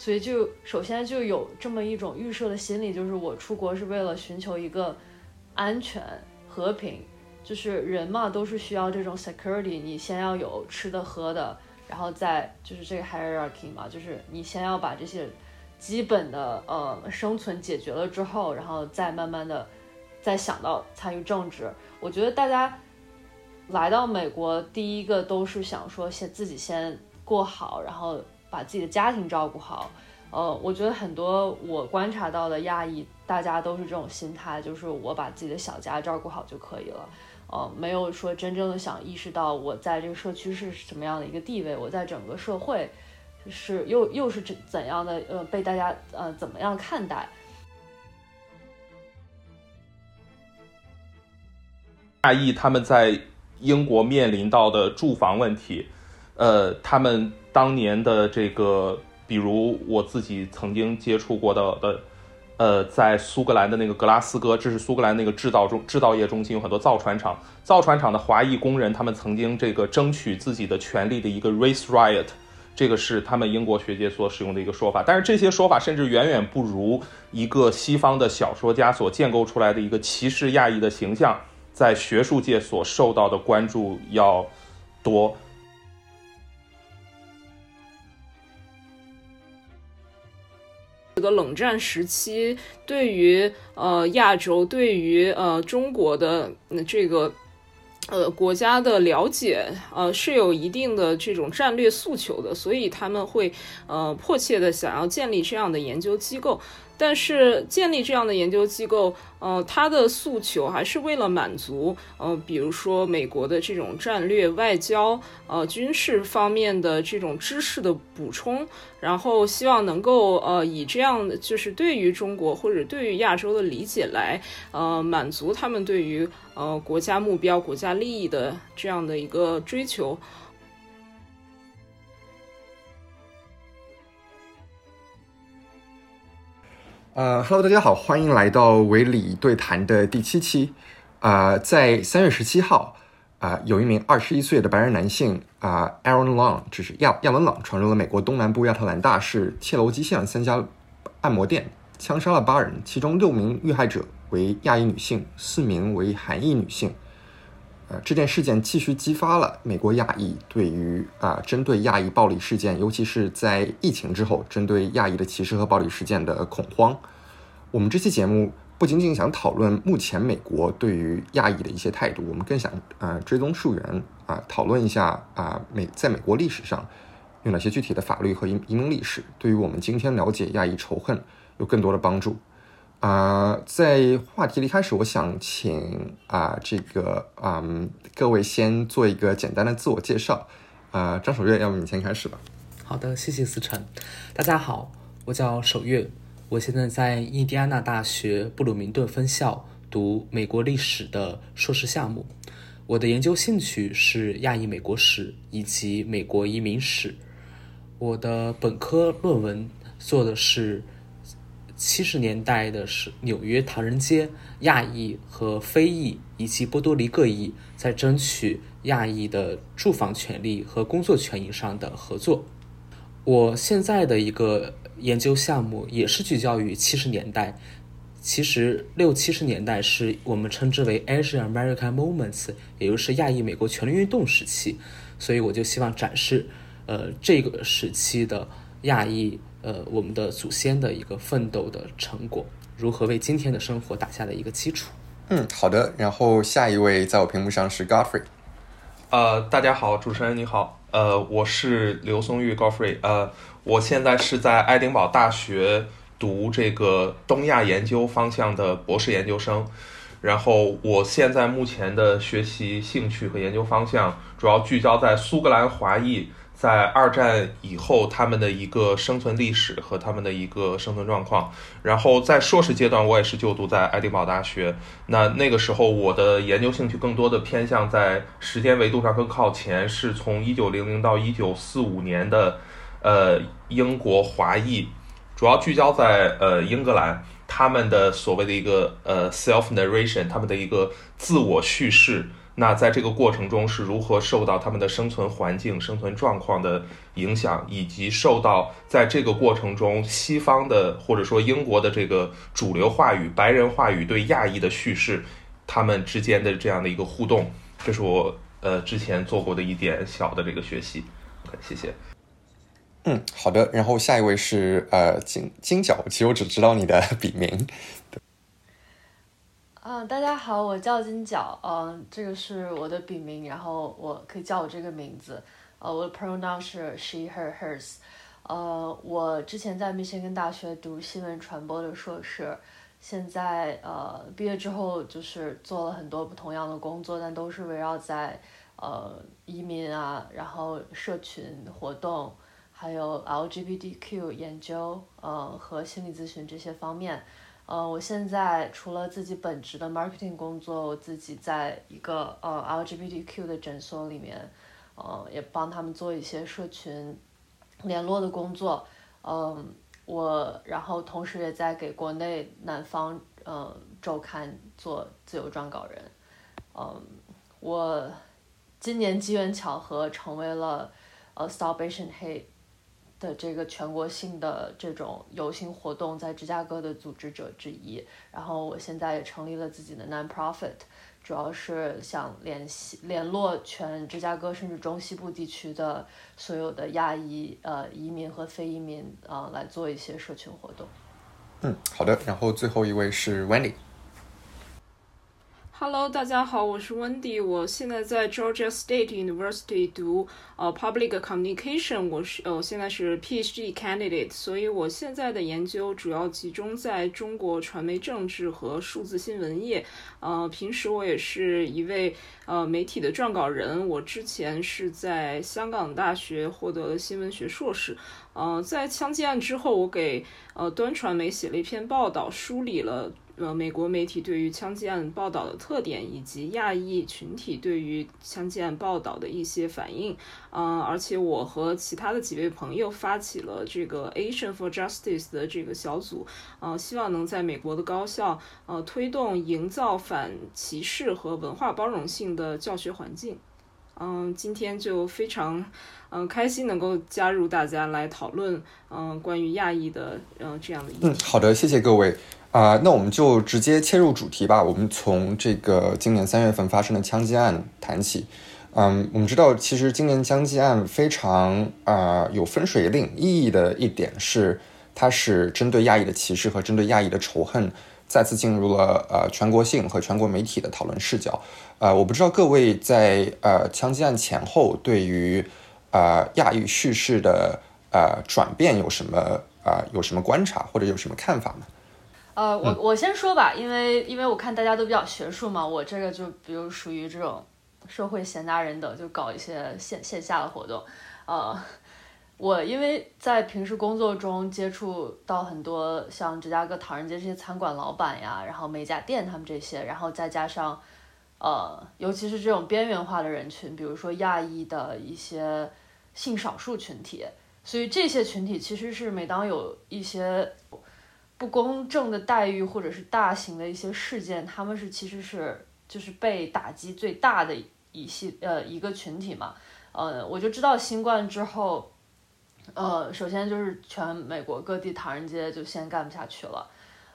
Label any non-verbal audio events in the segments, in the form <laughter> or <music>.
所以就首先就有这么一种预设的心理，就是我出国是为了寻求一个安全、和平，就是人嘛都是需要这种 security，你先要有吃的喝的，然后再就是这个 hierarchy 嘛，就是你先要把这些基本的呃生存解决了之后，然后再慢慢的再想到参与政治。我觉得大家来到美国，第一个都是想说先自己先过好，然后。把自己的家庭照顾好，呃，我觉得很多我观察到的亚裔，大家都是这种心态，就是我把自己的小家照顾好就可以了，呃，没有说真正的想意识到我在这个社区是什么样的一个地位，我在整个社会是又又是怎怎样的，呃，被大家呃怎么样看待？亚裔他们在英国面临到的住房问题，呃，他们。当年的这个，比如我自己曾经接触过的的，呃，在苏格兰的那个格拉斯哥，这是苏格兰那个制造中制造业中心，有很多造船厂，造船厂的华裔工人，他们曾经这个争取自己的权利的一个 race riot，这个是他们英国学界所使用的一个说法。但是这些说法甚至远远不如一个西方的小说家所建构出来的一个歧视亚裔的形象，在学术界所受到的关注要多。这个冷战时期，对于呃亚洲，对于呃中国的这个呃国家的了解，呃是有一定的这种战略诉求的，所以他们会呃迫切的想要建立这样的研究机构。但是建立这样的研究机构，呃，它的诉求还是为了满足，呃，比如说美国的这种战略、外交、呃，军事方面的这种知识的补充，然后希望能够，呃，以这样的就是对于中国或者对于亚洲的理解来，呃，满足他们对于呃国家目标、国家利益的这样的一个追求。呃，Hello，大家好，欢迎来到维里对谈的第七期。啊，在三月十七号，啊，有一名二十一岁的白人男性啊，Aaron Long，就是亚亚文朗，闯入了美国东南部亚特兰大市，切楼击陷了三家按摩店，枪杀了八人，其中六名遇害者为亚裔女性，四名为韩裔女性。呃，这件事件继续激发了美国亚裔对于啊针对亚裔暴力事件，尤其是在疫情之后，针对亚裔的歧视和暴力事件的恐慌。我们这期节目不仅仅想讨论目前美国对于亚裔的一些态度，我们更想呃追踪溯源啊，讨论一下啊美在美国历史上有哪些具体的法律和移移民历史，对于我们今天了解亚裔仇恨有更多的帮助。啊，在话题的一开始，我想请啊，这个嗯，各位先做一个简单的自我介绍。啊，张守月，要不你先开始吧。好的，谢谢思成。大家好，我叫守月，我现在在印第安纳大学布鲁明顿分校读美国历史的硕士项目。我的研究兴趣是亚裔美国史以及美国移民史。我的本科论文做的是。七十年代的是纽约唐人街亚裔和非裔以及波多黎各裔在争取亚裔的住房权利和工作权益上的合作。我现在的一个研究项目也是聚焦于七十年代。其实六七十年代是我们称之为 Asian American Moments，也就是亚裔美国权利运动时期。所以我就希望展示，呃，这个时期的亚裔。呃，我们的祖先的一个奋斗的成果，如何为今天的生活打下的一个基础？嗯，好的。然后下一位在我屏幕上是 Godfrey。呃，大家好，主持人你好。呃，我是刘松玉 Godfrey。呃，我现在是在爱丁堡大学读这个东亚研究方向的博士研究生。然后我现在目前的学习兴趣和研究方向主要聚焦在苏格兰华裔。在二战以后，他们的一个生存历史和他们的一个生存状况。然后在硕士阶段，我也是就读在爱丁堡大学。那那个时候，我的研究兴趣更多的偏向在时间维度上更靠前，是从一九零零到一九四五年的，呃，英国华裔，主要聚焦在呃英格兰。他们的所谓的一个呃 self narration，他们的一个自我叙事。那在这个过程中是如何受到他们的生存环境、生存状况的影响，以及受到在这个过程中西方的或者说英国的这个主流话语、白人话语对亚裔的叙事，他们之间的这样的一个互动，这是我呃之前做过的一点小的这个学习。谢谢。嗯，好的。然后下一位是呃金金角，其实我只知道你的笔名。嗯，大家好，我叫金角，嗯，这个是我的笔名，然后我可以叫我这个名字，呃，我的 pronoun 是 she/her/hers，呃，我之前在密歇根大学读新闻传播的硕士，现在呃毕业之后就是做了很多不同样的工作，但都是围绕在呃移民啊，然后社群活动，还有 LGBTQ 研究，呃和心理咨询这些方面。呃，我现在除了自己本职的 marketing 工作，我自己在一个呃 LGBTQ 的诊所里面，呃，也帮他们做一些社群联络的工作。嗯，我然后同时也在给国内南方呃周刊做自由撰稿人。嗯，我今年机缘巧合成为了呃 Starvation Hate。的这个全国性的这种游行活动，在芝加哥的组织者之一。然后我现在也成立了自己的 non-profit，主要是想联系联络全芝加哥甚至中西部地区的所有的亚裔呃移民和非移民啊来做一些社群活动。嗯，好的。然后最后一位是 Wendy。Hello，大家好，我是 Wendy，我现在在 Georgia State University 读呃 Public Communication，我是呃现在是 PhD candidate，所以我现在的研究主要集中在中国传媒政治和数字新闻业。呃，平时我也是一位呃媒体的撰稿人，我之前是在香港大学获得了新闻学硕士。呃，在枪击案之后，我给呃端传媒写了一篇报道，梳理了。呃，美国媒体对于枪击案报道的特点，以及亚裔群体对于枪击案报道的一些反应，嗯，而且我和其他的几位朋友发起了这个 Asian for Justice 的这个小组，呃，希望能在美国的高校，呃，推动营造反歧视和文化包容性的教学环境。嗯，今天就非常嗯开心能够加入大家来讨论嗯关于亚裔的嗯这样的议题。嗯，好的，谢谢各位。啊，那我们就直接切入主题吧。我们从这个今年三月份发生的枪击案谈起。嗯，我们知道，其实今年枪击案非常啊有分水岭意义的一点是，它是针对亚裔的歧视和针对亚裔的仇恨再次进入了呃全国性和全国媒体的讨论视角。呃，我不知道各位在呃枪击案前后对于啊亚裔叙事的呃转变有什么啊有什么观察或者有什么看法吗？呃，我我先说吧，因为因为我看大家都比较学术嘛，我这个就比如属于这种社会闲杂人等，就搞一些线线下的活动。呃，我因为在平时工作中接触到很多像芝加哥唐人街这些餐馆老板呀，然后美甲店他们这些，然后再加上呃，尤其是这种边缘化的人群，比如说亚裔的一些性少数群体，所以这些群体其实是每当有一些。不公正的待遇，或者是大型的一些事件，他们是其实是就是被打击最大的一系呃一个群体嘛，呃，我就知道新冠之后，呃，首先就是全美国各地唐人街就先干不下去了，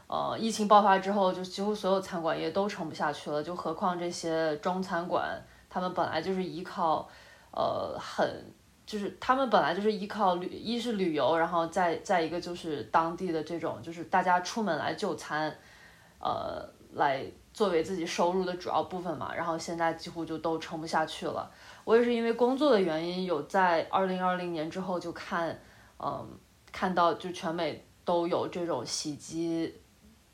呃，疫情爆发之后，就几乎所有餐馆业都撑不下去了，就何况这些中餐馆，他们本来就是依靠，呃，很。就是他们本来就是依靠旅，一是旅游，然后再再一个就是当地的这种，就是大家出门来就餐，呃，来作为自己收入的主要部分嘛。然后现在几乎就都撑不下去了。我也是因为工作的原因，有在二零二零年之后就看，嗯，看到就全美都有这种袭击，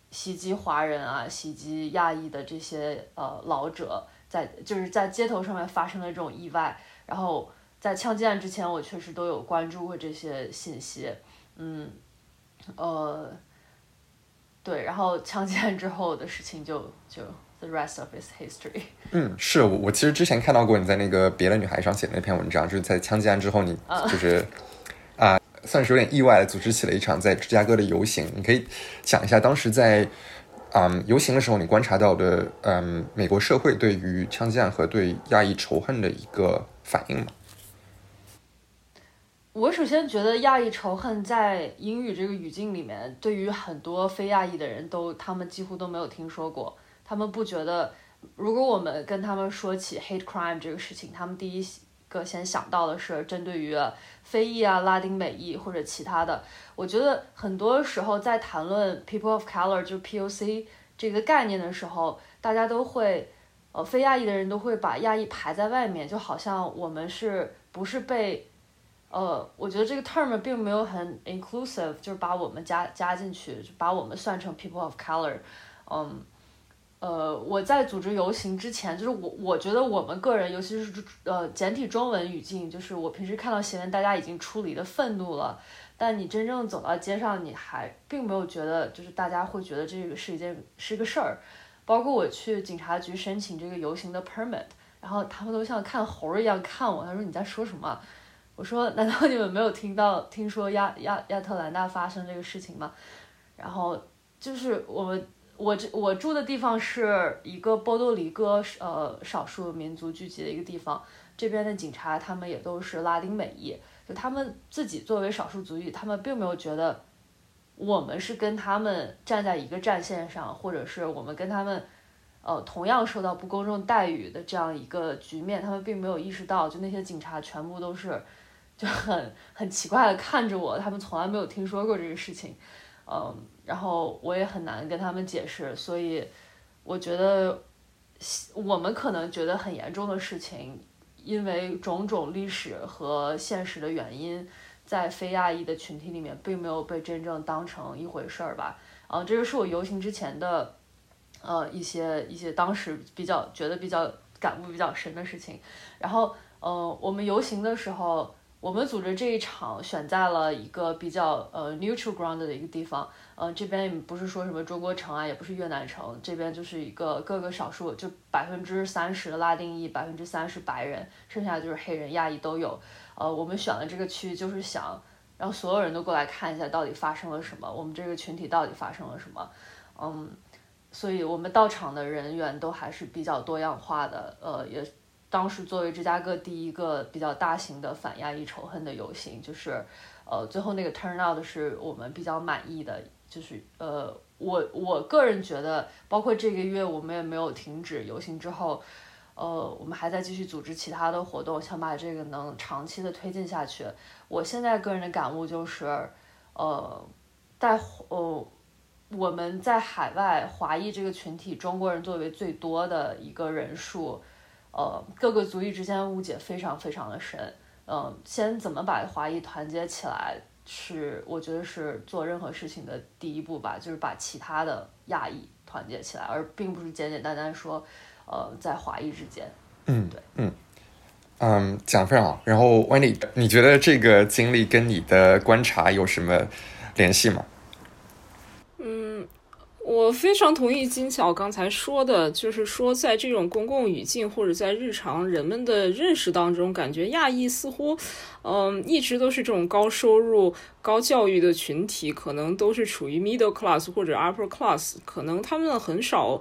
袭击华人啊，袭击亚裔的这些呃老者，在就是在街头上面发生的这种意外，然后。在枪击案之前，我确实都有关注过这些信息，嗯，呃，对，然后枪击案之后的事情就就 the rest of his history。<laughs> 嗯，是我我其实之前看到过你在那个别的女孩上写的那篇文章，就是在枪击案之后，你就是 <laughs> 啊算是有点意外的组织起了一场在芝加哥的游行。你可以讲一下当时在嗯游行的时候，你观察到的嗯美国社会对于枪击案和对亚裔仇恨的一个反应吗？我首先觉得亚裔仇恨在英语这个语境里面，对于很多非亚裔的人都，他们几乎都没有听说过。他们不觉得，如果我们跟他们说起 hate crime 这个事情，他们第一个先想到的是针对于非裔啊、拉丁美裔或者其他的。我觉得很多时候在谈论 people of color 就 POC 这个概念的时候，大家都会，呃，非亚裔的人都会把亚裔排在外面，就好像我们是不是被。呃，我觉得这个 term 并没有很 inclusive，就是把我们加加进去，就把我们算成 people of color。嗯，呃，我在组织游行之前，就是我我觉得我们个人，尤其是呃简体中文语境，就是我平时看到新闻，大家已经处理的愤怒了，但你真正走到街上，你还并没有觉得，就是大家会觉得这个是一件是个事儿。包括我去警察局申请这个游行的 permit，然后他们都像看猴儿一样看我，他说你在说什么？我说，难道你们没有听到听说亚亚亚特兰大发生这个事情吗？然后就是我们我这我住的地方是一个波多黎各呃少数民族聚集的一个地方，这边的警察他们也都是拉丁美裔，就他们自己作为少数族裔，他们并没有觉得我们是跟他们站在一个战线上，或者是我们跟他们呃同样受到不公正待遇的这样一个局面，他们并没有意识到，就那些警察全部都是。就很很奇怪的看着我，他们从来没有听说过这个事情，嗯，然后我也很难跟他们解释，所以我觉得我们可能觉得很严重的事情，因为种种历史和现实的原因，在非亚裔的群体里面并没有被真正当成一回事儿吧，啊，这个是我游行之前的，呃，一些一些当时比较觉得比较感悟比较深的事情，然后，嗯，我们游行的时候。我们组织这一场选在了一个比较呃 neutral ground 的一个地方，呃，这边也不是说什么中国城啊，也不是越南城，这边就是一个各个少数，就百分之三十的拉丁裔，百分之三十白人，剩下就是黑人、亚裔都有。呃，我们选了这个区，就是想让所有人都过来看一下到底发生了什么，我们这个群体到底发生了什么。嗯，所以我们到场的人员都还是比较多样化的，呃，也。当时作为芝加哥第一个比较大型的反亚裔仇恨的游行，就是，呃，最后那个 turnout 是我们比较满意的，就是呃，我我个人觉得，包括这个月我们也没有停止游行之后，呃，我们还在继续组织其他的活动，想把这个能长期的推进下去。我现在个人的感悟就是，呃，在呃我们在海外华裔这个群体，中国人作为最多的一个人数。呃，各个族裔之间误解非常非常的深。嗯，先怎么把华裔团结起来，是我觉得是做任何事情的第一步吧，就是把其他的亚裔团结起来，而并不是简简单单说，呃，在华裔之间。嗯，对，嗯，嗯，讲非常好。然后，Wendy，你觉得这个经历跟你的观察有什么联系吗？我非常同意金巧刚才说的，就是说，在这种公共语境或者在日常人们的认识当中，感觉亚裔似乎，嗯，一直都是这种高收入、高教育的群体，可能都是处于 middle class 或者 upper class，可能他们很少。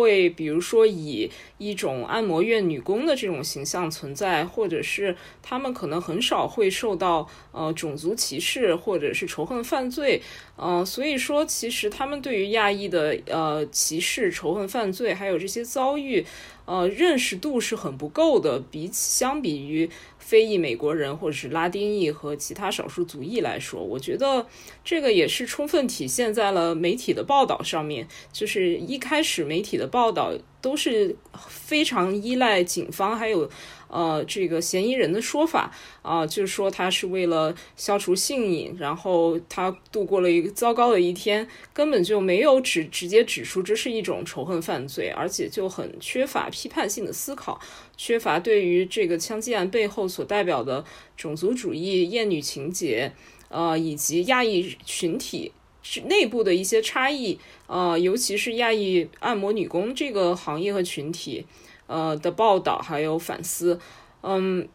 会比如说以一种按摩院女工的这种形象存在，或者是他们可能很少会受到呃种族歧视或者是仇恨犯罪，嗯，所以说其实他们对于亚裔的呃歧视、仇恨犯罪还有这些遭遇，呃认识度是很不够的，比起相比于。非裔美国人或者是拉丁裔和其他少数族裔来说，我觉得这个也是充分体现在了媒体的报道上面。就是一开始媒体的报道都是非常依赖警方还有。呃，这个嫌疑人的说法啊，就是说他是为了消除性瘾，然后他度过了一个糟糕的一天，根本就没有指直接指出这是一种仇恨犯罪，而且就很缺乏批判性的思考，缺乏对于这个枪击案背后所代表的种族主义、厌女情节，呃，以及亚裔群体内部的一些差异，呃，尤其是亚裔按摩女工这个行业和群体。呃的报道还有反思，嗯，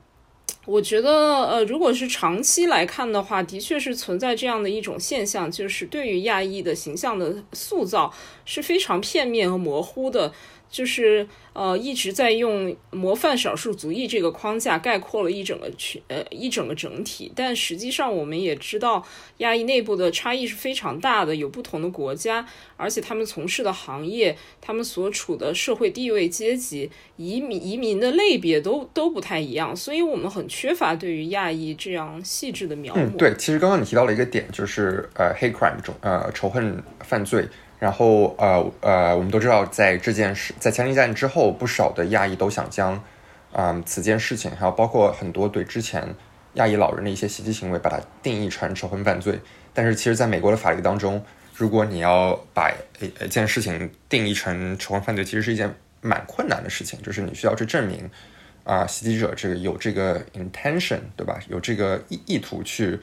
我觉得，呃，如果是长期来看的话，的确是存在这样的一种现象，就是对于亚裔的形象的塑造是非常片面和模糊的。就是呃一直在用模范少数族裔这个框架概括了一整个群呃一整个整体，但实际上我们也知道亚裔内部的差异是非常大的，有不同的国家，而且他们从事的行业、他们所处的社会地位阶级、移民移民的类别都都不太一样，所以我们很缺乏对于亚裔这样细致的描述。嗯，对，其实刚刚你提到了一个点，就是呃 hate crime 中呃仇恨犯罪。然后，呃呃，我们都知道，在这件事在枪击战之后，不少的亚裔都想将，嗯，此件事情，还有包括很多对之前亚裔老人的一些袭击行为，把它定义成仇恨犯罪。但是，其实，在美国的法律当中，如果你要把一一件事情定义成仇恨犯罪，其实是一件蛮困难的事情，就是你需要去证明，啊，袭击者这个有这个 intention，对吧？有这个意意图去。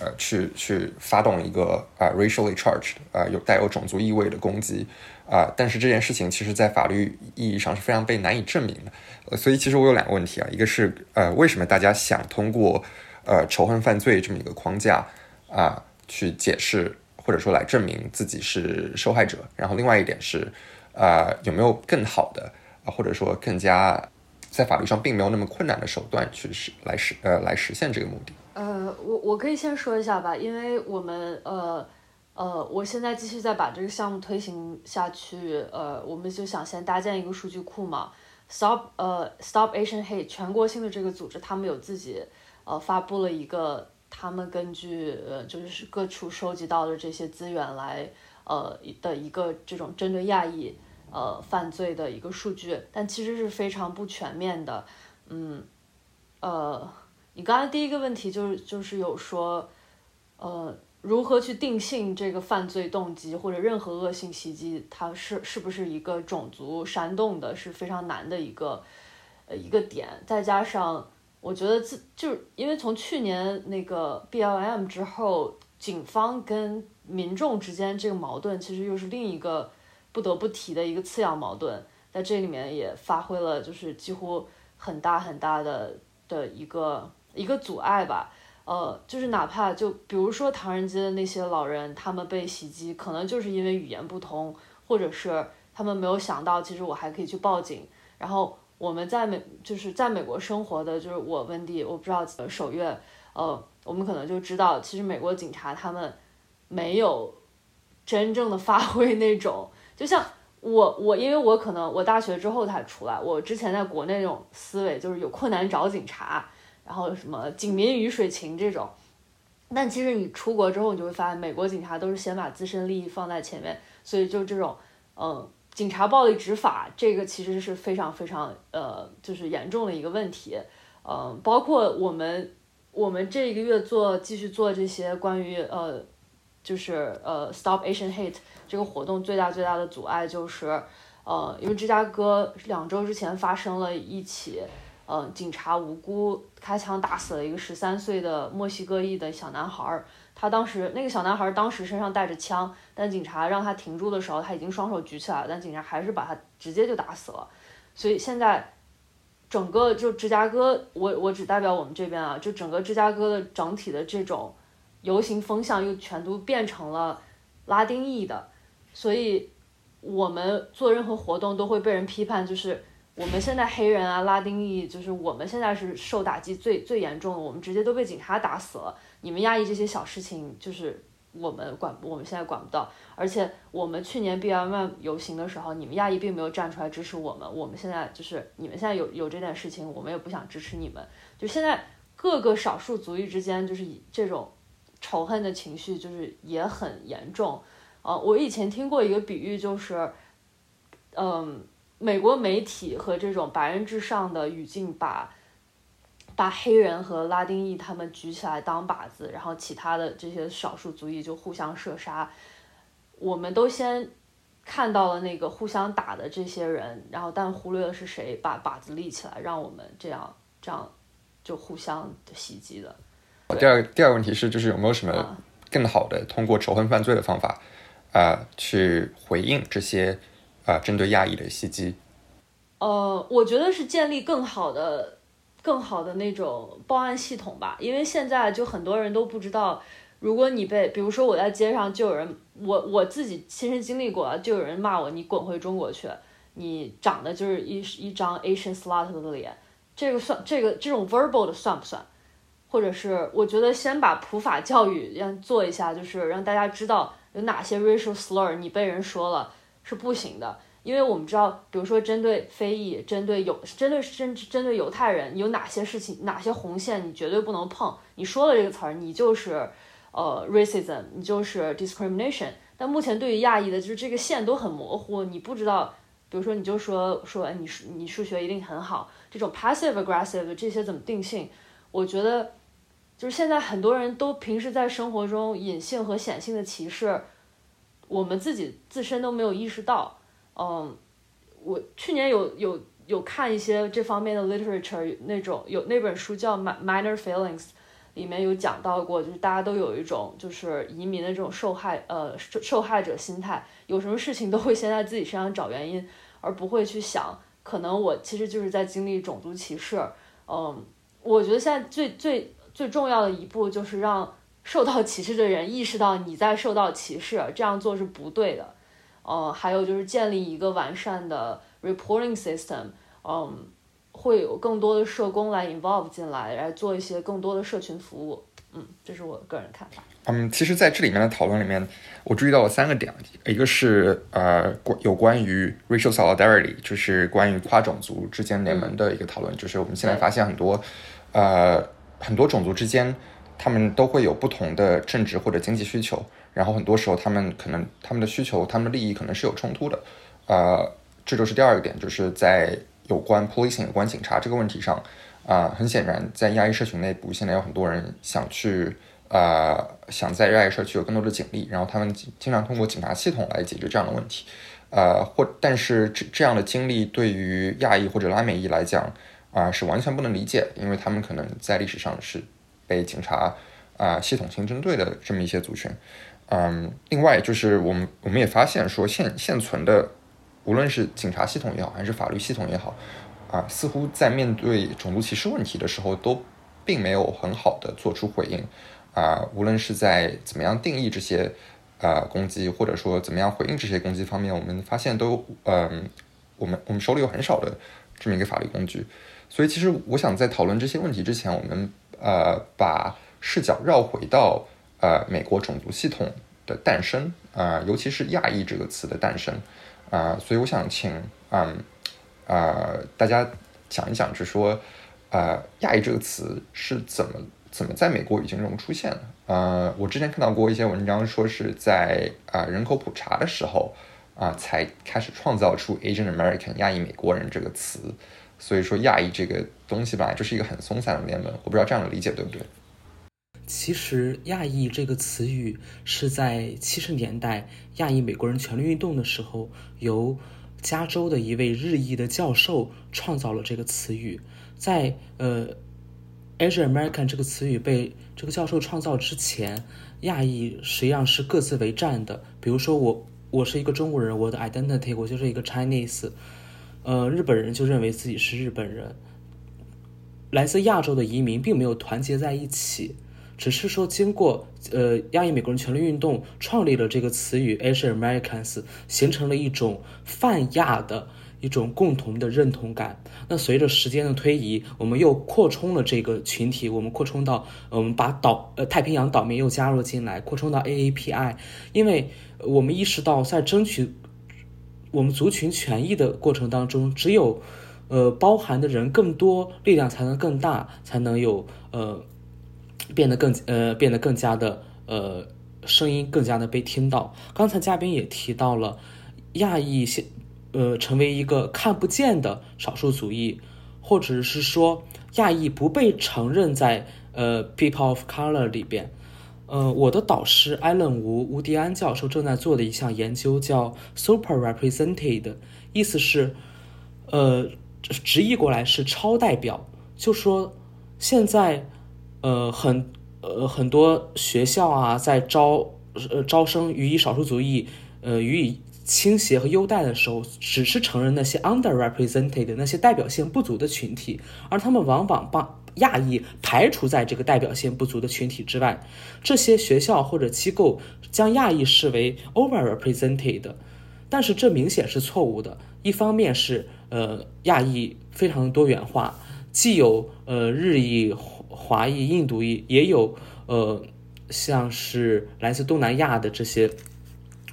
呃，去去发动一个啊，racially charged 啊，有带有种族意味的攻击啊，但是这件事情其实在法律意义上是非常被难以证明的。呃，所以其实我有两个问题啊，一个是呃，为什么大家想通过呃仇恨犯罪这么一个框架啊去解释或者说来证明自己是受害者？然后另外一点是啊，有没有更好的啊，或者说更加在法律上并没有那么困难的手段去实来实呃来实现这个目的？呃，我我可以先说一下吧，因为我们呃呃，我现在继续在把这个项目推行下去，呃，我们就想先搭建一个数据库嘛。Stop 呃 Stop Asian Hate 全国性的这个组织，他们有自己呃发布了一个，他们根据呃就是各处收集到的这些资源来呃的一个这种针对亚裔呃犯罪的一个数据，但其实是非常不全面的，嗯呃。你刚才第一个问题就是就是有说，呃，如何去定性这个犯罪动机或者任何恶性袭击，它是是不是一个种族煽动的，是非常难的一个呃一个点。再加上我觉得自就是因为从去年那个 BLM 之后，警方跟民众之间这个矛盾，其实又是另一个不得不提的一个次要矛盾，在这里面也发挥了就是几乎很大很大的的一个。一个阻碍吧，呃，就是哪怕就比如说唐人街的那些老人，他们被袭击，可能就是因为语言不通，或者是他们没有想到，其实我还可以去报警。然后我们在美，就是在美国生活的，就是我温蒂，我不知道首月，呃，我们可能就知道，其实美国警察他们没有真正的发挥那种，就像我我因为我可能我大学之后才出来，我之前在国内那种思维就是有困难找警察。然后什么警民鱼水情这种，但其实你出国之后，你就会发现美国警察都是先把自身利益放在前面，所以就这种，嗯，警察暴力执法这个其实是非常非常呃，就是严重的一个问题，嗯，包括我们我们这一个月做继续做这些关于呃，就是呃，Stop Asian Hate 这个活动最大最大的阻碍就是，呃，因为芝加哥两周之前发生了一起。嗯，警察无辜开枪打死了一个十三岁的墨西哥裔的小男孩儿。他当时那个小男孩儿当时身上带着枪，但警察让他停住的时候，他已经双手举起来了，但警察还是把他直接就打死了。所以现在整个就芝加哥，我我只代表我们这边啊，就整个芝加哥的整体的这种游行风向又全都变成了拉丁裔的，所以我们做任何活动都会被人批判，就是。我们现在黑人啊，拉丁裔，就是我们现在是受打击最最严重的，我们直接都被警察打死了。你们亚裔这些小事情，就是我们管，我们现在管不到。而且我们去年 BLM 游行的时候，你们亚裔并没有站出来支持我们。我们现在就是你们现在有有这件事情，我们也不想支持你们。就现在各个少数族裔之间，就是这种仇恨的情绪，就是也很严重。呃，我以前听过一个比喻，就是，嗯。美国媒体和这种白人至上的语境，把把黑人和拉丁裔他们举起来当靶子，然后其他的这些少数族裔就互相射杀。我们都先看到了那个互相打的这些人，然后但忽略了是谁把靶子立起来，让我们这样这样就互相袭击的。第二第二个问题是，就是有没有什么更好的通过仇恨犯罪的方法啊去回应这些？啊，针对亚裔的袭击，呃，我觉得是建立更好的更好的那种报案系统吧，因为现在就很多人都不知道，如果你被，比如说我在街上就有人，我我自己亲身经历过，就有人骂我，你滚回中国去，你长得就是一一张 Asian slut 的脸，这个算这个这种 verbal 的算不算？或者是我觉得先把普法教育让做一下，就是让大家知道有哪些 racial slur 你被人说了是不行的。因为我们知道，比如说针对非裔、针对犹、针对针针对犹太人，有哪些事情、哪些红线你绝对不能碰。你说了这个词儿，你就是呃 racism，你就是 discrimination。但目前对于亚裔的，就是这个线都很模糊，你不知道。比如说，你就说说，哎，你你数学一定很好，这种 passive aggressive 这些怎么定性？我觉得就是现在很多人都平时在生活中隐性和显性的歧视，我们自己自身都没有意识到。嗯，我去年有有有看一些这方面的 literature，那种有那本书叫《Minor Feelings》，里面有讲到过，就是大家都有一种就是移民的这种受害呃受受害者心态，有什么事情都会先在自己身上找原因，而不会去想可能我其实就是在经历种族歧视。嗯，我觉得现在最最最重要的一步就是让受到歧视的人意识到你在受到歧视，这样做是不对的。呃，还有就是建立一个完善的 reporting system，嗯，会有更多的社工来 involve 进来，来做一些更多的社群服务，嗯，这是我个人看法。嗯，其实在这里面的讨论里面，我注意到了三个点，一个是呃关有关于 racial solidarity，就是关于跨种族之间联盟的一个讨论，就是我们现在发现很多呃很多种族之间，他们都会有不同的政治或者经济需求。然后很多时候，他们可能他们的需求、他们的利益可能是有冲突的，呃，这就是第二个点，就是在有关 policing、有关警察这个问题上，啊，很显然，在亚裔社群内部，现在有很多人想去，呃，想在亚裔社区有更多的警力，然后他们经常通过警察系统来解决这样的问题，呃，或但是这这样的经历对于亚裔或者拉美裔来讲，啊，是完全不能理解，因为他们可能在历史上是被警察啊系统性针对的这么一些族群。嗯，另外就是我们我们也发现说现现存的，无论是警察系统也好，还是法律系统也好，啊，似乎在面对种族歧视问题的时候，都并没有很好的做出回应。啊，无论是在怎么样定义这些啊攻击，或者说怎么样回应这些攻击方面，我们发现都嗯，我们我们手里有很少的这么一个法律工具。所以其实我想在讨论这些问题之前，我们呃把视角绕回到。呃，美国种族系统的诞生啊，尤其是“亚裔”这个词的诞生啊，所以我想请嗯啊大家讲一讲，就是说呃“亚裔”这个词是怎么怎么在美国语境中出现的？呃，我之前看到过一些文章，说是在啊人口普查的时候啊才开始创造出 “Asian American” 亚裔美国人这个词，所以说“亚裔”这个东西吧就是一个很松散的联盟，我不知道这样的理解对不对？其实“亚裔”这个词语是在七十年代亚裔美国人权利运动的时候，由加州的一位日裔的教授创造了这个词语。在呃，“Asian American” 这个词语被这个教授创造之前，亚裔实际上是各自为战的。比如说，我我是一个中国人，我的 identity 我就是一个 Chinese，呃，日本人就认为自己是日本人。来自亚洲的移民并没有团结在一起。只是说，经过呃亚裔美国人权利运动创立了这个词语 Asian Americans，形成了一种泛亚的一种共同的认同感。那随着时间的推移，我们又扩充了这个群体，我们扩充到我们把岛呃太平洋岛民又加入进来，扩充到 AAPI，因为我们意识到在争取我们族群权益的过程当中，只有呃包含的人更多，力量才能更大，才能有呃。变得更呃，变得更加的呃，声音更加的被听到。刚才嘉宾也提到了，亚裔现呃成为一个看不见的少数族裔，或者是说亚裔不被承认在呃 people of color 里边。呃，我的导师艾伦吴吴迪安教授正在做的一项研究叫 super represented，意思是呃直译过来是超代表，就说现在。呃，很呃很多学校啊，在招呃招生予以少数族裔，呃予以倾斜和优待的时候，只是承认那些 underrepresented 那些代表性不足的群体，而他们往往把亚裔排除在这个代表性不足的群体之外。这些学校或者机构将亚裔视为 overrepresented，但是这明显是错误的。一方面是呃亚裔非常多元化，既有呃日裔、华裔、印度裔，也有呃像是来自东南亚的这些。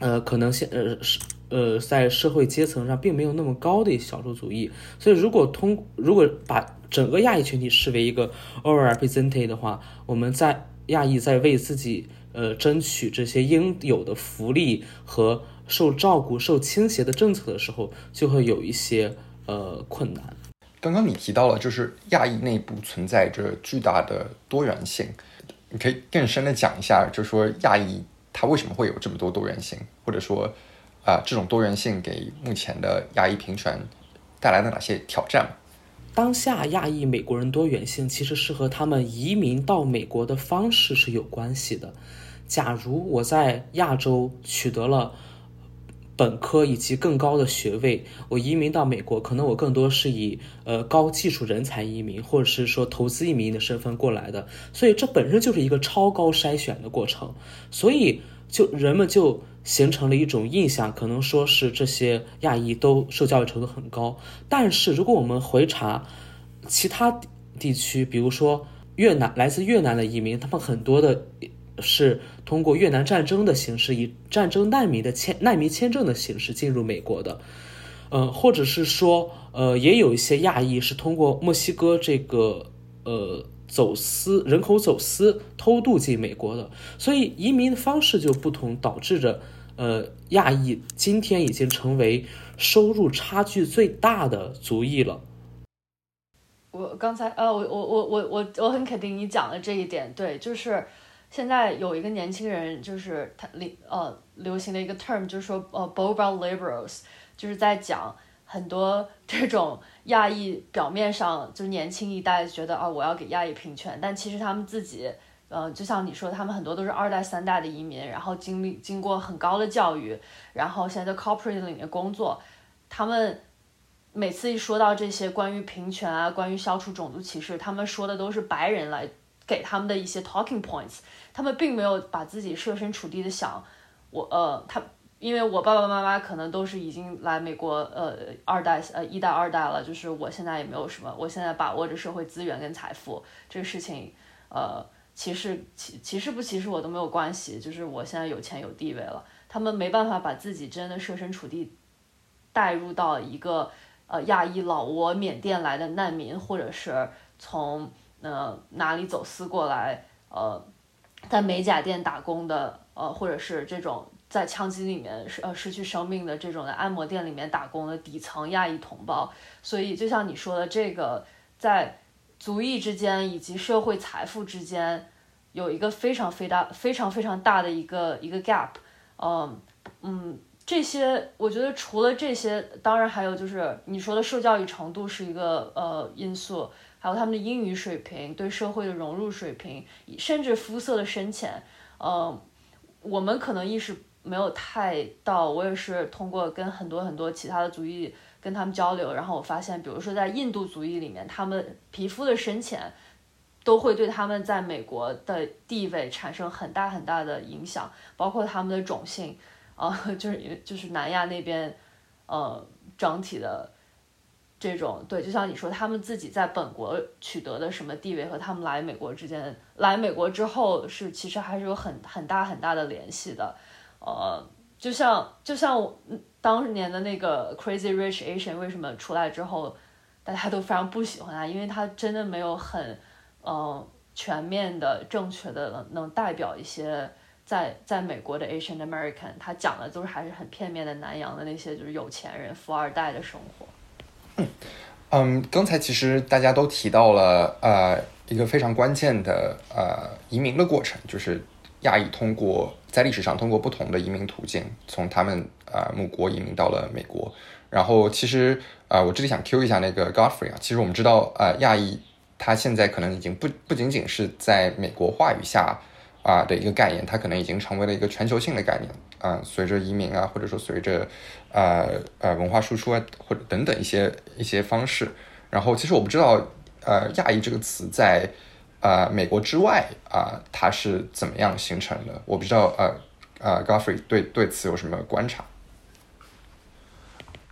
呃，可能现呃是呃在社会阶层上并没有那么高的少数族裔，所以如果通如果把整个亚裔群体视为一个 overrepresented 的话，我们在亚裔在为自己呃争取这些应有的福利和受照顾、受倾斜的政策的时候，就会有一些呃困难。刚刚你提到了，就是亚裔内部存在着巨大的多元性，你可以更深的讲一下，就是说亚裔。它为什么会有这么多多元性，或者说，啊，这种多元性给目前的亚裔平权带来了哪些挑战？当下亚裔美国人多元性其实是和他们移民到美国的方式是有关系的。假如我在亚洲取得了本科以及更高的学位，我移民到美国，可能我更多是以呃高技术人才移民，或者是说投资移民的身份过来的，所以这本身就是一个超高筛选的过程，所以。就人们就形成了一种印象，可能说是这些亚裔都受教育程度很高。但是如果我们回查其他地区，比如说越南，来自越南的移民，他们很多的是通过越南战争的形式，以战争难民的签难民签证的形式进入美国的。呃，或者是说，呃，也有一些亚裔是通过墨西哥这个，呃。走私人口走私偷渡进美国的，所以移民的方式就不同，导致着呃亚裔今天已经成为收入差距最大的族裔了。我刚才呃我我我我我我很肯定你讲的这一点，对，就是现在有一个年轻人，就是他流呃流行的一个 term，就是说呃 boba liberals，就是在讲。很多 <laughs> 这种亚裔表面上就年轻一代觉得啊，我要给亚裔平权，但其实他们自己，呃，就像你说，他们很多都是二代、三代的移民，然后经历经过很高的教育，然后现在在 corporate 里面工作，他们每次一说到这些关于平权啊，关于消除种族歧视，他们说的都是白人来给他们的一些 talking points，他们并没有把自己设身处地的想，我呃他。因为我爸爸妈妈可能都是已经来美国，呃，二代，呃，一代、二代了。就是我现在也没有什么，我现在把握着社会资源跟财富这个事情，呃，歧视歧歧视不歧视我都没有关系。就是我现在有钱有地位了，他们没办法把自己真的设身处地带入到一个呃亚裔老挝、缅甸来的难民，或者是从呃哪里走私过来，呃，在美甲店打工的，呃，或者是这种。在枪击里面失呃失去生命的这种在按摩店里面打工的底层亚裔同胞，所以就像你说的，这个在族裔之间以及社会财富之间有一个非常非常非常非常大的一个一个 gap，嗯嗯，这些我觉得除了这些，当然还有就是你说的受教育程度是一个呃因素，还有他们的英语水平、对社会的融入水平，甚至肤色的深浅，嗯，我们可能意识。没有太到，我也是通过跟很多很多其他的族裔跟他们交流，然后我发现，比如说在印度族裔里面，他们皮肤的深浅都会对他们在美国的地位产生很大很大的影响，包括他们的种姓，呃，就 <laughs> 是就是南亚那边，呃，整体的。这种对，就像你说，他们自己在本国取得的什么地位和他们来美国之间，来美国之后是其实还是有很很大很大的联系的。呃，就像就像我当年的那个 Crazy Rich Asian 为什么出来之后，大家都非常不喜欢他，因为他真的没有很呃全面的、正确的能能代表一些在在美国的 Asian American，他讲的都是还是很片面的南洋的那些就是有钱人、富二代的生活。嗯，刚才其实大家都提到了，呃，一个非常关键的呃移民的过程，就是亚裔通过在历史上通过不同的移民途径，从他们呃母国移民到了美国。然后其实啊，我这里想 Q 一下那个 Godfrey 啊，其实我们知道，呃，亚裔他现在可能已经不不仅仅是在美国话语下啊的一个概念，它可能已经成为了一个全球性的概念啊。随着移民啊，或者说随着呃呃文化输出啊，或者等等一些一些方式，然后其实我不知道呃亚裔这个词在呃美国之外啊它是怎么样形成的，我不知道呃呃 Godfrey 对对此有什么观察？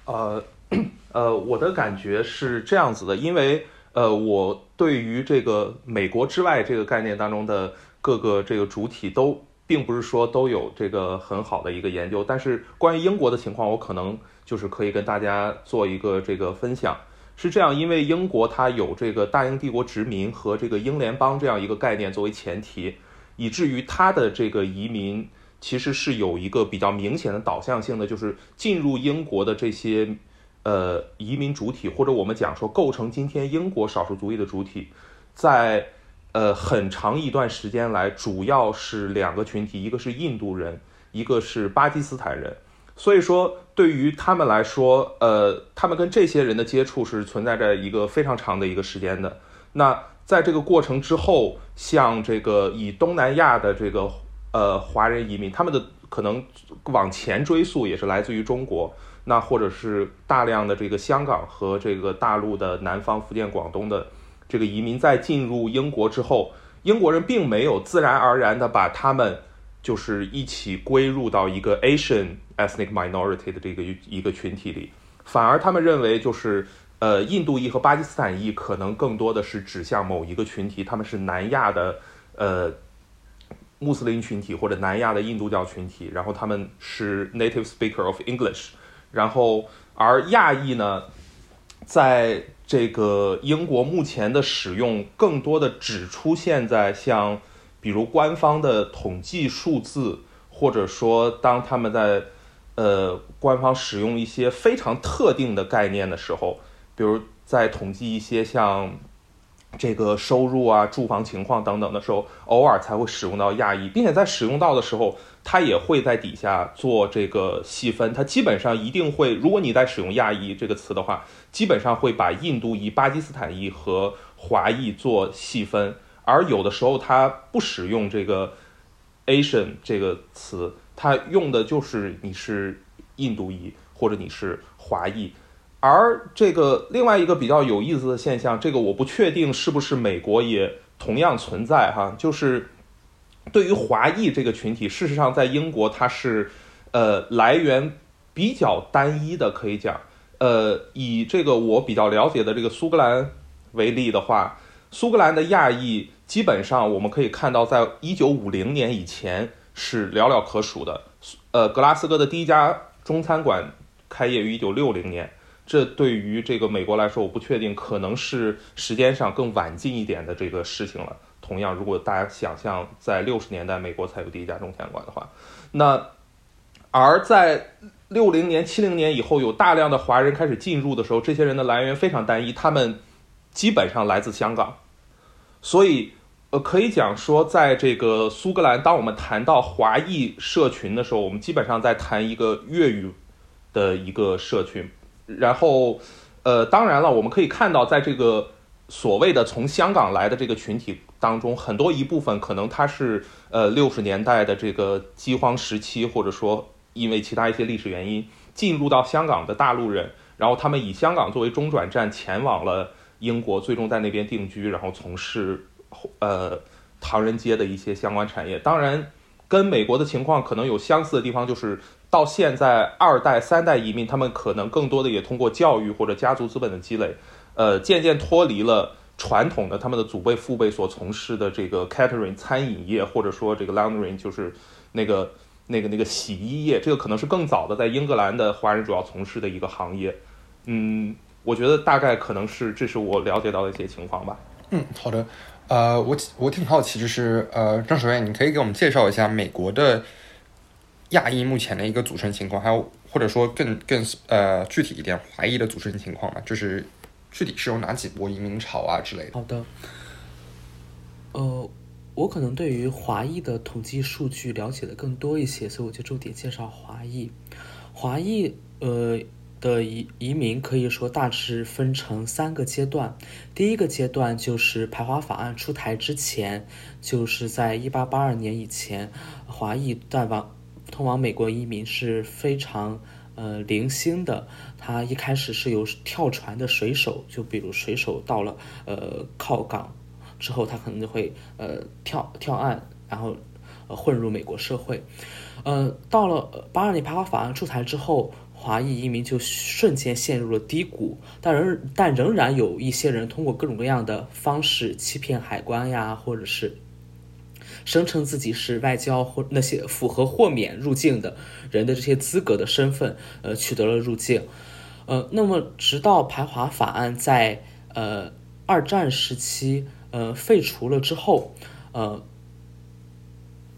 呃呃，我的感觉是这样子的，因为呃我对于这个美国之外这个概念当中的。各个这个主体都并不是说都有这个很好的一个研究，但是关于英国的情况，我可能就是可以跟大家做一个这个分享。是这样，因为英国它有这个大英帝国殖民和这个英联邦这样一个概念作为前提，以至于它的这个移民其实是有一个比较明显的导向性的，就是进入英国的这些呃移民主体，或者我们讲说构成今天英国少数族裔的主体，在。呃，很长一段时间来，主要是两个群体，一个是印度人，一个是巴基斯坦人。所以说，对于他们来说，呃，他们跟这些人的接触是存在着一个非常长的一个时间的。那在这个过程之后，像这个以东南亚的这个呃华人移民，他们的可能往前追溯也是来自于中国，那或者是大量的这个香港和这个大陆的南方、福建、广东的。这个移民在进入英国之后，英国人并没有自然而然的把他们就是一起归入到一个 Asian ethnic minority 的这个一个群体里，反而他们认为就是呃印度裔和巴基斯坦裔可能更多的是指向某一个群体，他们是南亚的呃穆斯林群体或者南亚的印度教群体，然后他们是 native speaker of English，然后而亚裔呢，在这个英国目前的使用更多的只出现在像，比如官方的统计数字，或者说当他们在，呃，官方使用一些非常特定的概念的时候，比如在统计一些像。这个收入啊、住房情况等等的时候，偶尔才会使用到亚裔，并且在使用到的时候，它也会在底下做这个细分。它基本上一定会，如果你在使用亚裔这个词的话，基本上会把印度裔、巴基斯坦裔和华裔做细分。而有的时候它不使用这个 Asian 这个词，它用的就是你是印度裔或者你是华裔。而这个另外一个比较有意思的现象，这个我不确定是不是美国也同样存在哈，就是对于华裔这个群体，事实上在英国它是呃来源比较单一的，可以讲，呃以这个我比较了解的这个苏格兰为例的话，苏格兰的亚裔基本上我们可以看到，在一九五零年以前是寥寥可数的，呃格拉斯哥的第一家中餐馆开业于一九六零年。这对于这个美国来说，我不确定，可能是时间上更晚近一点的这个事情了。同样，如果大家想象在六十年代美国才有第一家中餐馆的话，那而在六零年、七零年以后，有大量的华人开始进入的时候，这些人的来源非常单一，他们基本上来自香港。所以，可以讲说，在这个苏格兰，当我们谈到华裔社群的时候，我们基本上在谈一个粤语的一个社群。然后，呃，当然了，我们可以看到，在这个所谓的从香港来的这个群体当中，很多一部分可能他是呃六十年代的这个饥荒时期，或者说因为其他一些历史原因进入到香港的大陆人，然后他们以香港作为中转站前往了英国，最终在那边定居，然后从事呃唐人街的一些相关产业。当然，跟美国的情况可能有相似的地方，就是。到现在，二代、三代移民，他们可能更多的也通过教育或者家族资本的积累，呃，渐渐脱离了传统的他们的祖辈、父辈所从事的这个 catering 餐饮业，或者说这个 laundry 就是那个、那个、那个洗衣业，这个可能是更早的在英格兰的华人主要从事的一个行业。嗯，我觉得大概可能是这是我了解到的一些情况吧。嗯，好的。呃，我我挺好奇，就是呃，张守燕，你可以给我们介绍一下美国的。亚裔目前的一个组成情况，还有或者说更更呃具体一点，华裔的组成情况吗，就是具体是有哪几波移民潮啊之类的。好的，呃，我可能对于华裔的统计数据了解的更多一些，所以我就重点介绍华裔。华裔呃的移移民可以说大致分成三个阶段。第一个阶段就是排华法案出台之前，就是在一八八二年以前，华裔带往通往美国移民是非常呃零星的。他一开始是有跳船的水手，就比如水手到了呃靠港之后，他可能就会呃跳跳岸，然后呃混入美国社会。呃，到了八二年排华法案出台之后。华裔移民就瞬间陷入了低谷，但仍但仍然有一些人通过各种各样的方式欺骗海关呀，或者是声称自己是外交或那些符合豁免入境的人的这些资格的身份，呃，取得了入境。呃，那么直到排华法案在呃二战时期呃废除了之后，呃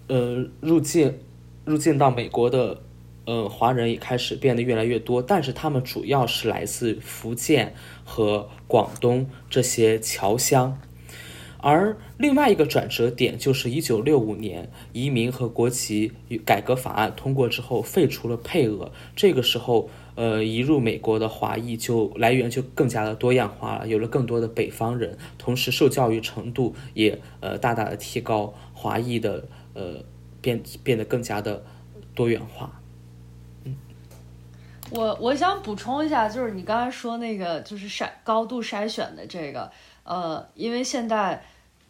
呃入境入境到美国的。呃，华人也开始变得越来越多，但是他们主要是来自福建和广东这些侨乡。而另外一个转折点就是一九六五年移民和国籍改革法案通过之后，废除了配额。这个时候，呃，移入美国的华裔就来源就更加的多样化了，有了更多的北方人，同时受教育程度也呃大大的提高，华裔的呃变变得更加的多元化。我我想补充一下，就是你刚才说那个，就是筛高度筛选的这个，呃，因为现在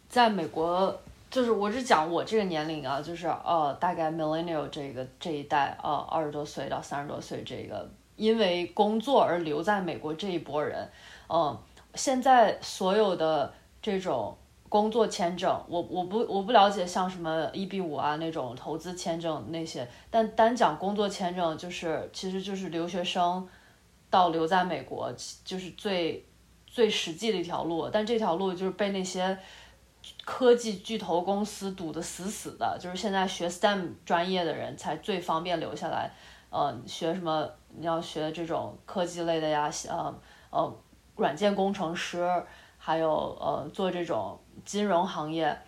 在美国，就是我是讲我这个年龄啊，就是呃，大概 millennial 这个这一代，呃，二十多岁到三十多岁这个，因为工作而留在美国这一波人，嗯，现在所有的这种。工作签证，我我不我不了解像什么 EB 五啊那种投资签证那些，但单讲工作签证，就是其实就是留学生到留在美国，就是最最实际的一条路。但这条路就是被那些科技巨头公司堵得死死的，就是现在学 STEM 专业的人才最方便留下来。呃，学什么你要学这种科技类的呀，呃呃，软件工程师，还有呃做这种。金融行业、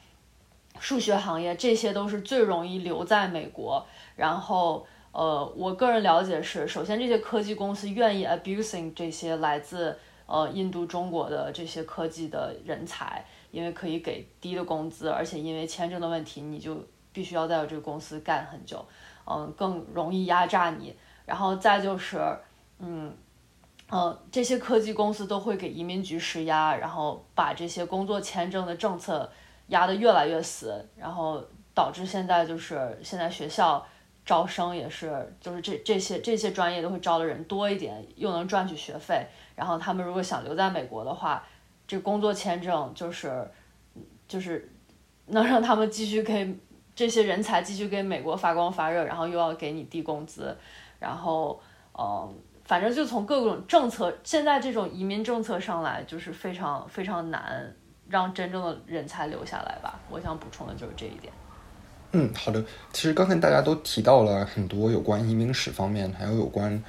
数学行业，这些都是最容易留在美国。然后，呃，我个人了解是，首先这些科技公司愿意 abusing 这些来自呃印度、中国的这些科技的人才，因为可以给低的工资，而且因为签证的问题，你就必须要在这个公司干很久，嗯，更容易压榨你。然后再就是，嗯。嗯，这些科技公司都会给移民局施压，然后把这些工作签证的政策压得越来越死，然后导致现在就是现在学校招生也是，就是这这些这些专业都会招的人多一点，又能赚取学费，然后他们如果想留在美国的话，这工作签证就是就是能让他们继续给这些人才继续给美国发光发热，然后又要给你低工资，然后嗯。反正就从各种政策，现在这种移民政策上来，就是非常非常难让真正的人才留下来吧。我想补充的就是这一点。嗯，好的。其实刚才大家都提到了很多有关移民史方面，还有有关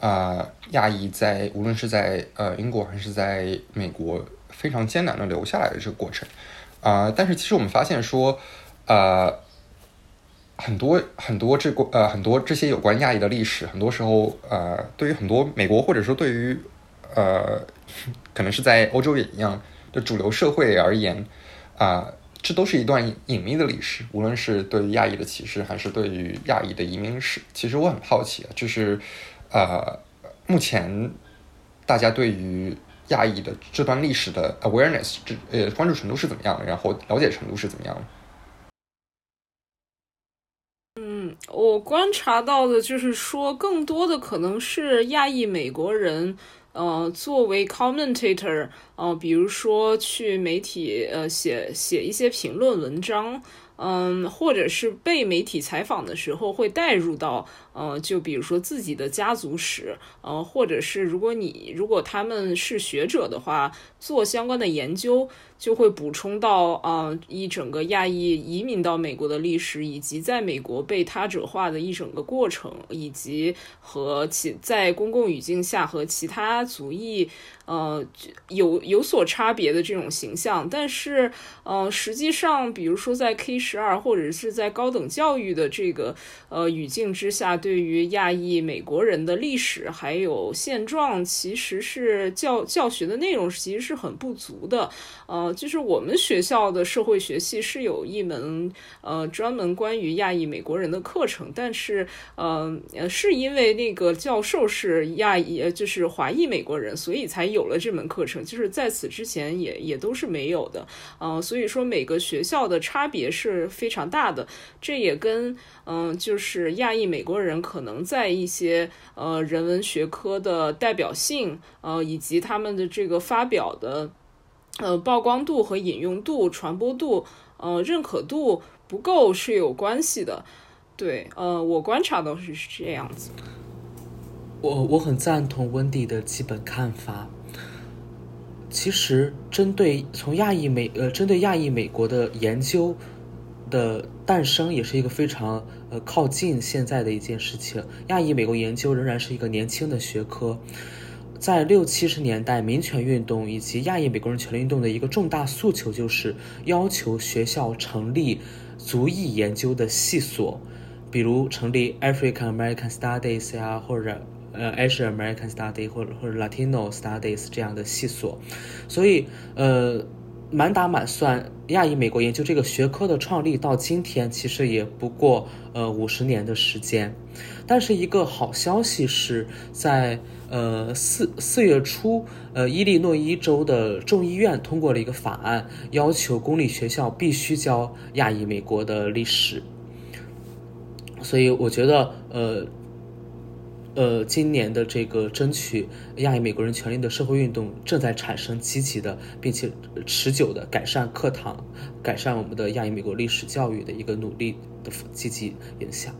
啊亚裔在无论是在呃英国还是在美国非常艰难的留下来的这个过程啊。但是其实我们发现说，呃。很多很多这个呃很多这些有关亚裔的历史，很多时候呃对于很多美国或者说对于呃 <laughs> 可能是在欧洲也一样的主流社会而言啊，这都是一段隐秘的历史。无论是对于亚裔的歧视，还是对于亚裔的移民史，其实我很好奇啊，就是呃目前大家对于亚裔的这段历史的 awareness 这呃关注程度是怎么样，然后了解程度是怎么样？我观察到的就是说，更多的可能是亚裔美国人，呃，作为 commentator，呃，比如说去媒体，呃，写写一些评论文章。嗯，或者是被媒体采访的时候会带入到，呃，就比如说自己的家族史，呃，或者是如果你如果他们是学者的话，做相关的研究，就会补充到，啊，一整个亚裔移民到美国的历史，以及在美国被他者化的一整个过程，以及和其在公共语境下和其他族裔，呃有有所差别的这种形象。但是，呃，实际上，比如说在 K 十二或者是在高等教育的这个呃语境之下，对于亚裔美国人的历史还有现状，其实是教教学的内容其实是很不足的。呃，就是我们学校的社会学系是有一门呃专门关于亚裔美国人的课程，但是呃是因为那个教授是亚裔，就是华裔美国人，所以才有了这门课程。就是在此之前也也都是没有的。呃，所以说每个学校的差别是非常大的。这也跟嗯，就是亚裔美国人可能在一些呃人文学科的代表性，呃以及他们的这个发表的。呃，曝光度和引用度、传播度，呃，认可度不够是有关系的。对，呃，我观察到是是这样子。我我很赞同温迪的基本看法。其实，针对从亚裔美呃，针对亚裔美国的研究的诞生，也是一个非常呃靠近现在的一件事情。亚裔美国研究仍然是一个年轻的学科。在六七十年代，民权运动以及亚裔美国人权利运动的一个重大诉求，就是要求学校成立族裔研究的系所，比如成立 African American Studies 呀，或者呃 Asian American Studies 或者或者 Latino Studies 这样的系所。所以，呃，满打满算，亚裔美国研究这个学科的创立到今天，其实也不过呃五十年的时间。但是一个好消息是在。呃，四四月初，呃，伊利诺伊州的众议院通过了一个法案，要求公立学校必须教亚裔美国的历史。所以，我觉得，呃，呃，今年的这个争取亚裔美国人权利的社会运动正在产生积极的，并且持久的改善课堂、改善我们的亚裔美国历史教育的一个努力的积极影响。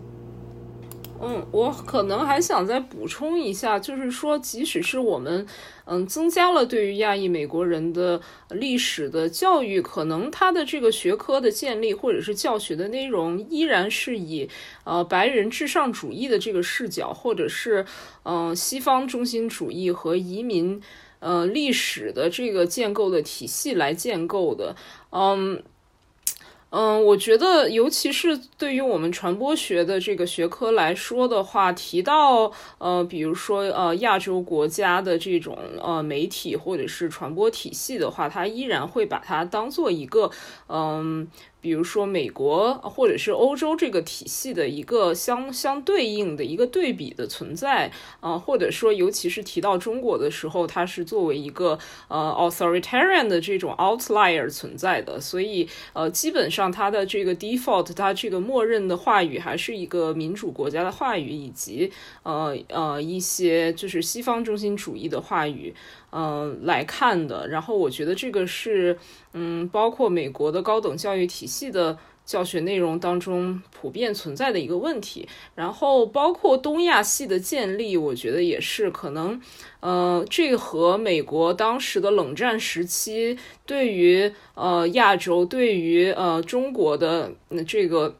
嗯，我可能还想再补充一下，就是说，即使是我们，嗯，增加了对于亚裔美国人的历史的教育，可能它的这个学科的建立或者是教学的内容，依然是以呃白人至上主义的这个视角，或者是嗯西方中心主义和移民呃历史的这个建构的体系来建构的，嗯。嗯，我觉得，尤其是对于我们传播学的这个学科来说的话，提到呃，比如说呃，亚洲国家的这种呃媒体或者是传播体系的话，它依然会把它当做一个嗯。比如说美国或者是欧洲这个体系的一个相相对应的一个对比的存在，啊，或者说尤其是提到中国的时候，它是作为一个呃 authoritarian 的这种 outlier 存在的，所以呃，基本上它的这个 default，它这个默认的话语还是一个民主国家的话语，以及呃呃一些就是西方中心主义的话语。嗯，来看的。然后我觉得这个是，嗯，包括美国的高等教育体系的教学内容当中普遍存在的一个问题。然后包括东亚系的建立，我觉得也是可能，呃，这和美国当时的冷战时期对于呃亚洲、对于呃中国的这个。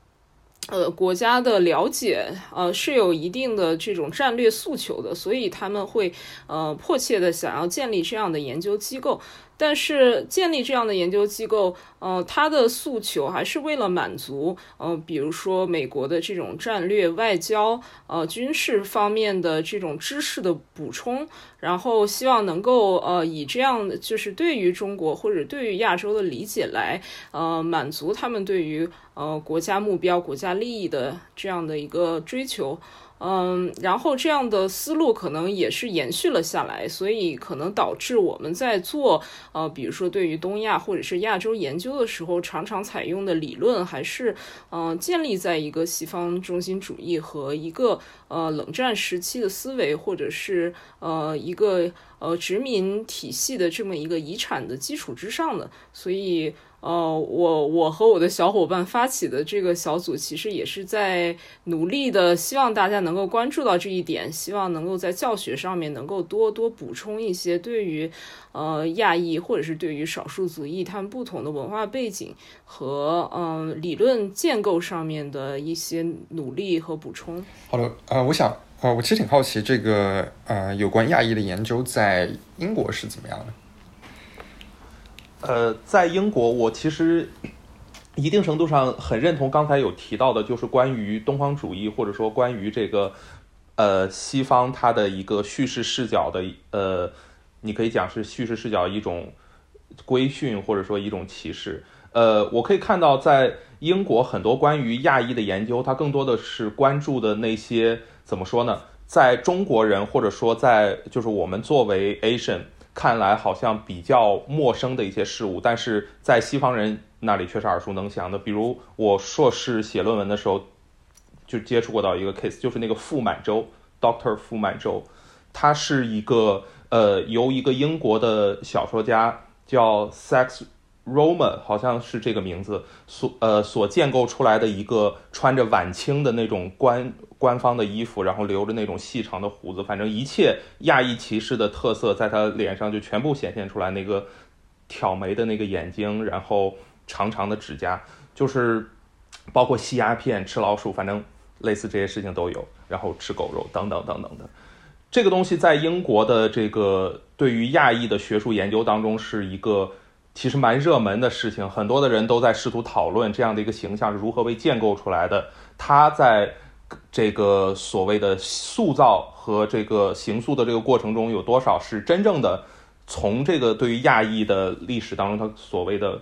呃，国家的了解，呃，是有一定的这种战略诉求的，所以他们会，呃，迫切的想要建立这样的研究机构。但是建立这样的研究机构，呃，它的诉求还是为了满足，呃，比如说美国的这种战略、外交、呃，军事方面的这种知识的补充，然后希望能够，呃，以这样的就是对于中国或者对于亚洲的理解来，呃，满足他们对于呃国家目标、国家利益的这样的一个追求。嗯，然后这样的思路可能也是延续了下来，所以可能导致我们在做呃，比如说对于东亚或者是亚洲研究的时候，常常采用的理论还是嗯，建立在一个西方中心主义和一个呃冷战时期的思维，或者是呃一个呃殖民体系的这么一个遗产的基础之上的，所以。呃，我我和我的小伙伴发起的这个小组，其实也是在努力的，希望大家能够关注到这一点，希望能够在教学上面能够多多补充一些对于呃亚裔或者是对于少数族裔他们不同的文化背景和嗯理论建构上面的一些努力和补充。好的，呃，我想呃，我其实挺好奇这个呃有关亚裔的研究在英国是怎么样的？呃，在英国，我其实一定程度上很认同刚才有提到的，就是关于东方主义或者说关于这个呃西方它的一个叙事视角的呃，你可以讲是叙事视角一种规训或者说一种歧视。呃，我可以看到在英国很多关于亚裔的研究，它更多的是关注的那些。怎么说呢？在中国人或者说在就是我们作为 Asian 看来好像比较陌生的一些事物，但是在西方人那里却是耳熟能详的。比如我硕士写论文的时候就接触过到一个 case，就是那个傅满洲 Doctor 傅满洲，他是一个呃由一个英国的小说家叫 Sex。Roma 好像是这个名字所呃所建构出来的一个穿着晚清的那种官官方的衣服，然后留着那种细长的胡子，反正一切亚裔骑士的特色在他脸上就全部显现出来。那个挑眉的那个眼睛，然后长长的指甲，就是包括吸鸦片、吃老鼠，反正类似这些事情都有。然后吃狗肉等等等等的，这个东西在英国的这个对于亚裔的学术研究当中是一个。其实蛮热门的事情，很多的人都在试图讨论这样的一个形象是如何被建构出来的。他在这个所谓的塑造和这个形塑的这个过程中，有多少是真正的从这个对于亚裔的历史当中他所谓的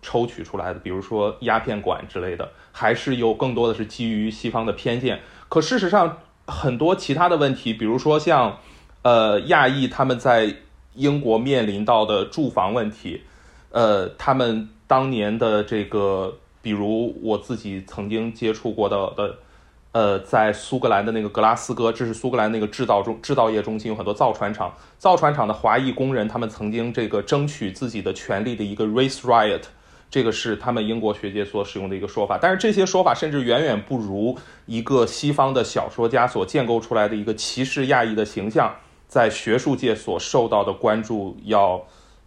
抽取出来的，比如说鸦片馆之类的，还是有更多的是基于西方的偏见？可事实上，很多其他的问题，比如说像呃亚裔他们在英国面临到的住房问题。呃，他们当年的这个，比如我自己曾经接触过的的，呃，在苏格兰的那个格拉斯哥，这是苏格兰那个制造中制造业中心，有很多造船厂，造船厂的华裔工人，他们曾经这个争取自己的权利的一个 race riot，这个是他们英国学界所使用的一个说法。但是这些说法甚至远远不如一个西方的小说家所建构出来的一个歧视亚裔的形象，在学术界所受到的关注要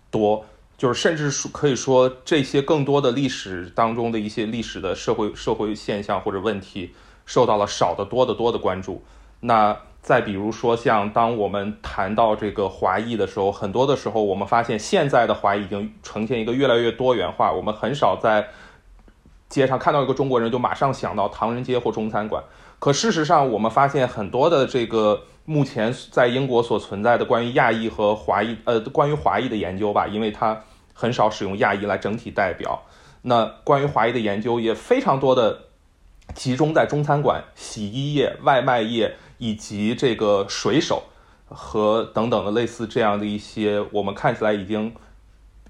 多。就是，甚至说可以说，这些更多的历史当中的一些历史的社会社会现象或者问题，受到了少得多得多的关注。那再比如说，像当我们谈到这个华裔的时候，很多的时候，我们发现现在的华裔已经呈现一个越来越多元化。我们很少在街上看到一个中国人就马上想到唐人街或中餐馆。可事实上，我们发现很多的这个目前在英国所存在的关于亚裔和华裔，呃，关于华裔的研究吧，因为它。很少使用亚裔来整体代表。那关于华裔的研究也非常多的集中在中餐馆、洗衣业、外卖业以及这个水手和等等的类似这样的一些我们看起来已经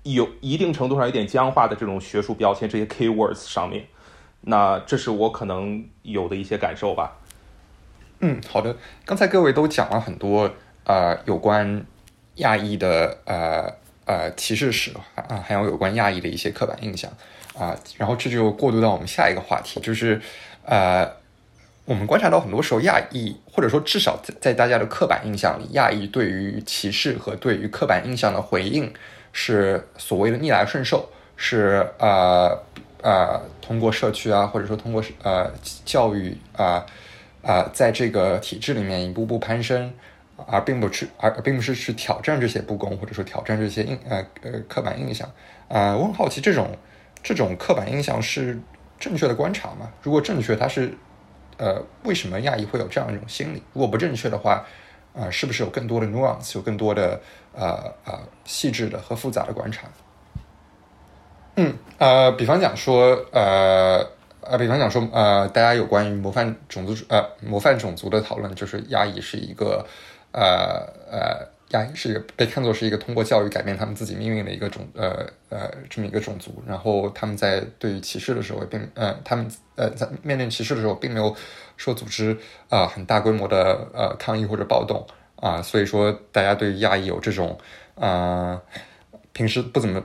有一定程度上有点僵化的这种学术标签，这些 keywords 上面。那这是我可能有的一些感受吧。嗯，好的。刚才各位都讲了很多呃有关亚裔的呃。呃，歧视史啊，还有有关亚裔的一些刻板印象啊，然后这就过渡到我们下一个话题，就是呃，我们观察到很多时候亚裔，或者说至少在在大家的刻板印象里，亚裔对于歧视和对于刻板印象的回应是所谓的逆来顺受，是呃呃通过社区啊，或者说通过呃教育啊啊，在这个体制里面一步步攀升。而并不去，而并不是去挑战这些不公，或者说挑战这些印呃呃刻板印象。啊，我很好奇，这种这种刻板印象是正确的观察吗？如果正确，它是呃为什么亚裔会有这样一种心理？如果不正确的话，啊，是不是有更多的 nuance，有更多的呃呃细致的和复杂的观察？嗯，呃，比方讲说，呃呃，比方讲说，呃，大家有关于模范种族呃模范种族的讨论，就是亚裔是一个。呃呃，亚裔是一个被看作是一个通过教育改变他们自己命运的一个种呃呃这么一个种族，然后他们在对于歧视的时候并呃他们呃在面对歧视的时候并没有说组织啊很大规模的呃抗议或者暴动啊，所以说大家对于亚裔有这种啊平时不怎么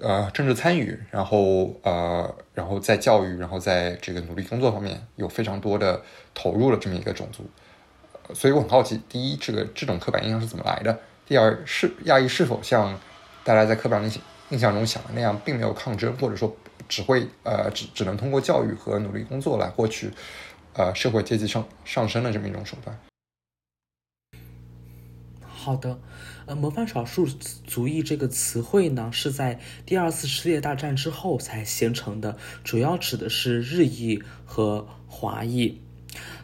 呃政治参与，然后呃然后在教育然后在这个努力工作方面有非常多的投入的这么一个种族。所以我很好奇，第一，这个这种刻板印象是怎么来的？第二，是亚裔是否像大家在刻板印象印象中想的那样，并没有抗争，或者说只会呃只只能通过教育和努力工作来获取呃社会阶级上上升的这么一种手段？好的，模范少数族裔这个词汇呢，是在第二次世界大战之后才形成的，主要指的是日裔和华裔。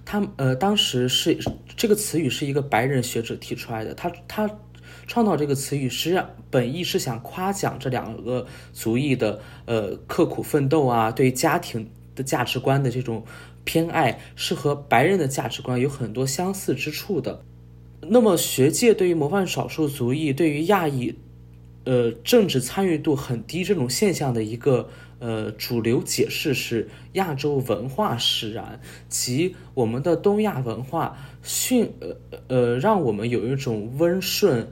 他呃，当时是这个词语是一个白人学者提出来的，他他创造这个词语，实际上本意是想夸奖这两个族裔的呃刻苦奋斗啊，对家庭的价值观的这种偏爱，是和白人的价值观有很多相似之处的。那么，学界对于模范少数族裔、对于亚裔，呃，政治参与度很低这种现象的一个呃主流解释是亚洲文化使然，即我们的东亚文化训呃呃让我们有一种温顺，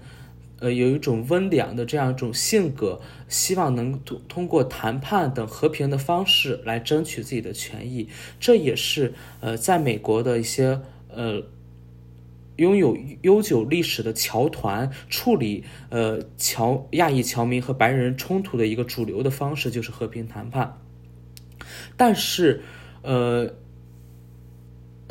呃有一种温良的这样一种性格，希望能通通过谈判等和平的方式来争取自己的权益。这也是呃在美国的一些呃。拥有悠久历史的侨团处理呃侨亚裔侨民和白人冲突的一个主流的方式就是和平谈判，但是呃。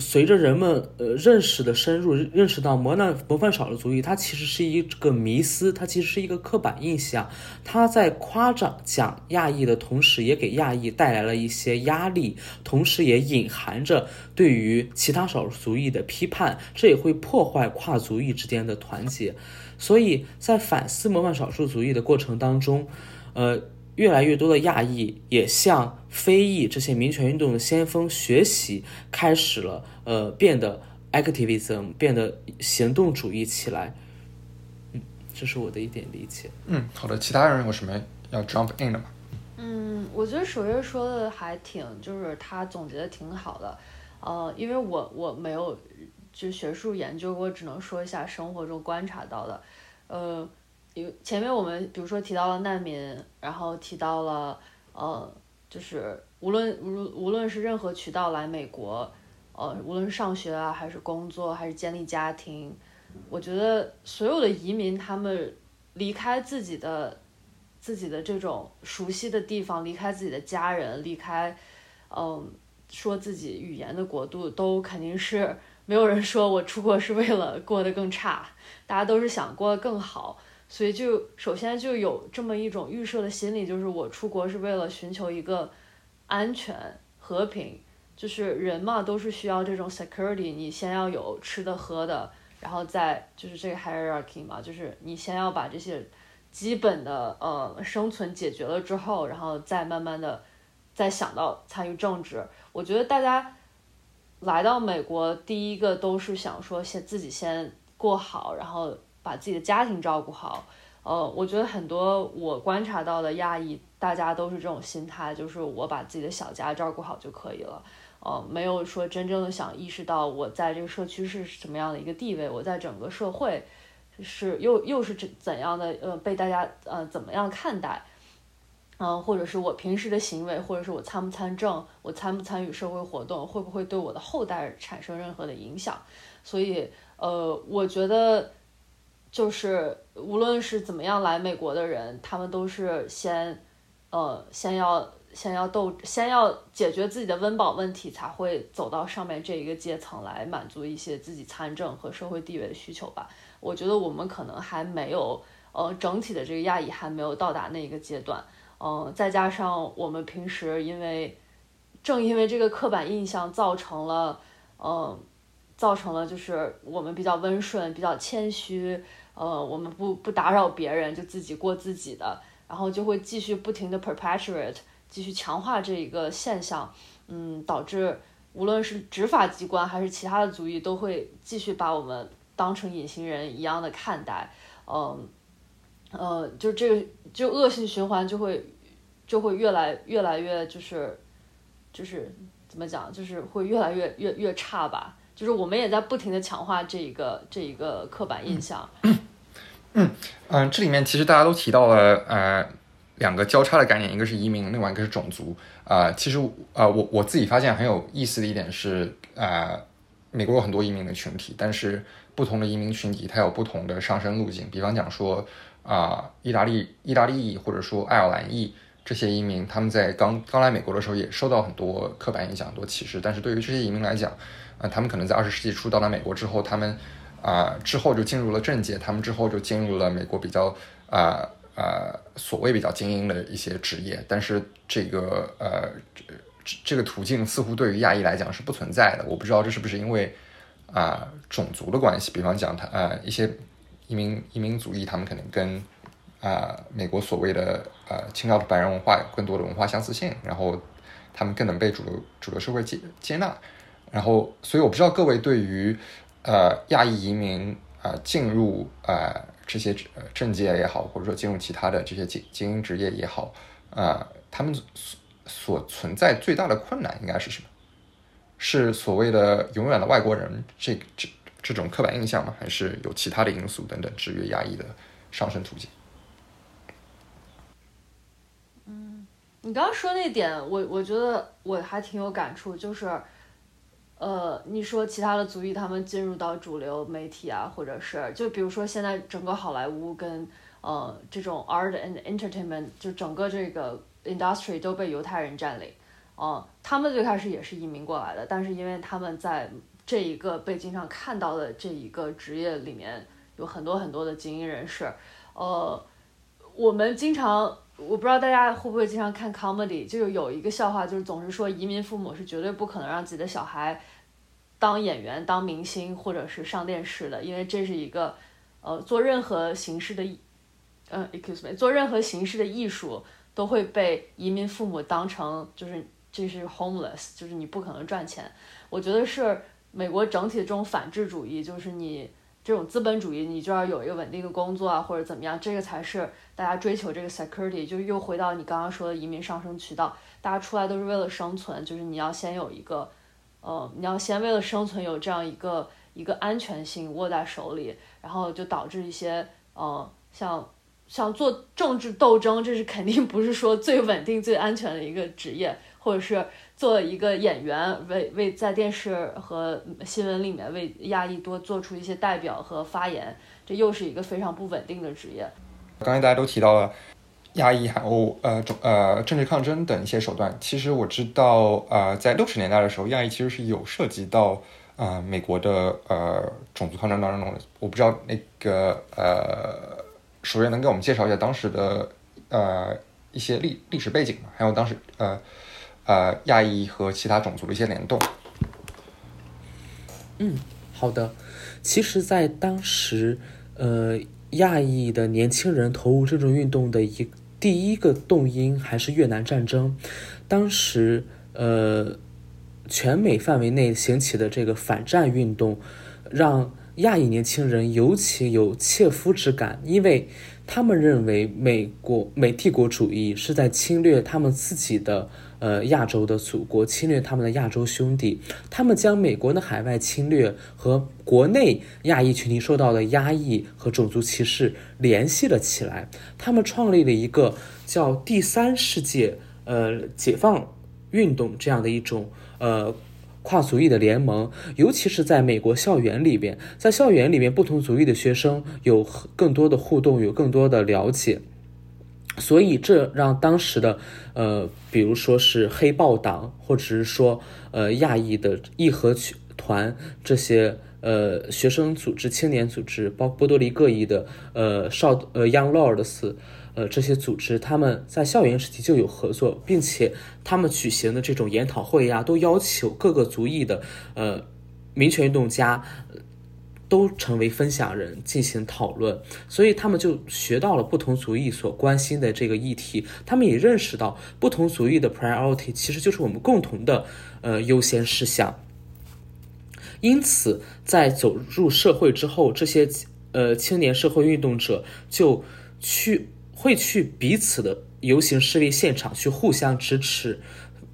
随着人们呃认识的深入，认识到模范模范少数族裔，它其实是一个迷思，它其实是一个刻板印象。它在夸奖讲亚裔的同时，也给亚裔带来了一些压力，同时也隐含着对于其他少数族裔的批判，这也会破坏跨族裔之间的团结。所以在反思模范少数族裔的过程当中，呃。越来越多的亚裔也向非裔这些民权运动的先锋学习，开始了呃变得 activism，变得行动主义起来。嗯，这是我的一点理解。嗯，好的，其他人有什么要 jump in 的吗？嗯，我觉得首月说的还挺，就是他总结的挺好的。呃，因为我我没有就学术研究过，只能说一下生活中观察到的。呃。因为前面我们比如说提到了难民，然后提到了呃，就是无论无无论是任何渠道来美国，呃，无论是上学啊，还是工作，还是建立家庭，我觉得所有的移民他们离开自己的自己的这种熟悉的地方，离开自己的家人，离开嗯说自己语言的国度，都肯定是没有人说我出国是为了过得更差，大家都是想过得更好。所以就首先就有这么一种预设的心理，就是我出国是为了寻求一个安全、和平，就是人嘛都是需要这种 security，你先要有吃的喝的，然后再就是这个 hierarchy 嘛，就是你先要把这些基本的呃生存解决了之后，然后再慢慢的再想到参与政治。我觉得大家来到美国，第一个都是想说先自己先过好，然后。把自己的家庭照顾好，呃，我觉得很多我观察到的亚裔，大家都是这种心态，就是我把自己的小家照顾好就可以了，呃，没有说真正的想意识到我在这个社区是什么样的一个地位，我在整个社会是又又是怎怎样的，呃，被大家呃怎么样看待，嗯，或者是我平时的行为，或者是我参不参政，我参不参与社会活动，会不会对我的后代产生任何的影响，所以，呃，我觉得。就是无论是怎么样来美国的人，他们都是先，呃，先要先要斗，先要解决自己的温饱问题，才会走到上面这一个阶层来满足一些自己参政和社会地位的需求吧。我觉得我们可能还没有，呃，整体的这个亚裔还没有到达那一个阶段，嗯，再加上我们平时因为，正因为这个刻板印象造成了，嗯，造成了就是我们比较温顺，比较谦虚。呃，我们不不打扰别人，就自己过自己的，然后就会继续不停的 perpetuate，继续强化这一个现象，嗯，导致无论是执法机关还是其他的族裔都会继续把我们当成隐形人一样的看待，嗯，呃，就这个就恶性循环就会就会越来越来越就是就是怎么讲，就是会越来越越越差吧。就是我们也在不停的强化这一个这一个刻板印象。嗯嗯，这里面其实大家都提到了呃两个交叉的概念，一个是移民，另外一个是种族。啊，其实啊我我自己发现很有意思的一点是啊，美国有很多移民的群体，但是不同的移民群体它有不同的上升路径。比方讲说啊，意大利意大利裔或者说爱尔兰裔这些移民，他们在刚刚来美国的时候也受到很多刻板印象、很多歧视，但是对于这些移民来讲。啊，他们可能在二十世纪初到达美国之后，他们，啊之后就进入了政界，他们之后就进入了美国比较啊啊所谓比较精英的一些职业，但是这个呃这这个途径似乎对于亚裔来讲是不存在的，我不知道这是不是因为啊种族的关系，比方讲他呃一些移民移民族裔，他们可能跟啊美国所谓的呃清朝的白人文化有更多的文化相似性，然后他们更能被主流主流社会接接纳。然后，所以我不知道各位对于呃亚裔移民啊进入啊这些政界也好，或者说进入其他的这些精精英职业也好啊，他们所所存在最大的困难应该是什么？是所谓的永远的外国人这这这种刻板印象吗？还是有其他的因素等等制约亚裔的上升途径？嗯，你刚刚说那点，我我觉得我还挺有感触，就是。呃，你说其他的族裔他们进入到主流媒体啊，或者是就比如说现在整个好莱坞跟呃这种 art and entertainment 就整个这个 industry 都被犹太人占领，嗯，他们最开始也是移民过来的，但是因为他们在这一个被经常看到的这一个职业里面有很多很多的精英人士，呃，我们经常我不知道大家会不会经常看 comedy，就有一个笑话，就是总是说移民父母是绝对不可能让自己的小孩。当演员、当明星，或者是上电视的，因为这是一个，呃，做任何形式的，嗯，excuse me，做任何形式的艺术都会被移民父母当成就是这是 homeless，就是你不可能赚钱。我觉得是美国整体的这种反智主义，就是你这种资本主义，你就要有一个稳定的工作啊，或者怎么样，这个才是大家追求这个 security，就是又回到你刚刚说的移民上升渠道，大家出来都是为了生存，就是你要先有一个。呃，你要先为了生存有这样一个一个安全性握在手里，然后就导致一些呃，像像做政治斗争，这是肯定不是说最稳定、最安全的一个职业，或者是做一个演员，为为在电视和新闻里面为亚裔多做出一些代表和发言，这又是一个非常不稳定的职业。刚才大家都提到了。亚裔海鸥呃种呃政治抗争等一些手段，其实我知道呃在六十年代的时候，亚裔其实是有涉及到呃美国的呃种族抗争当中的。我不知道那个呃首先能给我们介绍一下当时的呃一些历历史背景吗？还有当时呃呃亚裔和其他种族的一些联动。嗯，好的。其实，在当时呃亚裔的年轻人投入这种运动的一。第一个动因还是越南战争，当时呃，全美范围内兴起的这个反战运动，让亚裔年轻人尤其有切肤之感，因为他们认为美国美帝国主义是在侵略他们自己的。呃，亚洲的祖国侵略他们的亚洲兄弟，他们将美国的海外侵略和国内亚裔群体受到的压抑和种族歧视联系了起来。他们创立了一个叫“第三世界”呃解放运动这样的一种呃跨族裔的联盟，尤其是在美国校园里边，在校园里面，不同族裔的学生有更多的互动，有更多的了解。所以，这让当时的，呃，比如说是黑豹党，或者是说，呃，亚裔的义和团这些，呃，学生组织、青年组织，包括波多黎各裔的，呃，少，呃，Young Lords，呃，这些组织，他们在校园时期就有合作，并且他们举行的这种研讨会呀，都要求各个族裔的，呃，民权运动家。都成为分享人进行讨论，所以他们就学到了不同族裔所关心的这个议题。他们也认识到不同族裔的 priority 其实就是我们共同的呃优先事项。因此，在走入社会之后，这些呃青年社会运动者就去会去彼此的游行示威现场去互相支持。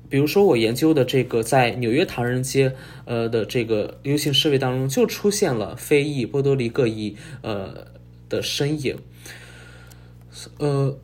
比如说，我研究的这个在纽约唐人街，呃的这个游行示威当中，就出现了非裔波多黎各裔呃的身影。呃，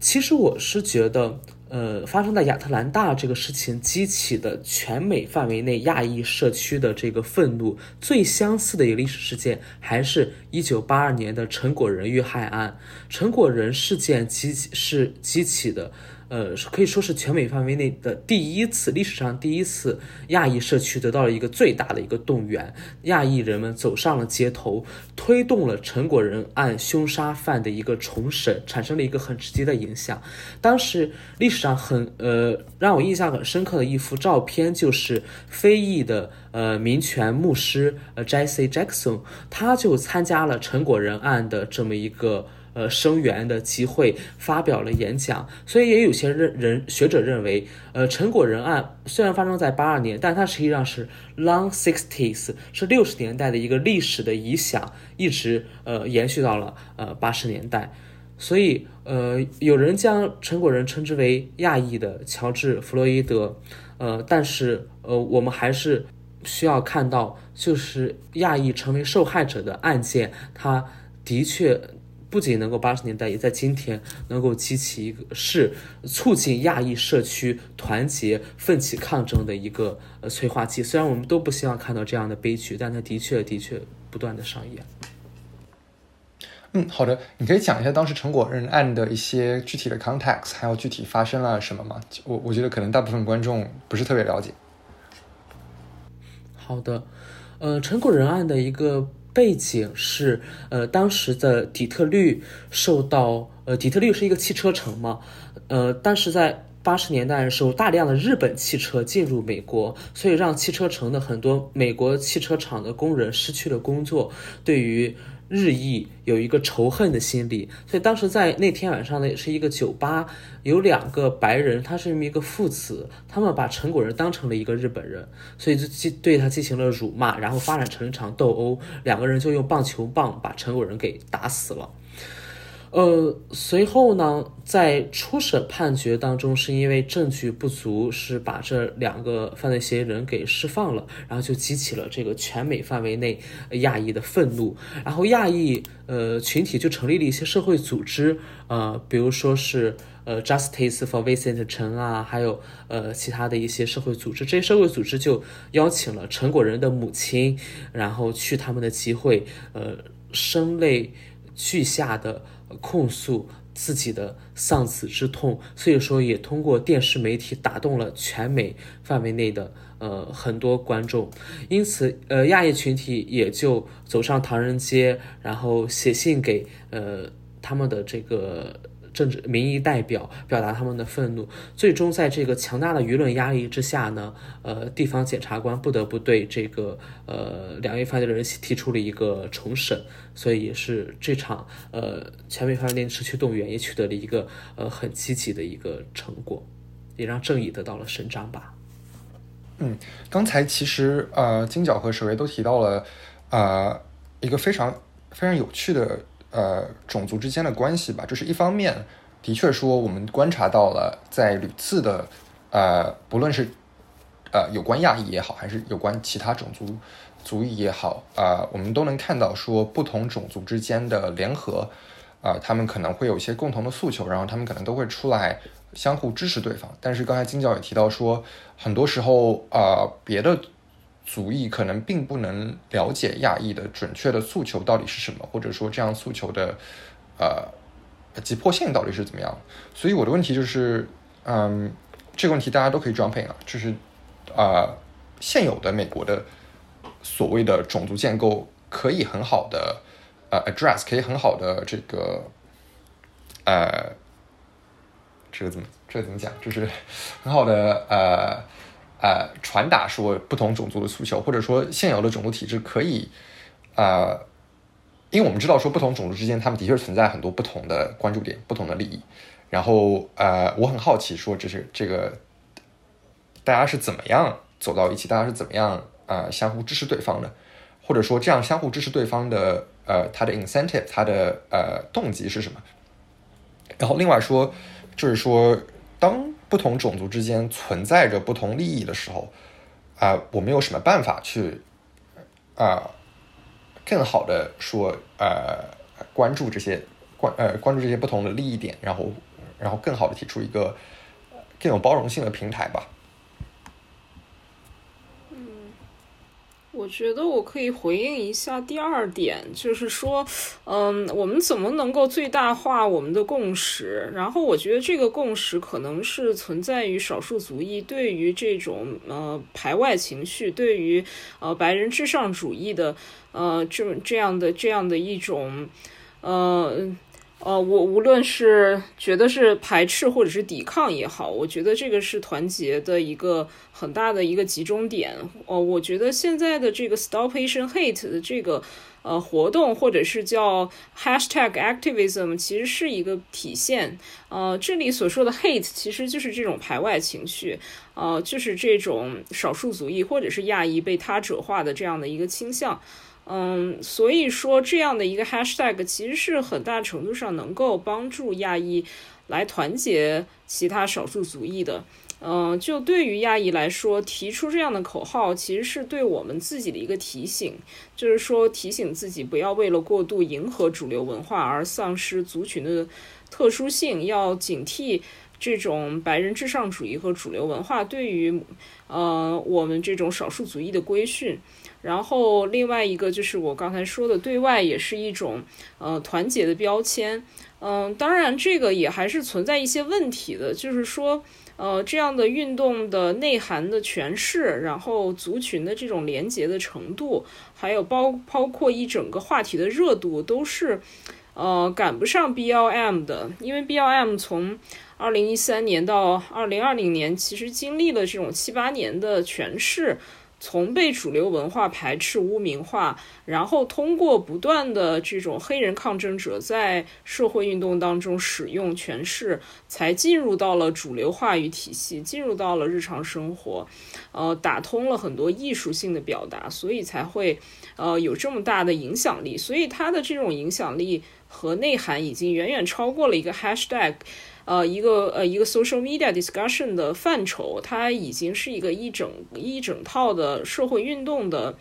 其实我是觉得，呃，发生在亚特兰大这个事情激起的全美范围内亚裔社区的这个愤怒，最相似的一个历史事件，还是一九八二年的陈果仁遇害案。陈果仁事件激起是激起的。呃，可以说是全美范围内的第一次，历史上第一次，亚裔社区得到了一个最大的一个动员，亚裔人们走上了街头，推动了陈果仁案凶杀犯的一个重审，产生了一个很直接的影响。当时历史上很呃让我印象很深刻的一幅照片，就是非裔的呃民权牧师呃 Jesse Jackson，他就参加了陈果仁案的这么一个。呃，声援的机会发表了演讲，所以也有些人人学者认为，呃，陈果仁案虽然发生在八二年，但它实际上是 long sixties，是六十年代的一个历史的遗响，一直呃延续到了呃八十年代，所以呃，有人将陈果仁称之为亚裔的乔治弗洛伊德，呃，但是呃，我们还是需要看到，就是亚裔成为受害者的案件，它的确。不仅能够八十年代，也在今天能够激起一个是促进亚裔社区团结奋起抗争的一个呃催化剂。虽然我们都不希望看到这样的悲剧，但它的确的确不断的上演。嗯，好的，你可以讲一下当时陈果仁案的一些具体的 context，还有具体发生了什么吗？我我觉得可能大部分观众不是特别了解。好的，呃，陈果仁案的一个。背景是，呃，当时的底特律受到，呃，底特律是一个汽车城嘛，呃，但是在八十年代的时候，大量的日本汽车进入美国，所以让汽车城的很多美国汽车厂的工人失去了工作，对于。日益有一个仇恨的心理，所以当时在那天晚上呢，也是一个酒吧，有两个白人，他是这么一个父子，他们把陈果仁当成了一个日本人，所以就进对他进行了辱骂，然后发展成一场斗殴，两个人就用棒球棒把陈果仁给打死了。呃，随后呢，在初审判决当中，是因为证据不足，是把这两个犯罪嫌疑人给释放了，然后就激起了这个全美范围内亚裔的愤怒，然后亚裔呃群体就成立了一些社会组织，呃，比如说是呃 Justice for Vincent Chen 啊，还有呃其他的一些社会组织，这些社会组织就邀请了陈果仁的母亲，然后去他们的集会，呃，声泪俱下的。控诉自己的丧子之痛，所以说也通过电视媒体打动了全美范围内的呃很多观众，因此呃亚裔群体也就走上唐人街，然后写信给呃他们的这个。政治民意代表表达他们的愤怒，最终在这个强大的舆论压力之下呢，呃，地方检察官不得不对这个呃两位犯罪的人提出了一个重审，所以也是这场呃全美范围内社区动员也取得了一个呃很积极的一个成果，也让正义得到了伸张吧。嗯，刚才其实呃金角和史维都提到了呃一个非常非常有趣的。呃，种族之间的关系吧，就是一方面，的确说我们观察到了，在屡次的呃，不论是呃有关亚裔也好，还是有关其他种族族裔也好，啊，我们都能看到说不同种族之间的联合，啊，他们可能会有一些共同的诉求，然后他们可能都会出来相互支持对方。但是刚才金教也提到说，很多时候啊，别的。族裔可能并不能了解亚裔的准确的诉求到底是什么，或者说这样诉求的呃急迫性到底是怎么样。所以我的问题就是，嗯，这个问题大家都可以 jump in 啊，就是啊，现有的美国的所谓的种族建构可以很好的呃 address，可以很好的这个呃这个怎么这个怎么讲，就是很好的呃。呃，传达说不同种族的诉求，或者说现有的种族体制可以，呃，因为我们知道说不同种族之间，他们的确存在很多不同的关注点、不同的利益。然后，呃，我很好奇，说这是这个大家是怎么样走到一起，大家是怎么样呃相互支持对方的，或者说这样相互支持对方的，呃，他的 incentive，他的呃动机是什么？然后另外说，就是说当。不同种族之间存在着不同利益的时候，啊，我们有什么办法去啊，更好的说呃，关注这些关呃关注这些不同的利益点，然后然后更好的提出一个更有包容性的平台吧。嗯，我觉得我可以回应一下第二点，就是说，嗯，我们怎么能够最大化我们的共识？然后我觉得这个共识可能是存在于少数族裔对于这种呃排外情绪，对于呃白人至上主义的呃这这样的这样的一种呃。呃，我无论是觉得是排斥或者是抵抗也好，我觉得这个是团结的一个很大的一个集中点。哦，我觉得现在的这个 Stop Asian Hate 的这个呃活动，或者是叫 Hashtag Activism，其实是一个体现。呃，这里所说的 Hate 其实就是这种排外情绪，呃，就是这种少数族裔或者是亚裔被他者化的这样的一个倾向。嗯，所以说这样的一个 hashtag 其实是很大程度上能够帮助亚裔来团结其他少数族裔的。嗯，就对于亚裔来说，提出这样的口号其实是对我们自己的一个提醒，就是说提醒自己不要为了过度迎合主流文化而丧失族群的特殊性，要警惕这种白人至上主义和主流文化对于呃我们这种少数族裔的规训。然后另外一个就是我刚才说的，对外也是一种呃团结的标签。嗯，当然这个也还是存在一些问题的，就是说呃这样的运动的内涵的诠释，然后族群的这种连结的程度，还有包包括一整个话题的热度，都是呃赶不上 BLM 的，因为 BLM 从二零一三年到二零二零年，其实经历了这种七八年的诠释。从被主流文化排斥、污名化，然后通过不断的这种黑人抗争者在社会运动当中使用诠释，才进入到了主流话语体系，进入到了日常生活，呃，打通了很多艺术性的表达，所以才会呃有这么大的影响力。所以它的这种影响力和内涵已经远远超过了一个 hashtag。呃，一个呃，一个 social media discussion 的范畴，它已经是一个一整一整套的社会运动的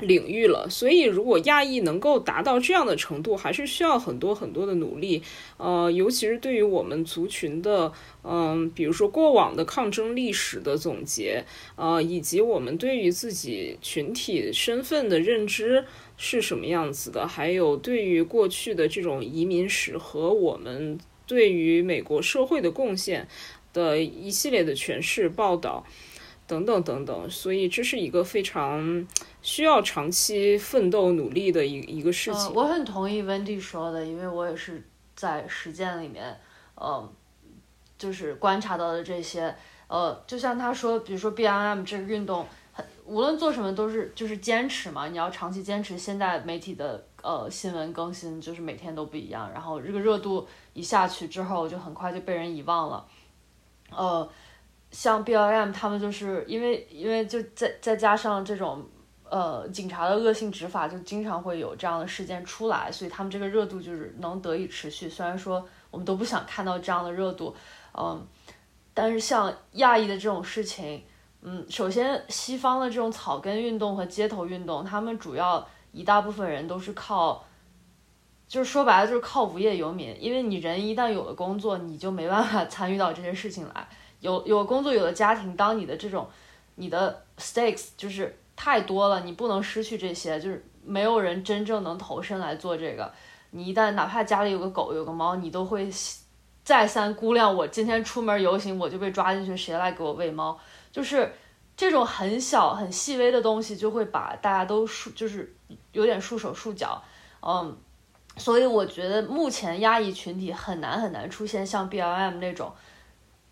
领域了。所以，如果亚裔能够达到这样的程度，还是需要很多很多的努力。呃，尤其是对于我们族群的，嗯，比如说过往的抗争历史的总结，呃，以及我们对于自己群体身份的认知是什么样子的，还有对于过去的这种移民史和我们。对于美国社会的贡献的一系列的诠释、报道等等等等，所以这是一个非常需要长期奋斗努力的一一个事情。我很同意 Wendy 说的，因为我也是在实践里面，呃，就是观察到的这些，呃，就像他说，比如说 BLM 这个运动，无论做什么都是就是坚持嘛，你要长期坚持。现在媒体的呃新闻更新就是每天都不一样，然后这个热度。一下去之后，就很快就被人遗忘了。呃，像 BLM 他们就是因为因为就再再加上这种呃警察的恶性执法，就经常会有这样的事件出来，所以他们这个热度就是能得以持续。虽然说我们都不想看到这样的热度，嗯，但是像亚裔的这种事情，嗯，首先西方的这种草根运动和街头运动，他们主要一大部分人都是靠。就是说白了，就是靠无业游民，因为你人一旦有了工作，你就没办法 <laughs> 参与到这些事情来。有有工作，有了家庭，当你的这种你的 stakes 就是太多了，你不能失去这些，就是没有人真正能投身来做这个。你一旦哪怕家里有个狗，有个猫，你都会再三估量，我今天出门游行，我就被抓进去，谁来给我喂猫？就是这种很小很细微的东西，就会把大家都束，就是有点束手束脚，嗯。所以我觉得目前亚裔群体很难很难出现像 BLM 那种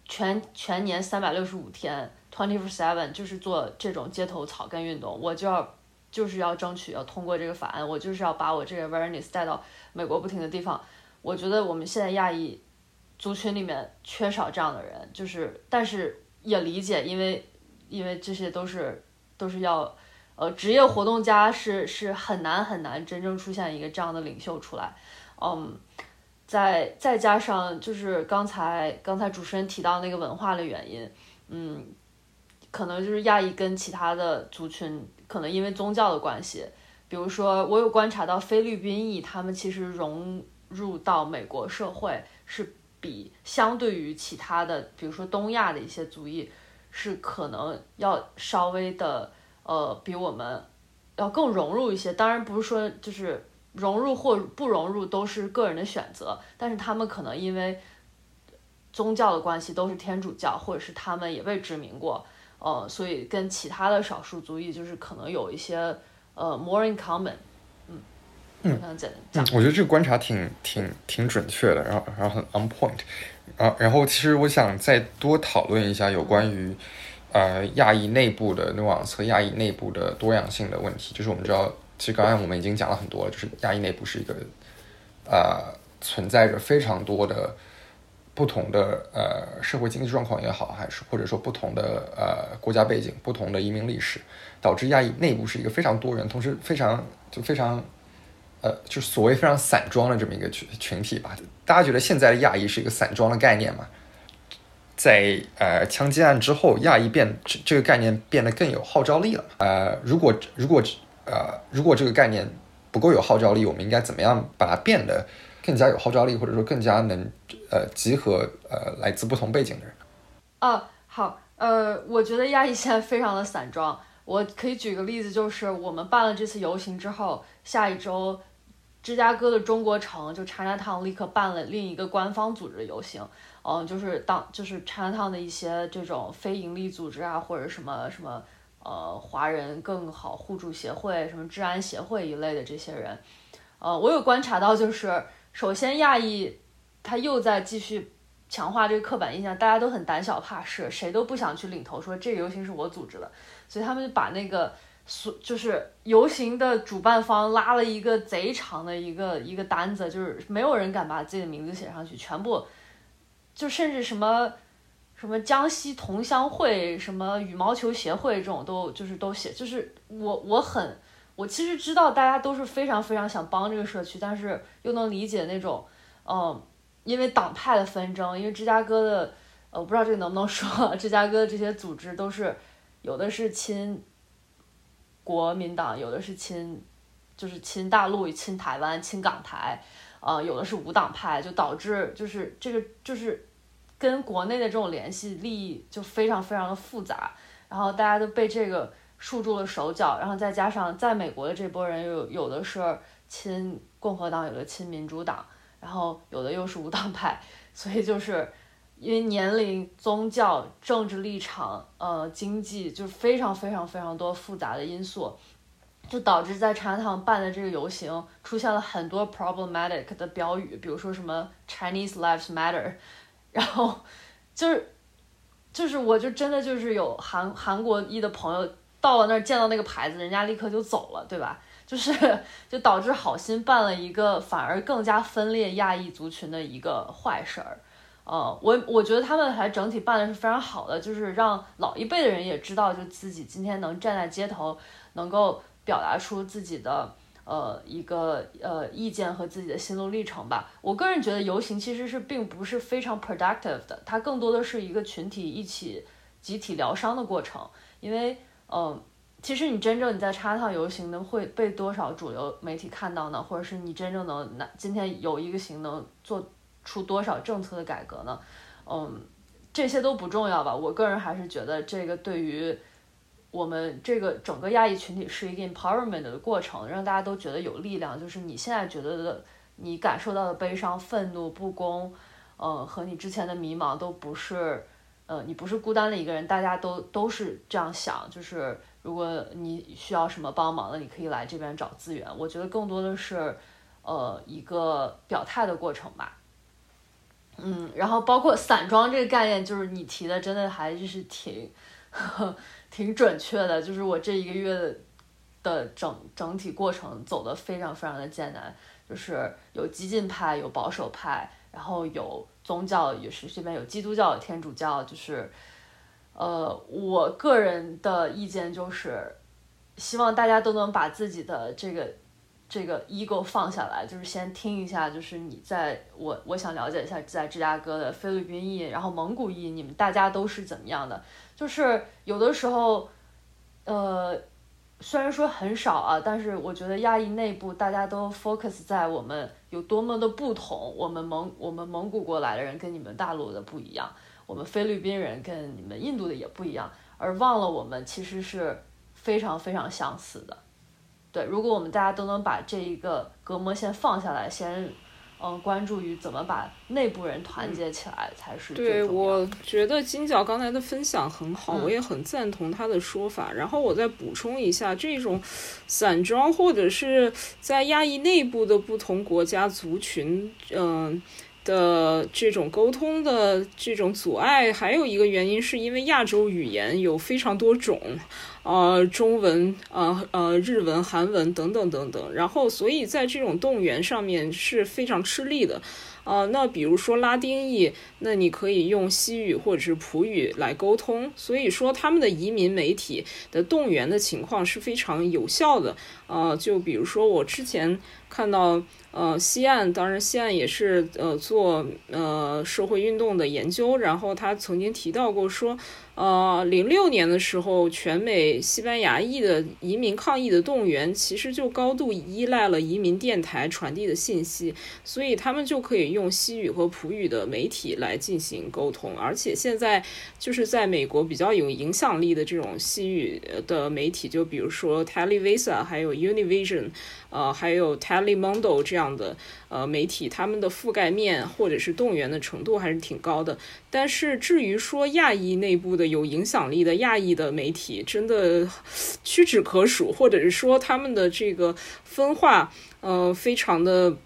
全全年三百六十五天 twenty four seven 就是做这种街头草根运动，我就要就是要争取要通过这个法案，我就是要把我这个 awareness 带到美国不停的地方。我觉得我们现在亚裔族群里面缺少这样的人，就是但是也理解，因为因为这些都是都是要。呃，职业活动家是是很难很难真正出现一个这样的领袖出来，嗯，再再加上就是刚才刚才主持人提到那个文化的原因，嗯，可能就是亚裔跟其他的族群可能因为宗教的关系，比如说我有观察到菲律宾裔他们其实融入到美国社会是比相对于其他的，比如说东亚的一些族裔是可能要稍微的。呃，比我们要更融入一些。当然不是说就是融入或不融入都是个人的选择，但是他们可能因为宗教的关系都是天主教，或者是他们也被殖民过，呃，所以跟其他的少数族裔就是可能有一些呃 more in common。嗯我觉得这个观察挺挺挺准确的，然后然后很 on point。啊，然后其实我想再多讨论一下有关于呃亚裔内部的 nuance 和亚裔内部的多样性的问题。就是我们知道，其实刚才我们已经讲了很多了，就是亚裔内部是一个呃存在着非常多的。不同的呃社会经济状况也好，还是或者说不同的呃国家背景、不同的移民历史，导致亚裔内部是一个非常多元，同时非常就非常呃就所谓非常散装的这么一个群群体吧。大家觉得现在的亚裔是一个散装的概念吗？在呃枪击案之后，亚裔变这个概念变得更有号召力了。呃，如果如果呃如果这个概念不够有号召力，我们应该怎么样把它变得？更加有号召力，或者说更加能呃集合呃来自不同背景的人。啊，好，呃，我觉得亚裔现在非常的散装。我可以举个例子，就是我们办了这次游行之后，下一周芝加哥的中国城就 Chinatown 立刻办了另一个官方组织的游行。嗯，就是当就是 Chinatown 的一些这种非盈利组织啊，或者什么什么呃华人更好互助协会、什么治安协会一类的这些人，呃，我有观察到就是。首先，亚裔他又在继续强化这个刻板印象，大家都很胆小怕事，谁都不想去领头说这个游行是我组织的，所以他们就把那个所就是游行的主办方拉了一个贼长的一个一个单子，就是没有人敢把自己的名字写上去，全部就甚至什么什么江西同乡会、什么羽毛球协会这种都就是都写，就是我我很。我其实知道大家都是非常非常想帮这个社区，但是又能理解那种，嗯，因为党派的纷争，因为芝加哥的，呃，我不知道这个能不能说，芝加哥的这些组织都是有的是亲国民党，有的是亲，就是亲大陆、亲台湾、亲港台，呃，有的是无党派，就导致就是这个就是跟国内的这种联系利益就非常非常的复杂，然后大家都被这个。束住了手脚，然后再加上在美国的这波人，有有的是亲共和党，有的亲民主党，然后有的又是无党派，所以就是因为年龄、宗教、政治立场、呃经济，就是非常非常非常多复杂的因素，就导致在茶堂办的这个游行出现了很多 problematic 的标语，比如说什么 Chinese lives matter，<laughs> 然后就是就是我就真的就是有韩韩国裔的朋友。到了那儿见到那个牌子，人家立刻就走了，对吧？就是就导致好心办了一个反而更加分裂亚裔族群的一个坏事儿。呃，我我觉得他们还整体办的是非常好的，就是让老一辈的人也知道，就自己今天能站在街头，能够表达出自己的呃一个呃意见和自己的心路历程吧。我个人觉得游行其实是并不是非常 productive 的，它更多的是一个群体一起集体疗伤的过程，因为。嗯，其实你真正你在插套游行能会被多少主流媒体看到呢？或者是你真正能拿今天有一个行能做出多少政策的改革呢？嗯，这些都不重要吧。我个人还是觉得这个对于我们这个整个亚裔群体是一个 empowerment 的过程，让大家都觉得有力量。就是你现在觉得的，你感受到的悲伤、愤怒、不公，嗯，和你之前的迷茫都不是。呃，你不是孤单的一个人，大家都都是这样想。就是如果你需要什么帮忙的，你可以来这边找资源。我觉得更多的是，呃，一个表态的过程吧。嗯，然后包括散装这个概念，就是你提的，真的还是挺挺准确的。就是我这一个月的整整体过程走的非常非常的艰难，就是有激进派，有保守派，然后有。宗教也是这边有基督教、有天主教，就是，呃，我个人的意见就是，希望大家都能把自己的这个这个 ego 放下来，就是先听一下，就是你在我我想了解一下在芝加哥的菲律宾裔，然后蒙古裔，你们大家都是怎么样的？就是有的时候，呃。虽然说很少啊，但是我觉得亚裔内部大家都 focus 在我们有多么的不同。我们蒙我们蒙古过来的人跟你们大陆的不一样，我们菲律宾人跟你们印度的也不一样，而忘了我们其实是非常非常相似的。对，如果我们大家都能把这一个隔膜先放下来，先嗯关注于怎么把内部人团结起来，才是最对，重要我觉得金角刚才的分享很好，嗯我也很赞同他的说法。然后我再补充一下，这种散装或者是在亚裔内部的不同国家族群，嗯、的这种沟通的这种阻碍，还有一个原因是因为亚洲语言有非常多种，呃，中文、呃呃日文、韩文等等等等，然后所以在这种动员上面是非常吃力的。呃，那比如说拉丁裔，那你可以用西语或者是普语来沟通，所以说他们的移民媒体的动员的情况是非常有效的。呃，就比如说我之前看到，呃，西岸，当然西岸也是呃做呃社会运动的研究，然后他曾经提到过说，呃，零六年的时候，全美西班牙裔的移民抗议的动员，其实就高度依赖了移民电台传递的信息，所以他们就可以用西语和普语的媒体来进行沟通，而且现在就是在美国比较有影响力的这种西语的媒体，就比如说 Televisa，还有 Univision，呃，还有 Telemundo 这样的呃媒体，他们的覆盖面或者是动员的程度还是挺高的。但是至于说亚裔内部的有影响力的亚裔的媒体，真的屈指可数，或者是说他们的这个分化，呃，非常的。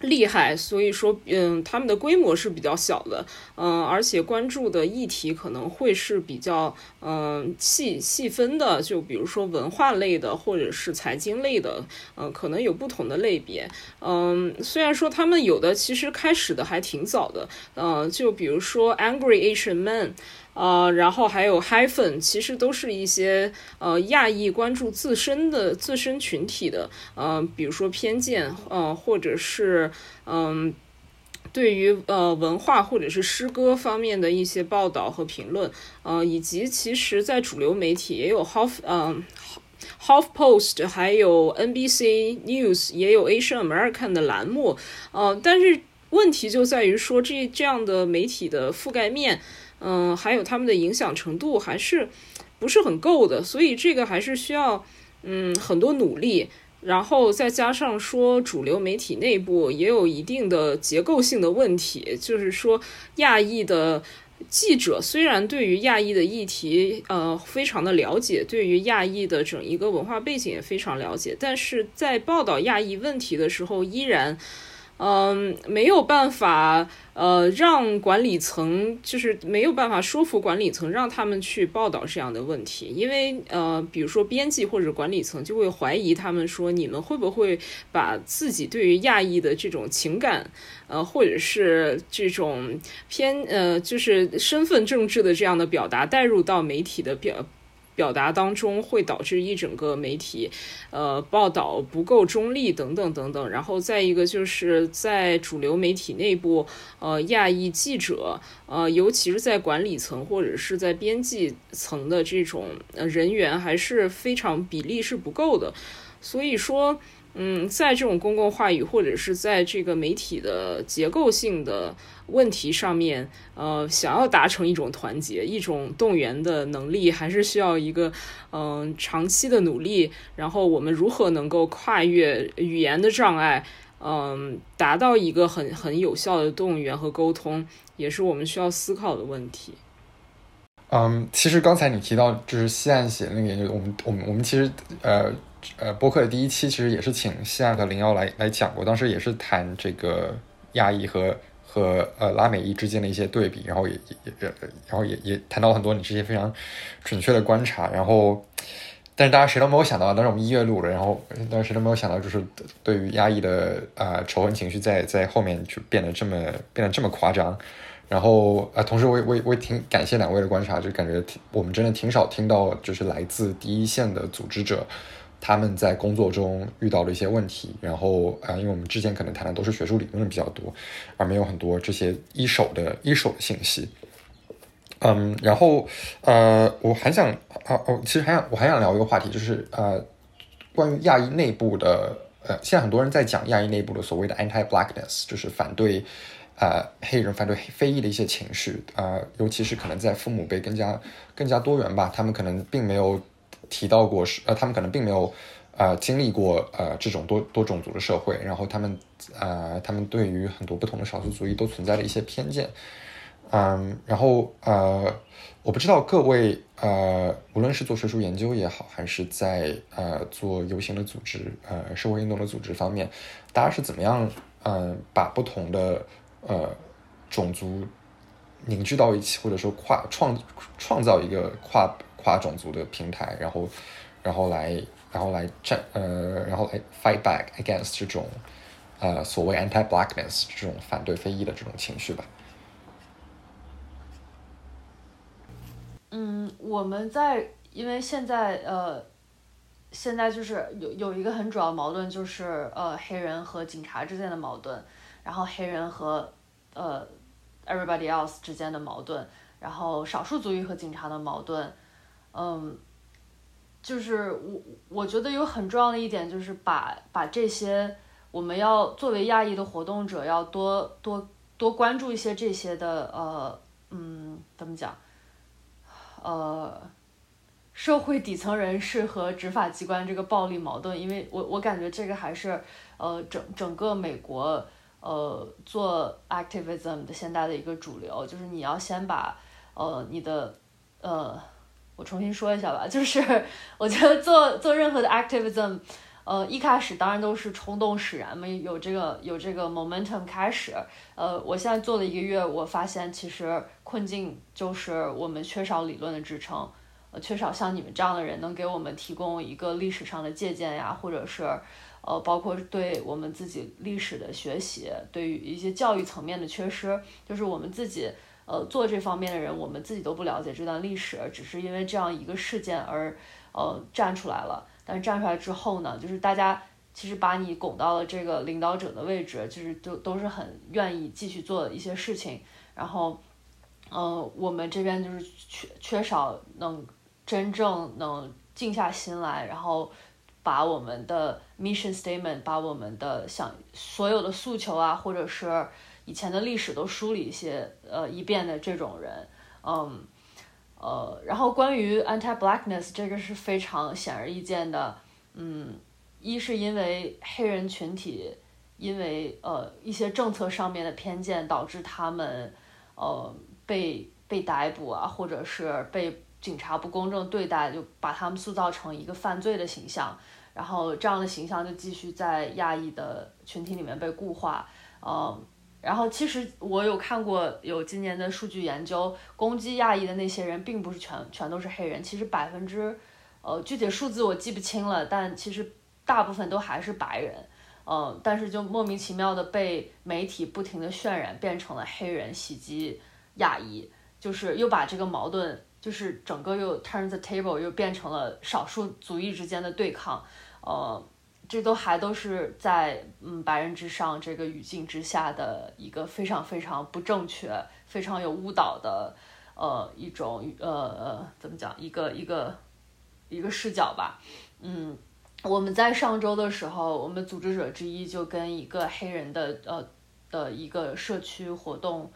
厉害，所以说，嗯，他们的规模是比较小的，嗯、而且关注的议题可能会是比较，嗯、细细分的，就比如说文化类的，或者是财经类的，嗯、可能有不同的类别，嗯，虽然说他们有的其实开始的还挺早的，嗯、就比如说 Angry Asian Man。呃，然后还有 hyphen，其实都是一些呃亚裔关注自身的自身群体的，呃，比如说偏见，呃，或者是嗯。对于呃文化或者是诗歌方面的一些报道和评论，呃，以及其实，在主流媒体也有 Half 嗯、Half Post，还有 NBC News，也有 Asian American 的栏目，呃，但是问题就在于说这这样的媒体的覆盖面，嗯、还有他们的影响程度还是不是很够的，所以这个还是需要嗯很多努力。然后再加上说，主流媒体内部也有一定的结构性的问题，就是说亚裔的记者虽然对于亚裔的议题呃非常的了解，对于亚裔的整一个文化背景也非常了解，但是在报道亚裔问题的时候，依然嗯、没有办法呃让管理层就是没有办法说服管理层让他们去报道这样的问题，因为呃比如说编辑或者管理层就会怀疑他们说你们会不会把自己对于亚裔的这种情感呃或者是这种偏呃就是身份政治的这样的表达带入到媒体的表。表达当中会导致一整个媒体，呃，报道不够中立等等等等。然后再一个就是在主流媒体内部，呃，亚裔记者，呃，尤其是在管理层或者是在编辑层的这种人员，还是非常比例是不够的。所以说，嗯，在这种公共话语或者是在这个媒体的结构性的问题上面，呃，想要达成一种团结、一种动员的能力，还是需要一个嗯、长期的努力。然后我们如何能够跨越语言的障碍，嗯、达到一个很很有效的动员和沟通，也是我们需要思考的问题。嗯，其实刚才你提到就是西岸写的那个研究，我们我们我们其实呃呃播客的第一期其实也是请西岸和零幺来来讲过，当时也是谈这个亚裔和和呃拉美裔之间的一些对比，然后也也也然后也也谈到很多你这些非常准确的观察，然后但是大家谁都没有想到，当时我们一月录了，然后但是谁都没有想到，就是对于亚裔的啊、呃仇恨情绪在在后面就变得这么变得这么夸张。然后啊，同时我也我也我也挺感谢两位的观察，就感觉我们真的挺少听到，就是来自第一线的组织者，他们在工作中遇到了一些问题。然后啊，因为我们之前可能谈的都是学术理论比较多，而没有很多这些一手的一手的信息。嗯，然后呃，我还想啊哦，其实还想我还想聊一个话题，就是呃，关于亚裔内部的呃，现在很多人在讲亚裔内部的所谓的 anti-blackness，就是反对。呃，黑人反对非裔的一些情绪，啊、呃，尤其是可能在父母辈更加更加多元吧，他们可能并没有提到过是，呃，他们可能并没有呃经历过呃这种多多种族的社会，然后他们呃他们对于很多不同的少数族裔都存在了一些偏见。嗯，然后呃，我不知道各位呃，无论是做学术研究也好，还是在呃做游行的组织、呃社会运动的组织方面，大家是怎么样嗯把不同的呃种族凝聚到一起，或者说跨创创造一个跨跨种族的平台，然后然后来然后来战呃然后来 fight back against 这种呃所谓 anti-blackness 这种反对非裔的这种情绪吧。嗯，我们在因为现在呃，现在就是有有一个很主要矛盾，就是呃黑人和警察之间的矛盾，然后黑人和呃 everybody else 之间的矛盾，然后少数族裔和警察的矛盾，嗯，就是我我觉得有很重要的一点就是把把这些我们要作为亚裔的活动者要多多多关注一些这些的呃嗯怎么讲？呃，社会底层人士和执法机关这个暴力矛盾，因为我我感觉这个还是呃整整个美国呃做 activism 的现在的一个主流，就是你要先把呃你的呃我重新说一下吧，就是 <laughs> 我觉得做做任何的 activism，呃一开始当然都是冲动使然嘛，有这个有这个 momentum 开始，呃我现在做了一个月，我发现其实。困境就是我们缺少理论的支撑，呃，缺少像你们这样的人能给我们提供一个历史上的借鉴呀，或者是，呃，包括对我们自己历史的学习，对于一些教育层面的缺失，就是我们自己，呃，做这方面的人，我们自己都不了解这段历史，只是因为这样一个事件而，呃，站出来了。但是站出来之后呢，就是大家其实把你拱到了这个领导者的位置，就是都都是很愿意继续做一些事情，然后。嗯，我们这边就是缺缺少能真正能静下心来，然后把我们的 mission statement，把我们的想所有的诉求啊，或者是以前的历史都梳理一些呃一遍的这种人，嗯，呃，然后关于 anti-blackness 这个是非常显而易见的，嗯，一是因为黑人群体因为呃一些政策上面的偏见导致他们呃。被被逮捕啊，或者是被警察不公正对待，就把他们塑造成一个犯罪的形象，然后这样的形象就继续在亚裔的群体里面被固化。嗯，然后其实我有看过有今年的数据研究，攻击亚裔的那些人并不是全全都是黑人，其实百分之，呃，具体数字我记不清了，但其实大部分都还是白人。嗯，但是就莫名其妙的被媒体不停的渲染，变成了黑人袭击。亚裔就是又把这个矛盾，就是整个又 turn the table，又变成了少数族裔之间的对抗，呃，这都还都是在嗯白人之上这个语境之下的一个非常非常不正确、非常有误导的呃一种呃呃怎么讲一个一个一个视角吧，嗯，我们在上周的时候，我们组织者之一就跟一个黑人的呃的一个社区活动。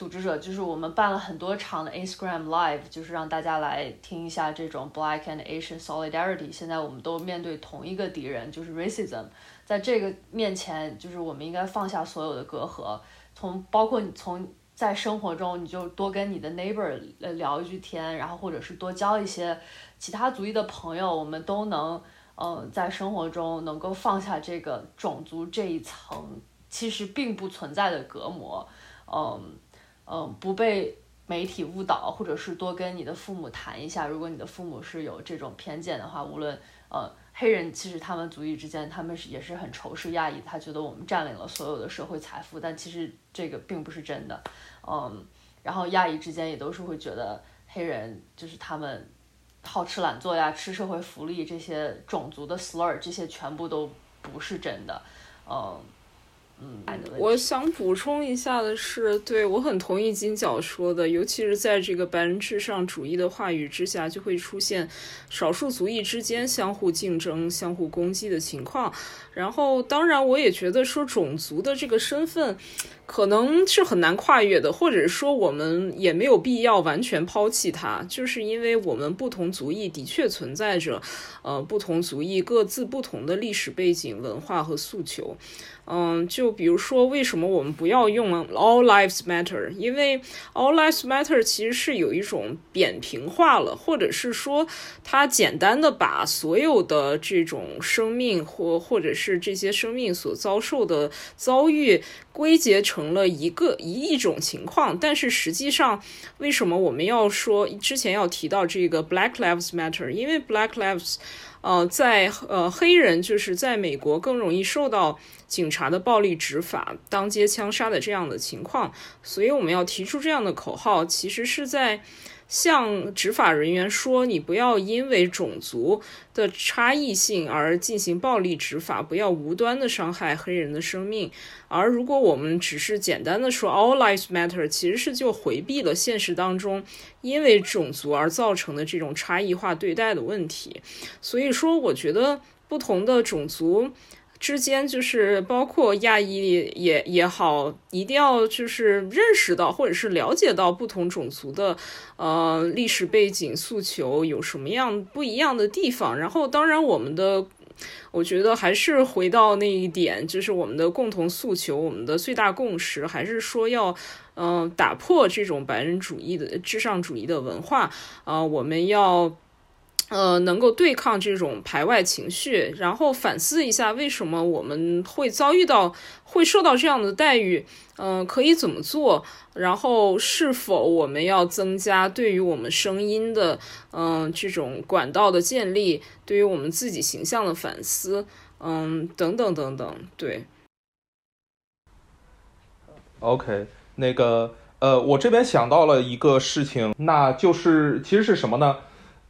组织者就是我们办了很多场的 Instagram Live，就是让大家来听一下这种 Black and Asian Solidarity。现在我们都面对同一个敌人，就是 racism。在这个面前，就是我们应该放下所有的隔阂，从包括你从在生活中，你就多跟你的 neighbor 聊一句天，然后或者是多交一些其他族裔的朋友，我们都能嗯在生活中能够放下这个种族这一层其实并不存在的隔膜，嗯。嗯，不被媒体误导，或者是多跟你的父母谈一下。如果你的父母是有这种偏见的话，无论呃黑人，其实他们族裔之间，他们是也是很仇视亚裔，他觉得我们占领了所有的社会财富，但其实这个并不是真的。嗯，然后亚裔之间也都是会觉得黑人就是他们好吃懒做呀，吃社会福利这些种族的 slur，这些全部都不是真的。嗯。我想补充一下的是，对我很同意金角说的，尤其是在这个白人至上主义的话语之下，就会出现少数族裔之间相互竞争、相互攻击的情况。然后，当然，我也觉得说种族的这个身份可能是很难跨越的，或者说我们也没有必要完全抛弃它，就是因为我们不同族裔的确存在着，呃，不同族裔各自不同的历史背景、文化和诉求。嗯，就比如说，为什么我们不要用 All Lives Matter？因为 All Lives Matter 其实是有一种扁平化了，或者是说，它简单的把所有的这种生命或或者是这些生命所遭受的遭遇归结成了一个一一种情况。但是实际上，为什么我们要说之前要提到这个 Black Lives Matter？因为 Black Lives，呃，在呃黑人就是在美国更容易受到。警察的暴力执法、当街枪杀的这样的情况，所以我们要提出这样的口号，其实是在向执法人员说：你不要因为种族的差异性而进行暴力执法，不要无端的伤害黑人的生命。而如果我们只是简单的说 “All lives matter”，其实是就回避了现实当中因为种族而造成的这种差异化对待的问题。所以说，我觉得不同的种族。之间就是包括亚裔也也好，一定要就是认识到或者是了解到不同种族的呃历史背景诉求有什么样不一样的地方。然后，当然我们的我觉得还是回到那一点，就是我们的共同诉求，我们的最大共识还是说要嗯打破这种白人主义的至上主义的文化啊，我们要。呃，能够对抗这种排外情绪，然后反思一下为什么我们会遭遇到、会受到这样的待遇，嗯，可以怎么做？然后是否我们要增加对于我们声音的，嗯，这种管道的建立，对于我们自己形象的反思，嗯，等等等等，对。OK，那个，呃，我这边想到了一个事情，那就是其实是什么呢？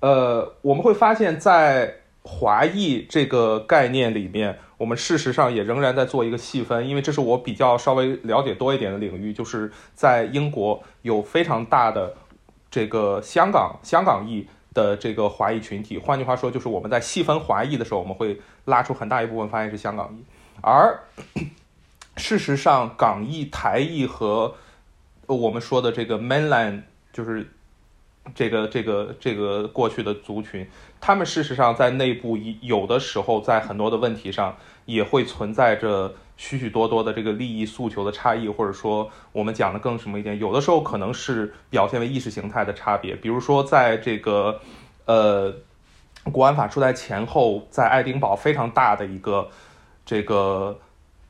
呃，我们会发现，在华裔这个概念里面，我们事实上也仍然在做一个细分，因为这是我比较稍微了解多一点的领域，就是在英国有非常大的这个香港香港裔的这个华裔群体。换句话说，就是我们在细分华裔的时候，我们会拉出很大一部分发现是香港裔，而 <clears throat> 事实上，港裔、台裔和我们说的这个 mainland 就是。这个这个这个过去的族群，他们事实上在内部有的时候在很多的问题上也会存在着许许多多的这个利益诉求的差异，或者说我们讲的更什么一点，有的时候可能是表现为意识形态的差别。比如说，在这个呃国安法出台前后，在爱丁堡非常大的一个这个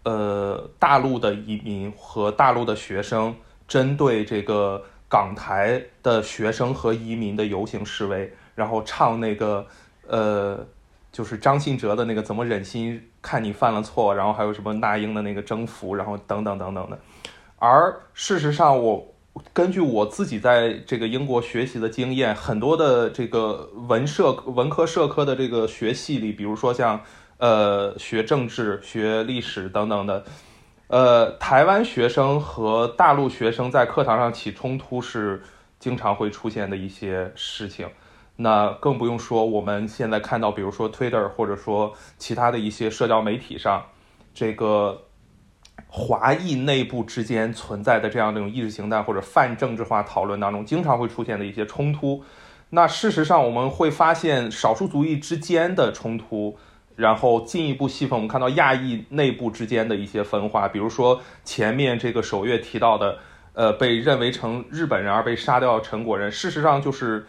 呃大陆的移民和大陆的学生针对这个。港台的学生和移民的游行示威，然后唱那个，呃，就是张信哲的那个“怎么忍心看你犯了错”，然后还有什么那英的那个征服，然后等等等等的。而事实上，我根据我自己在这个英国学习的经验，很多的这个文社、文科、社科的这个学系里，比如说像呃学政治、学历史等等的。呃，台湾学生和大陆学生在课堂上起冲突是经常会出现的一些事情。那更不用说我们现在看到，比如说 Twitter 或者说其他的一些社交媒体上，这个华裔内部之间存在的这样的一种意识形态或者泛政治化讨论当中，经常会出现的一些冲突。那事实上我们会发现，少数族裔之间的冲突。然后进一步细分，我们看到亚裔内部之间的一些分化，比如说前面这个首月提到的，呃，被认为成日本人而被杀掉的陈果人，事实上就是，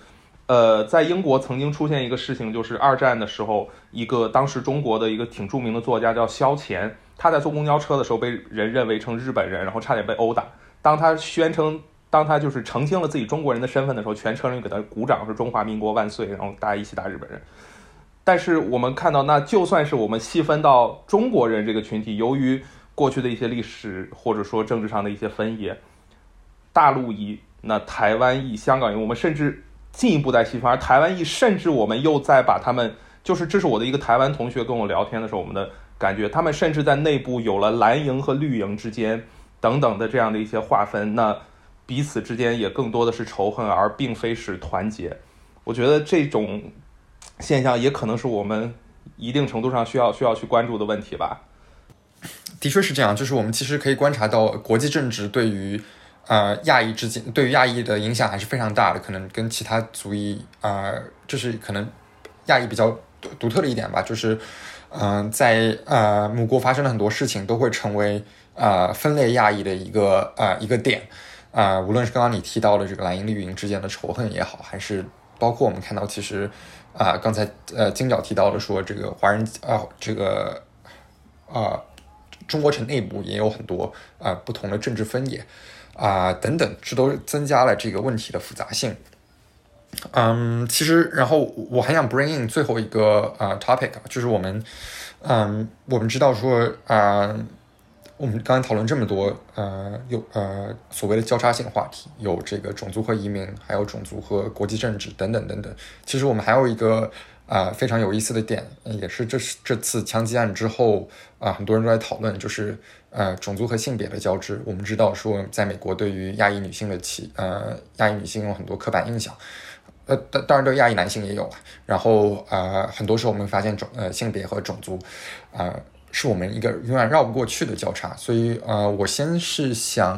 呃，在英国曾经出现一个事情，就是二战的时候，一个当时中国的一个挺著名的作家叫萧乾，他在坐公交车的时候被人认为成日本人，然后差点被殴打。当他宣称，当他就是澄清了自己中国人的身份的时候，全车人给他鼓掌，说中华民国万岁，然后大家一起打日本人。但是我们看到，那就算是我们细分到中国人这个群体，由于过去的一些历史或者说政治上的一些分野，大陆裔、那台湾裔、香港裔，我们甚至进一步在细分，而台湾裔甚至我们又在把他们，就是这是我的一个台湾同学跟我聊天的时候，我们的感觉，他们甚至在内部有了蓝营和绿营之间等等的这样的一些划分，那彼此之间也更多的是仇恨，而并非是团结。我觉得这种现象也可能是我们一定程度上需要需要去关注的问题吧。的确是这样，就是我们其实可以观察到国际政治对于呃亚裔之间对于亚裔的影响还是非常大的，可能跟其他族裔啊，就是可能亚裔比较独特的一点吧，就是嗯，在呃母国发生了很多事情，都会成为呃分类亚裔的一个呃一个点啊，无论是刚刚你提到的这个蓝营绿营之间的仇恨也好，还是包括我们看到其实啊刚才呃金角提到的说这个华人啊这个啊。中国城内部也有很多啊不同的政治分野啊等等，这都增加了这个问题的复杂性。嗯，其实然后我还想 bring in 最后一个啊 topic，就是我们嗯我们知道说啊我们刚才讨论这么多呃有呃所谓的交叉性话题，有这个种族和移民，还有种族和国际政治等等等等。其实我们还有一个。啊，非常有意思的点，也是这是这次枪击案之后啊，很多人都在讨论，就是呃，种族和性别的交织。我们知道说，在美国对于亚裔女性的歧，呃，亚裔女性有很多刻板印象，呃，当当然对亚裔男性也有了。然后呃，很多时候我们发现种呃性别和种族，啊。是我们一个永远绕不过去的交叉，所以呃，我先是想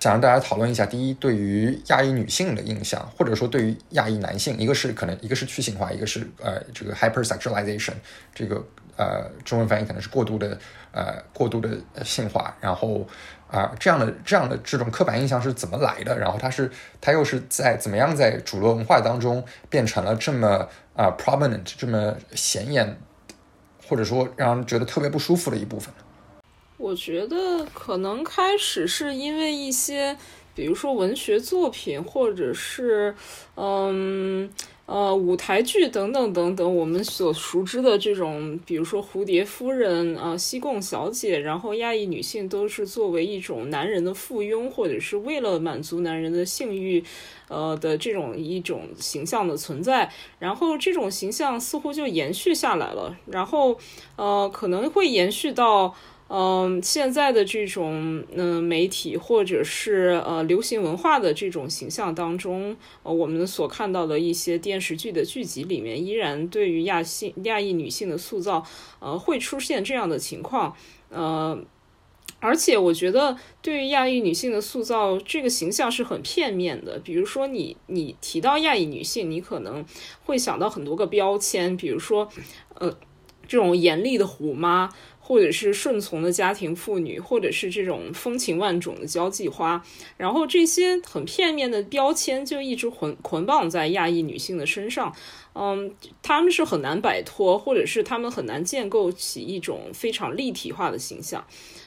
想让大家讨论一下，第一，对于亚裔女性的印象，或者说对于亚裔男性，一个是可能一个是去性化，一个是呃这个 hypersexualization，这个呃中文翻译可能是过度的呃过度的性化，然后啊这样的这样的这种刻板印象是怎么来的？然后它是它又是在怎么样在主流文化当中变成了这么啊 prominent 这么显眼？或者说让人觉得特别不舒服的一部分，我觉得可能开始是因为一些，比如说文学作品，或者是嗯呃舞台剧等等等等，我们所熟知的这种，比如说蝴蝶夫人啊、西贡小姐，然后亚裔女性都是作为一种男人的附庸，或者是为了满足男人的性欲。呃的这种一种形象的存在，然后这种形象似乎就延续下来了，然后呃可能会延续到嗯现在的这种嗯媒体或者是呃流行文化的这种形象当中，呃我们所看到的一些电视剧的剧集里面，依然对于亚性亚裔女性的塑造，呃会出现这样的情况，呃。而且我觉得，对于亚裔女性的塑造，这个形象是很片面的。比如说，你你提到亚裔女性，你可能会想到很多个标签，比如说，呃，这种严厉的虎妈，或者是顺从的家庭妇女，或者是这种风情万种的交际花。然后这些很片面的标签就一直捆捆绑在亚裔女性的身上，嗯，他们是很难摆脱，或者是他们很难建构起一种非常立体化的形象。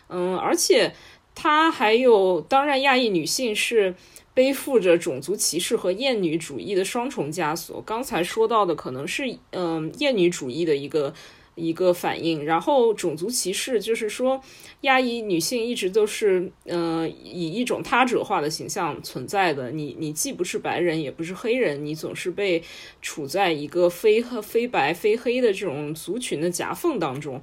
嗯，而且她还有，当然，亚裔女性是背负着种族歧视和厌女主义的双重枷锁。刚才说到的可能是，嗯，厌女主义的一个一个反应，然后种族歧视就是说，亚裔女性一直都是，呃，以一种他者化的形象存在的。你你既不是白人，也不是黑人，你总是被处在一个非非白非黑的这种族群的夹缝当中。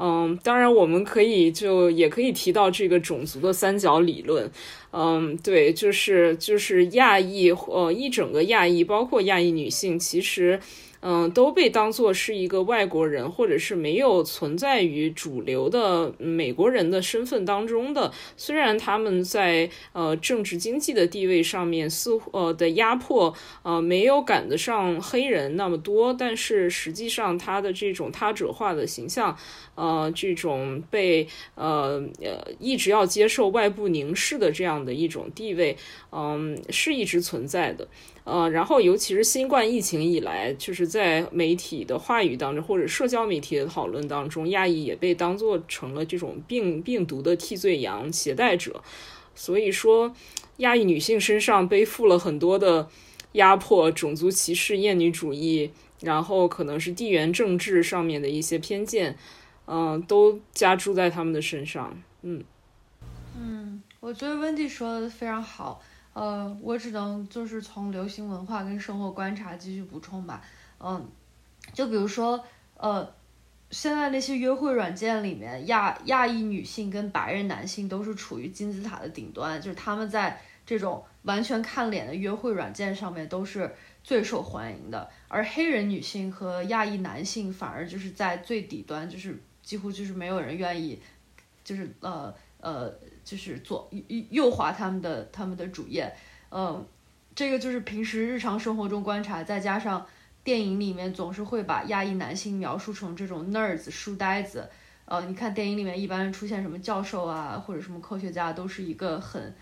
嗯，当然，我们可以就也可以提到这个种族的三角理论。嗯，对，就是就是亚裔，呃，一整个亚裔，包括亚裔女性，其实。嗯，都被当作是一个外国人，或者是没有存在于主流的美国人的身份当中的。虽然他们在呃政治经济的地位上面似乎呃的压迫呃没有赶得上黑人那么多，但是实际上他的这种他者化的形象，呃，这种被呃呃一直要接受外部凝视的这样的一种地位，嗯，是一直存在的。呃，然后尤其是新冠疫情以来，就是在媒体的话语当中，或者社交媒体的讨论当中，亚裔也被当做成了这种病病毒的替罪羊、携带者。所以说，亚裔女性身上背负了很多的压迫、种族歧视、厌女主义，然后可能是地缘政治上面的一些偏见，嗯，都加诸在他们的身上。嗯嗯，我觉得温蒂说的非常好。呃，我只能就是从流行文化跟生活观察继续补充吧。嗯，就比如说，呃，现在那些约会软件里面，亚亚裔女性跟白人男性都是处于金字塔的顶端，就是他们在这种完全看脸的约会软件上面都是最受欢迎的，而黑人女性和亚裔男性反而就是在最底端，就是几乎就是没有人愿意，就是呃呃，就是左右右滑他们的他们的主页，嗯，这个就是平时日常生活中观察，再加上。电影里面总是会把亚裔男性描述成这种 nerds 书呆子，呃，你看电影里面一般出现什么教授啊，或者什么科学家，都是一个很，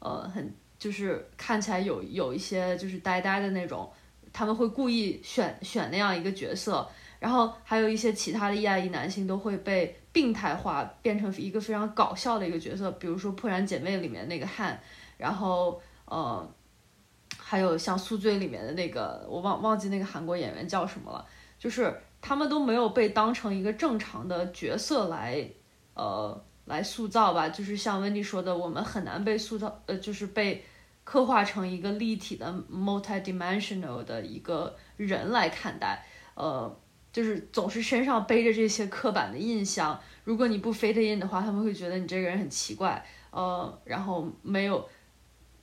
呃，很就是看起来有有一些就是呆呆的那种，他们会故意选选那样一个角色，然后还有一些其他的亚裔男性都会被病态化，变成一个非常搞笑的一个角色，比如说《破产姐妹》里面那个汉，然后呃。还有像《宿醉》里面的那个，我忘忘记那个韩国演员叫什么了，就是他们都没有被当成一个正常的角色来，呃，来塑造吧。就是像温迪说的，我们很难被塑造，呃，就是被刻画成一个立体的 multi-dimensional 的一个人来看待，呃，就是总是身上背着这些刻板的印象。如果你不 fit in 的话，他们会觉得你这个人很奇怪，呃，然后没有。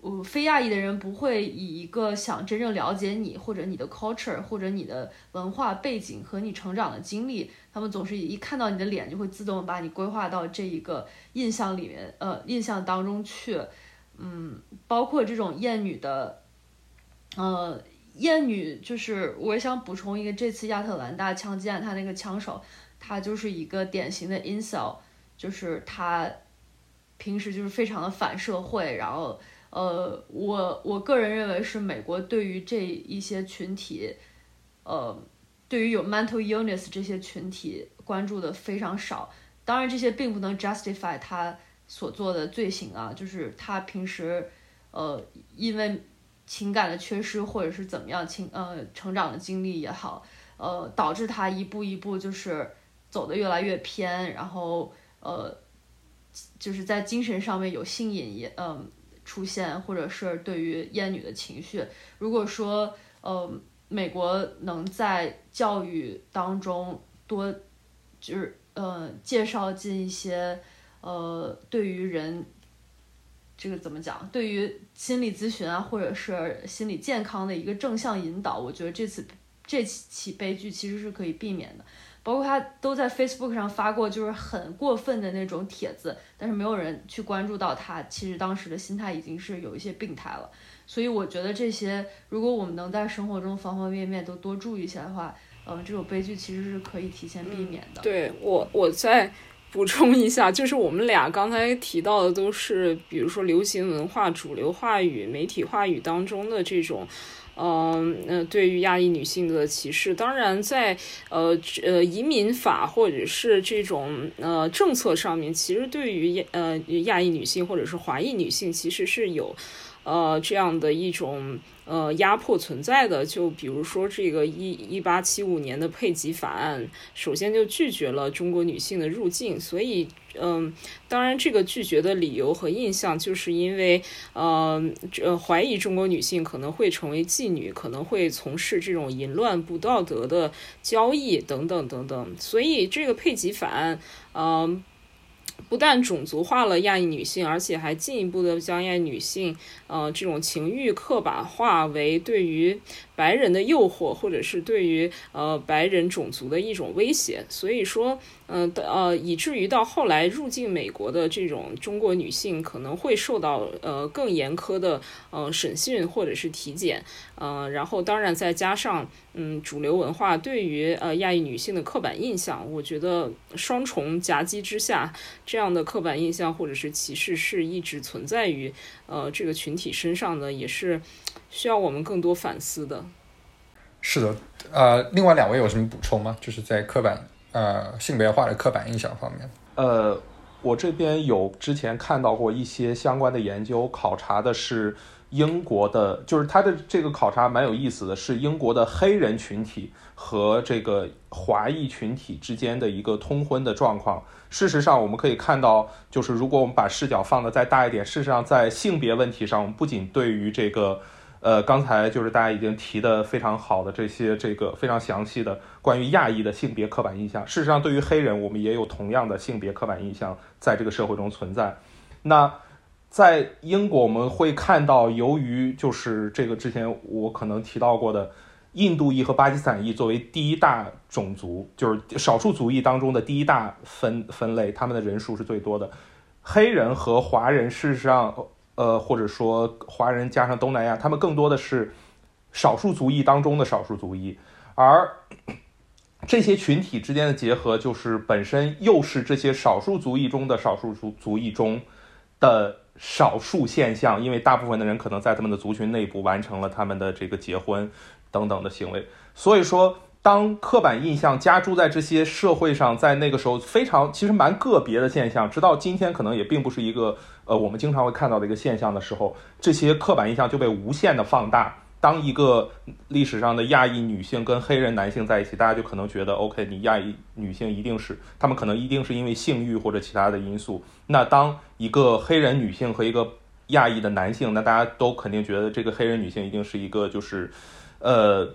呃，非亚裔的人不会以一个想真正了解你，或者你的 culture，或者你的文化背景和你成长的经历，他们总是一看到你的脸就会自动把你规划到这一个印象里面，呃，印象当中去。嗯，包括这种艳女的，呃，艳女就是我想补充一个，这次亚特兰大枪击案，他那个枪手，他就是一个典型的 insel，就是他平时就是非常的反社会，然后。呃，我我个人认为是美国对于这一些群体，呃，对于有 mental illness 这些群体关注的非常少。当然，这些并不能 justify 他所做的罪行啊，就是他平时，呃，因为情感的缺失或者是怎么样情呃成长的经历也好，呃，导致他一步一步就是走的越来越偏，然后呃，就是在精神上面有性瘾也嗯。出现，或者是对于厌女的情绪，如果说，呃，美国能在教育当中多，就是呃，介绍进一些，呃，对于人，这个怎么讲？对于心理咨询啊，或者是心理健康的一个正向引导，我觉得这次这起悲剧其实是可以避免的。包括他都在 Facebook 上发过，就是很过分的那种帖子，但是没有人去关注到他。其实当时的心态已经是有一些病态了。所以我觉得这些，如果我们能在生活中方方面面都多注意一下的话，嗯，这种悲剧其实是可以提前避免的。对我，我再补充一下，<laughs> 就是我们俩刚才提到的都是，比如说流行文化、主流话语、媒体话语当中的这种。嗯，那对于亚裔女性的歧视，当然在呃呃移民法或者是这种呃政策上面，其实对于亚呃亚裔女性或者是华裔女性，其实是有呃这样的一种。呃，压迫存在的，就比如说这个一一八七五年的佩吉法案，首先就拒绝了中国女性的入境，所以，嗯，当然这个拒绝的理由和印象，就是因为，呃，这怀疑中国女性可能会成为妓女，可能会从事这种淫乱不道德的交易等等等等，所以这个佩吉法案，嗯。不但种族化了亚裔女性，而且还进一步的将亚裔女性，呃，这种情欲刻板化为对于白人的诱惑，或者是对于呃白人种族的一种威胁。所以说。嗯呃，以至于到后来入境美国的这种中国女性可能会受到呃更严苛的呃审讯或者是体检，呃，然后当然再加上嗯主流文化对于呃亚裔女性的刻板印象，我觉得双重夹击之下，这样的刻板印象或者是歧视是一直存在于呃这个群体身上的，也是需要我们更多反思的。是的，呃，另外两位有什么补充吗？就是在刻板。呃，性别化的刻板印象方面，呃，我这边有之前看到过一些相关的研究，考察的是英国的，就是他的这个考察蛮有意思的，是英国的黑人群体和这个华裔群体之间的一个通婚的状况。事实上，我们可以看到，就是如果我们把视角放得再大一点，事实上在性别问题上，我们不仅对于这个呃，刚才就是大家已经提的非常好的这些这个非常详细的关于亚裔的性别刻板印象。事实上，对于黑人，我们也有同样的性别刻板印象在这个社会中存在。那在英国，我们会看到，由于就是这个之前我可能提到过的。印度裔和巴基斯坦裔作为第一大种族，就是少数族裔当中的第一大分分类，他们的人数是最多的。黑人和华人事实上，呃，或者说华人加上东南亚，他们更多的是少数族裔当中的少数族裔，而 <clears throat> 这些群体之间的结合，就是本身又是这些少数族裔中的少数族族裔中的少数现象，因为大部分的人可能在他们的族群内部完成了他们的这个结婚。等等的行为，所以说，当刻板印象加注在这些社会上，在那个时候非常其实蛮个别的现象，直到今天可能也并不是一个呃我们经常会看到的一个现象的时候，这些刻板印象就被无限的放大。当一个历史上的亚裔女性跟黑人男性在一起，大家就可能觉得，OK，你亚裔女性一定是他们可能一定是因为性欲或者其他的因素。那当一个黑人女性和一个亚裔的男性，那大家都肯定觉得这个黑人女性一定是一个就是。呃，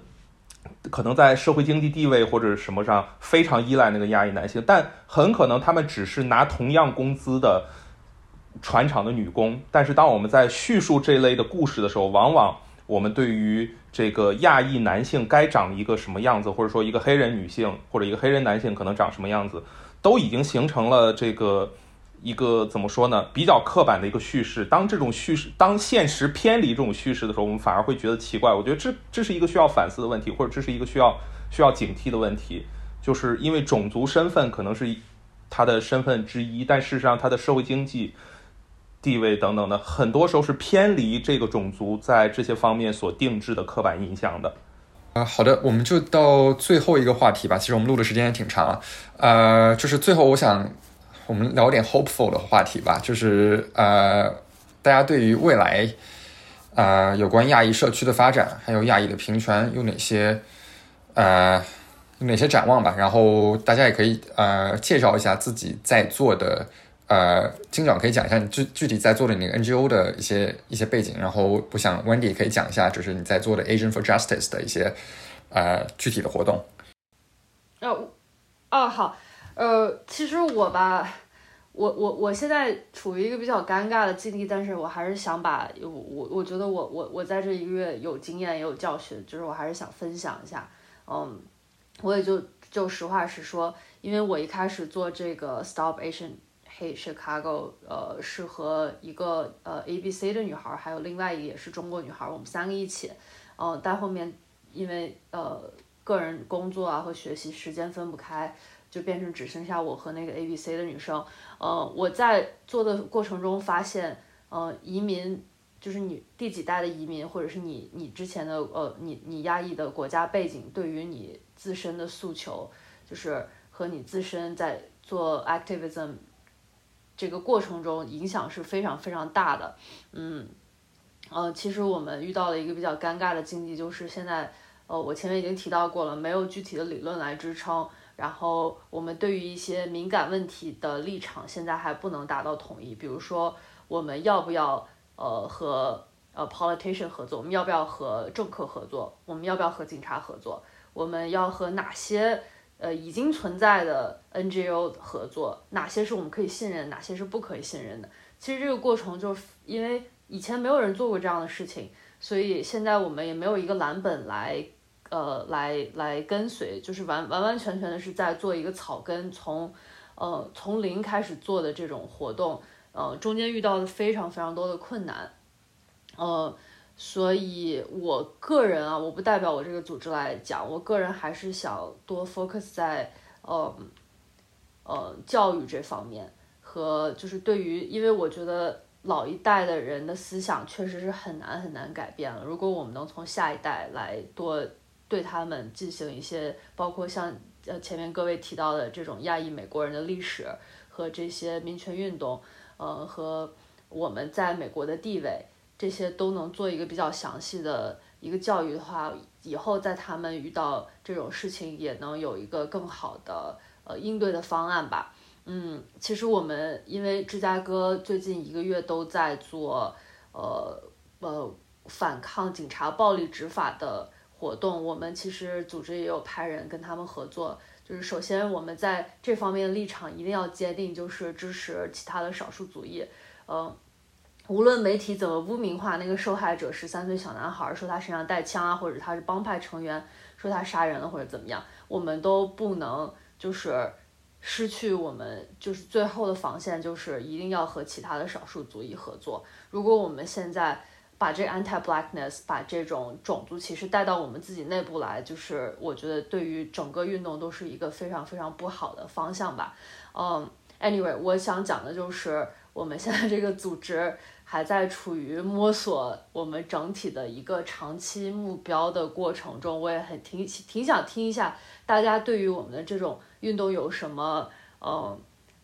可能在社会经济地位或者什么上非常依赖那个亚裔男性，但很可能他们只是拿同样工资的船厂的女工。但是当我们在叙述这类的故事的时候，往往我们对于这个亚裔男性该长一个什么样子，或者说一个黑人女性或者一个黑人男性可能长什么样子，都已经形成了这个。一个怎么说呢？比较刻板的一个叙事。当这种叙事，当现实偏离这种叙事的时候，我们反而会觉得奇怪。我觉得这这是一个需要反思的问题，或者这是一个需要需要警惕的问题。就是因为种族身份可能是他的身份之一，但事实上他的社会经济地位等等的，很多时候是偏离这个种族在这些方面所定制的刻板印象的。啊，好的，我们就到最后一个话题吧。其实我们录的时间也挺长了。呃，就是最后我想。我们聊点 hopeful 的话题吧，就是呃，大家对于未来啊有关亚裔社区的发展，还有亚裔的平权有哪些呃有哪些展望吧？然后大家也可以呃介绍一下自己在做的呃，金长可以讲一下你具具体在做的那个 NGO 的一些一些背景。然后我想 Wendy 也可以讲一下，就是你在做的 Asian for Justice 的一些呃具体的活动。哦哦好。呃，其实我吧，我我我现在处于一个比较尴尬的境地，但是我还是想把我我我觉得我我我在这一个月有经验也有教训，就是我还是想分享一下。嗯，我也就就实话实说，因为我一开始做这个 Stop Asian Hate Chicago，呃，是和一个呃 A B C 的女孩，还有另外一个也是中国女孩，我们三个一起。嗯，但后面因为呃个人工作啊和学习时间分不开。就变成只剩下我和那个 A B C 的女生，呃，我在做的过程中发现，呃，移民就是你第几代的移民，或者是你你之前的呃你你压抑的国家背景，对于你自身的诉求，就是和你自身在做 activism 这个过程中影响是非常非常大的，嗯，呃，其实我们遇到了一个比较尴尬的境地，就是现在，呃，我前面已经提到过了，没有具体的理论来支撑。然后我们对于一些敏感问题的立场，现在还不能达到统一。比如说，我们要不要呃和呃 politician 合作？我们要不要和政客合作？我们要不要和警察合作？我们要和哪些呃已经存在的 NGO 合作？哪些是我们可以信任？哪些是不可以信任的？其实这个过程就是因为以前没有人做过这样的事情，所以现在我们也没有一个蓝本来。呃，来来跟随，就是完完完全全的是在做一个草根，从呃从零开始做的这种活动，呃中间遇到的非常非常多的困难，呃，所以我个人啊，我不代表我这个组织来讲，我个人还是想多 focus 在呃呃教育这方面和就是对于，因为我觉得老一代的人的思想确实是很难很难改变了，如果我们能从下一代来多。对他们进行一些，包括像呃前面各位提到的这种亚裔美国人的历史和这些民权运动，呃和我们在美国的地位，这些都能做一个比较详细的一个教育的话，以后在他们遇到这种事情也能有一个更好的呃应对的方案吧。嗯，其实我们因为芝加哥最近一个月都在做呃呃。反抗警察暴力执法的活动，我们其实组织也有派人跟他们合作。就是首先我们在这方面的立场一定要坚定，就是支持其他的少数族裔。嗯，无论媒体怎么污名化那个受害者十三岁小男孩，说他身上带枪啊，或者他是帮派成员，说他杀人了或者怎么样，我们都不能就是失去我们就是最后的防线，就是一定要和其他的少数族裔合作。如果我们现在把这 anti-blackness，把这种种族歧视带到我们自己内部来，就是我觉得对于整个运动都是一个非常非常不好的方向吧。嗯，anyway，我想讲的就是我们现在这个组织还在处于摸索我们整体的一个长期目标的过程中。我也很挺挺想听一下大家对于我们的这种运动有什么嗯。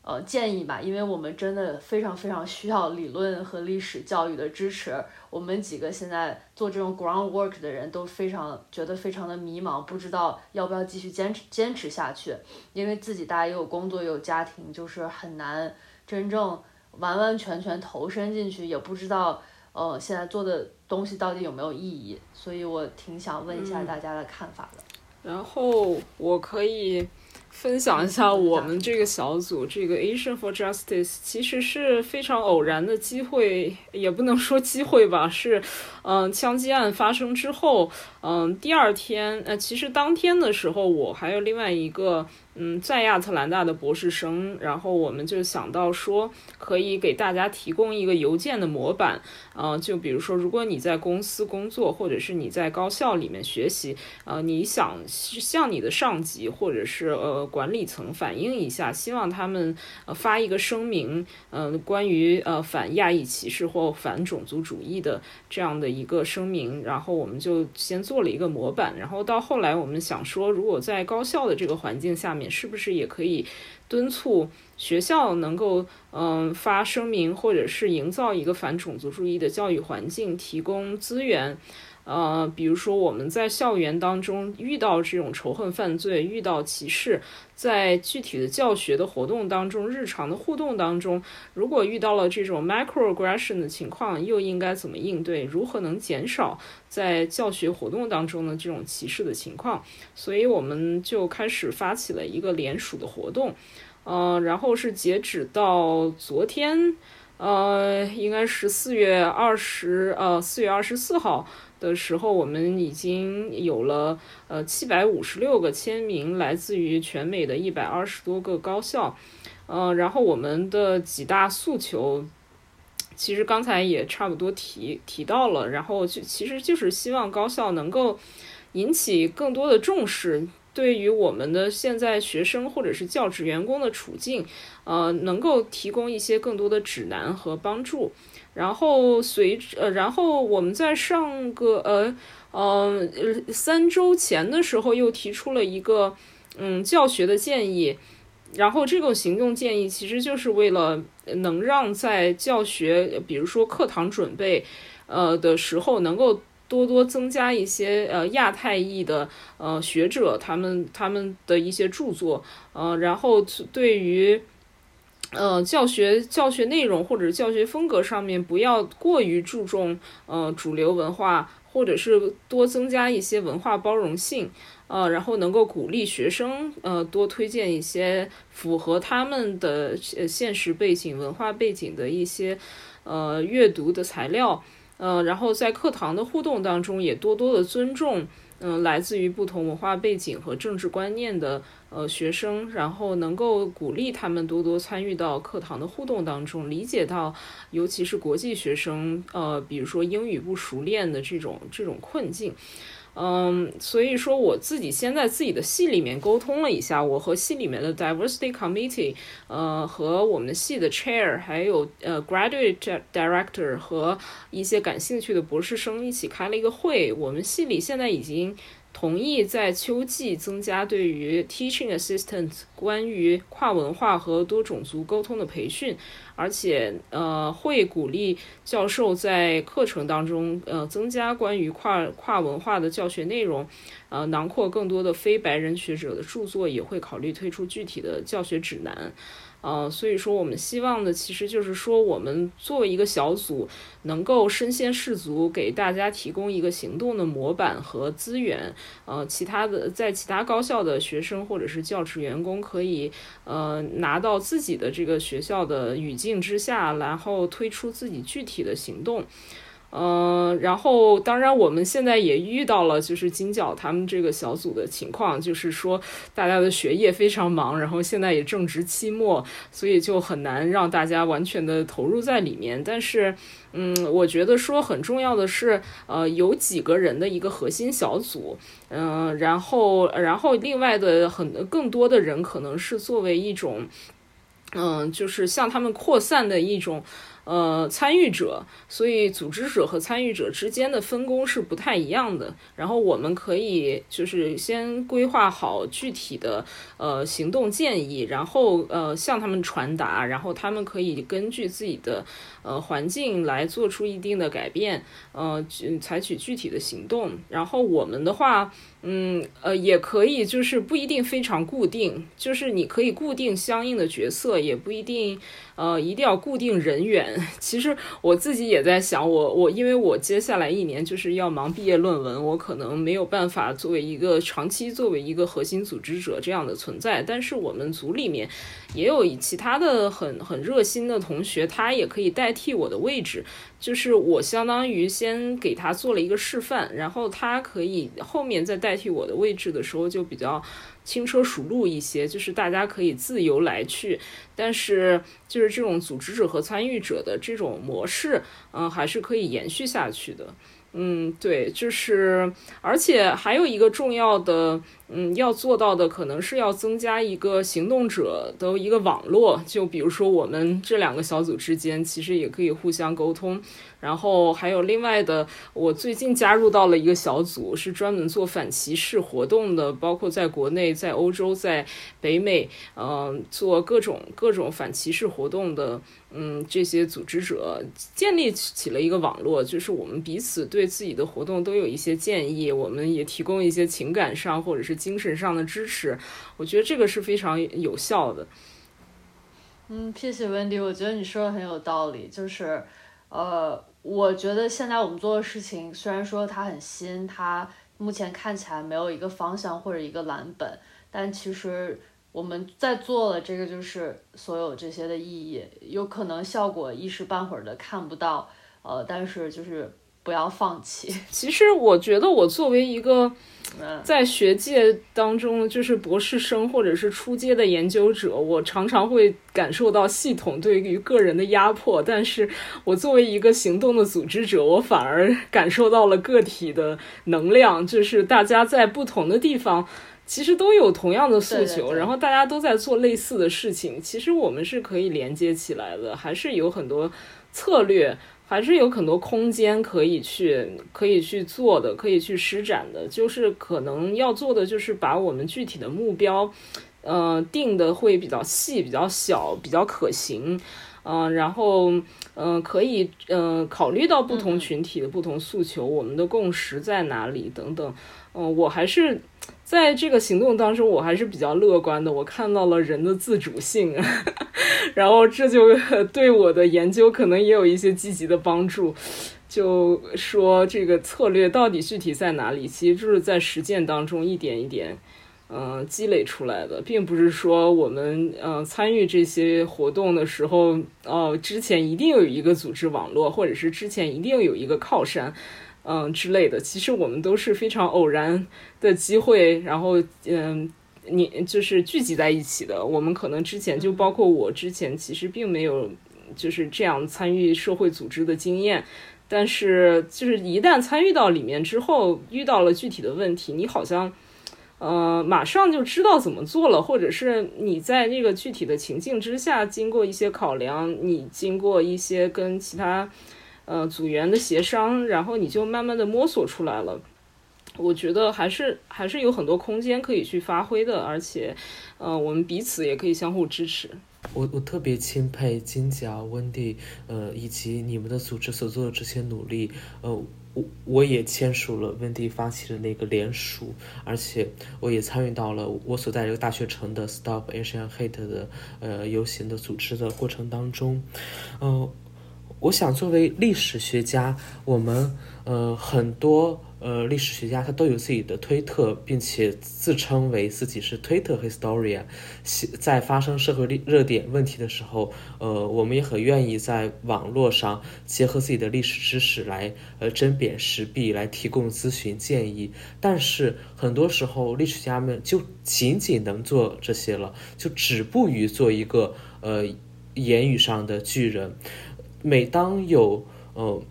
呃，建议吧，因为我们真的非常非常需要理论和历史教育的支持。我们几个现在做这种 groundwork 的人都非常觉得非常的迷茫，不知道要不要继续坚持坚持下去。因为自己大家也有工作，也有家庭，就是很难真正完完全全投身进去，也不知道呃现在做的东西到底有没有意义。所以我挺想问一下大家的看法的。然后我可以。分享一下我们这个小组，这个 Asian for Justice 其实是非常偶然的机会，也不能说机会吧，是，嗯，枪击案发生之后，嗯，第二天，呃，其实当天的时候，我还有另外一个。嗯，在亚特兰大的博士生，然后我们就想到说，可以给大家提供一个邮件的模板，呃，就比如说，如果你在公司工作，或者是你在高校里面学习，呃，你想向你的上级或者是呃管理层反映一下，希望他们呃发一个声明，嗯，关于呃反亚裔歧视或反种族主义的这样的一个声明，然后我们就先做做了一个模板，然后到后来我们想说，如果在高校的这个环境下面。是不是也可以敦促学校能够嗯发声明，或者是营造一个反种族主义的教育环境，提供资源？呃，比如说我们在校园当中遇到这种仇恨犯罪，遇到歧视，在具体的教学的活动当中，日常的互动当中，如果遇到了这种 microaggression 的情况，又应该怎么应对？如何能减少在教学活动当中的这种歧视的情况？所以我们就开始发起了一个联署的活动，呃，然后是截止到昨天，呃，应该是四月二十，呃，四月二十四号。的时候，我们已经有了呃七百五十六个签名，来自于全美的一百二十多个高校，呃，然后我们的几大诉求，其实刚才也差不多提提到了，然后就其实就是希望高校能够引起更多的重视，对于我们的现在学生或者是教职员工的处境，呃，能够提供一些更多的指南和帮助。然后随呃，然后我们在上个呃呃三周前的时候又提出了一个嗯教学的建议，然后这个行动建议其实就是为了能让在教学，比如说课堂准备呃的时候，能够多多增加一些呃亚太裔的呃学者他们他们的一些著作，呃，然后对于。呃，教学教学内容或者教学风格上面不要过于注重呃主流文化，或者是多增加一些文化包容性，呃，然后能够鼓励学生呃多推荐一些符合他们的呃现实背景、文化背景的一些呃阅读的材料，呃，然后在课堂的互动当中也多多的尊重。嗯，来自于不同文化背景和政治观念的呃学生，然后能够鼓励他们多多参与到课堂的互动当中，理解到，尤其是国际学生，呃，比如说英语不熟练的这种这种困境。嗯，所以说我自己先在自己的系里面沟通了一下，我和系里面的 diversity committee，呃，和我们系的 chair，还有呃 graduate director 和一些感兴趣的博士生一起开了一个会。我们系里现在已经。同意在秋季增加对于 teaching assistant 关于跨文化和多种族沟通的培训，而且呃会鼓励教授在课程当中呃增加关于跨跨文化的教学内容，呃囊括更多的非白人学者的著作，也会考虑推出具体的教学指南。呃，所以说我们希望的其实就是说，我们作为一个小组，能够身先士卒，给大家提供一个行动的模板和资源。呃，其他的在其他高校的学生或者是教职员工可以呃拿到自己的这个学校的语境之下，然后推出自己具体的行动。嗯，然后当然，我们现在也遇到了就是金角他们这个小组的情况，就是说大家的学业非常忙，然后现在也正值期末，所以就很难让大家完全的投入在里面。但是，嗯，我觉得说很重要的是，呃，有几个人的一个核心小组，嗯，然后，然后另外的很更多的人可能是作为一种，嗯，就是向他们扩散的一种。呃，参与者，所以组织者和参与者之间的分工是不太一样的。然后我们可以就是先规划好具体的呃行动建议，然后呃向他们传达，然后他们可以根据自己的呃环境来做出一定的改变，呃采取具体的行动。然后我们的话。嗯，呃，也可以，就是不一定非常固定，就是你可以固定相应的角色，也不一定，呃，一定要固定人员。<laughs> 其实我自己也在想，我我因为我接下来一年就是要忙毕业论文，我可能没有办法作为一个长期作为一个核心组织者这样的存在。但是我们组里面也有其他的很很热心的同学，他也可以代替我的位置。就是我相当于先给他做了一个示范，然后他可以后面再代替我的位置的时候就比较轻车熟路一些，就是大家可以自由来去，但是就是这种组织者和参与者的这种模式，嗯，还是可以延续下去的。嗯，对，就是，而且还有一个重要的，嗯，要做到的，可能是要增加一个行动者的一个网络，就比如说我们这两个小组之间，其实也可以互相沟通。然后还有另外的，我最近加入到了一个小组，是专门做反歧视活动的，包括在国内、在欧洲、在北美，嗯，做各种各种反歧视活动的，嗯，这些组织者建立起了一个网络，就是我们彼此对自己的活动都有一些建议，我们也提供一些情感上或者是精神上的支持，我觉得这个是非常有效的。嗯，谢谢 Wendy，我觉得你说的很有道理，就是，呃。我觉得现在我们做的事情，虽然说它很新，它目前看起来没有一个方向或者一个蓝本，但其实我们在做了这个，就是所有这些的意义，有可能效果一时半会儿的看不到，呃，但是就是。不要放弃。其实我觉得，我作为一个在学界当中就是博士生或者是初阶的研究者，我常常会感受到系统对于个人的压迫。但是我作为一个行动的组织者，我反而感受到了个体的能量，就是大家在不同的地方其实都有同样的诉求，然后大家都在做类似的事情。其实我们是可以连接起来的，还是有很多策略。还是有很多空间可以去可以去做的，可以去施展的。就是可能要做的，就是把我们具体的目标，呃，定的会比较细、比较小、比较可行，嗯，然后嗯，可以嗯考虑到不同群体的不同诉求，我们的共识在哪里等等。嗯，我还是。在这个行动当中，我还是比较乐观的。我看到了人的自主性，<laughs> 然后这就对我的研究可能也有一些积极的帮助。就说这个策略到底具体在哪里，其实就是在实践当中一点一点，嗯，积累出来的，并不是说我们嗯参与这些活动的时候，哦，之前一定有一个组织网络，或者是之前一定有一个靠山。嗯之类的，其实我们都是非常偶然的机会，然后嗯，你就是聚集在一起的。我们可能之前就包括我之前，其实并没有就是这样参与社会组织的经验，但是就是一旦参与到里面之后，遇到了具体的问题，你好像呃马上就知道怎么做了，或者是你在那个具体的情境之下，经过一些考量，你经过一些跟其他。呃，组员的协商，然后你就慢慢的摸索出来了。我觉得还是还是有很多空间可以去发挥的，而且，呃，我们彼此也可以相互支持。我我特别钦佩金甲、温蒂，呃，以及你们的组织所做的这些努力。呃，我我也签署了温蒂发起的那个联署，而且我也参与到了我所在这个大学城的 Stop Asian Hate 的呃游行的组织的过程当中，嗯，我想作为历史学家，我们呃很多。呃，历史学家他都有自己的推特，并且自称为自己是推特 historian。在发生社会热点问题的时候，呃，我们也很愿意在网络上结合自己的历史知识来呃针砭时弊，来提供咨询建议。但是很多时候，历史家们就仅仅能做这些了，就止步于做一个呃言语上的巨人。每当有呃。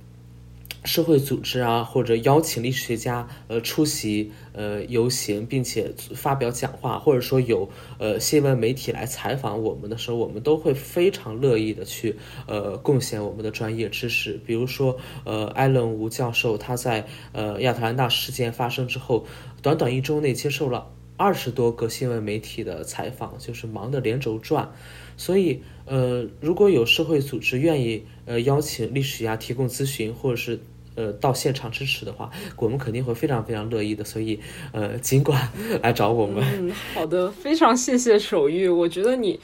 社会组织啊，或者邀请历史学家呃出席呃游行，并且发表讲话，或者说有呃新闻媒体来采访我们的时候，我们都会非常乐意的去呃贡献我们的专业知识。比如说呃艾伦吴教授，他在呃亚特兰大事件发生之后，短短一周内接受了二十多个新闻媒体的采访，就是忙得连轴转。所以呃如果有社会组织愿意呃邀请历史学家提供咨询，或者是呃，到现场支持的话，我们肯定会非常非常乐意的。所以，呃，尽管来找我们。嗯，好的，非常谢谢手玉。我觉得你，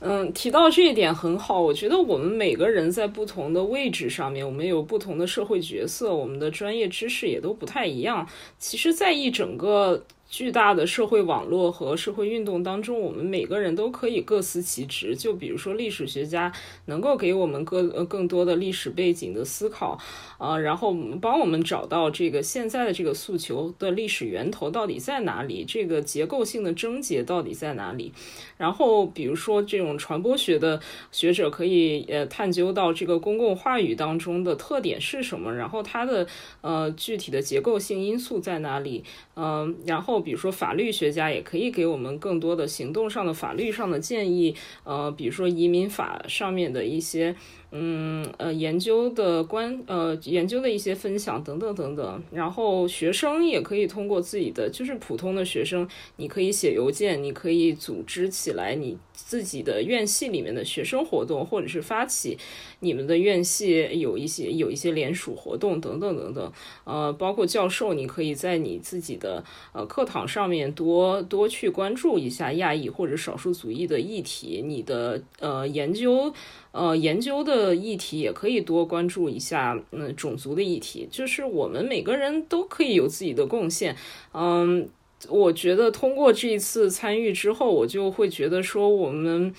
嗯，提到这一点很好。我觉得我们每个人在不同的位置上面，我们有不同的社会角色，我们的专业知识也都不太一样。其实，在一整个。巨大的社会网络和社会运动当中，我们每个人都可以各司其职。就比如说，历史学家能够给我们更呃更多的历史背景的思考，啊，然后帮我们找到这个现在的这个诉求的历史源头到底在哪里，这个结构性的症结到底在哪里。然后，比如说这种传播学的学者可以呃探究到这个公共话语当中的特点是什么，然后它的呃具体的结构性因素在哪里，嗯，然后。比如说，法律学家也可以给我们更多的行动上的法律上的建议，呃，比如说移民法上面的一些。嗯呃，研究的观呃，研究的一些分享等等等等，然后学生也可以通过自己的，就是普通的学生，你可以写邮件，你可以组织起来你自己的院系里面的学生活动，或者是发起你们的院系有一些有一些联署活动等等等等。呃，包括教授，你可以在你自己的呃课堂上面多多去关注一下亚裔或者少数族裔的议题，你的呃研究。呃，研究的议题也可以多关注一下，嗯，种族的议题，就是我们每个人都可以有自己的贡献。嗯，我觉得通过这一次参与之后，我就会觉得说，我们，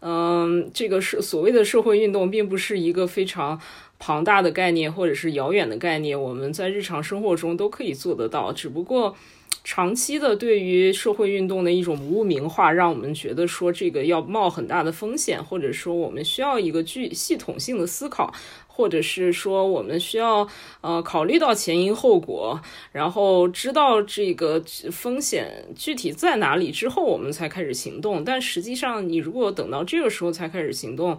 嗯，这个是所谓的社会运动，并不是一个非常庞大的概念，或者是遥远的概念，我们在日常生活中都可以做得到，只不过。长期的对于社会运动的一种污名化，让我们觉得说这个要冒很大的风险，或者说我们需要一个具系统性的思考，或者是说我们需要呃考虑到前因后果，然后知道这个风险具体在哪里之后，我们才开始行动。但实际上，你如果等到这个时候才开始行动，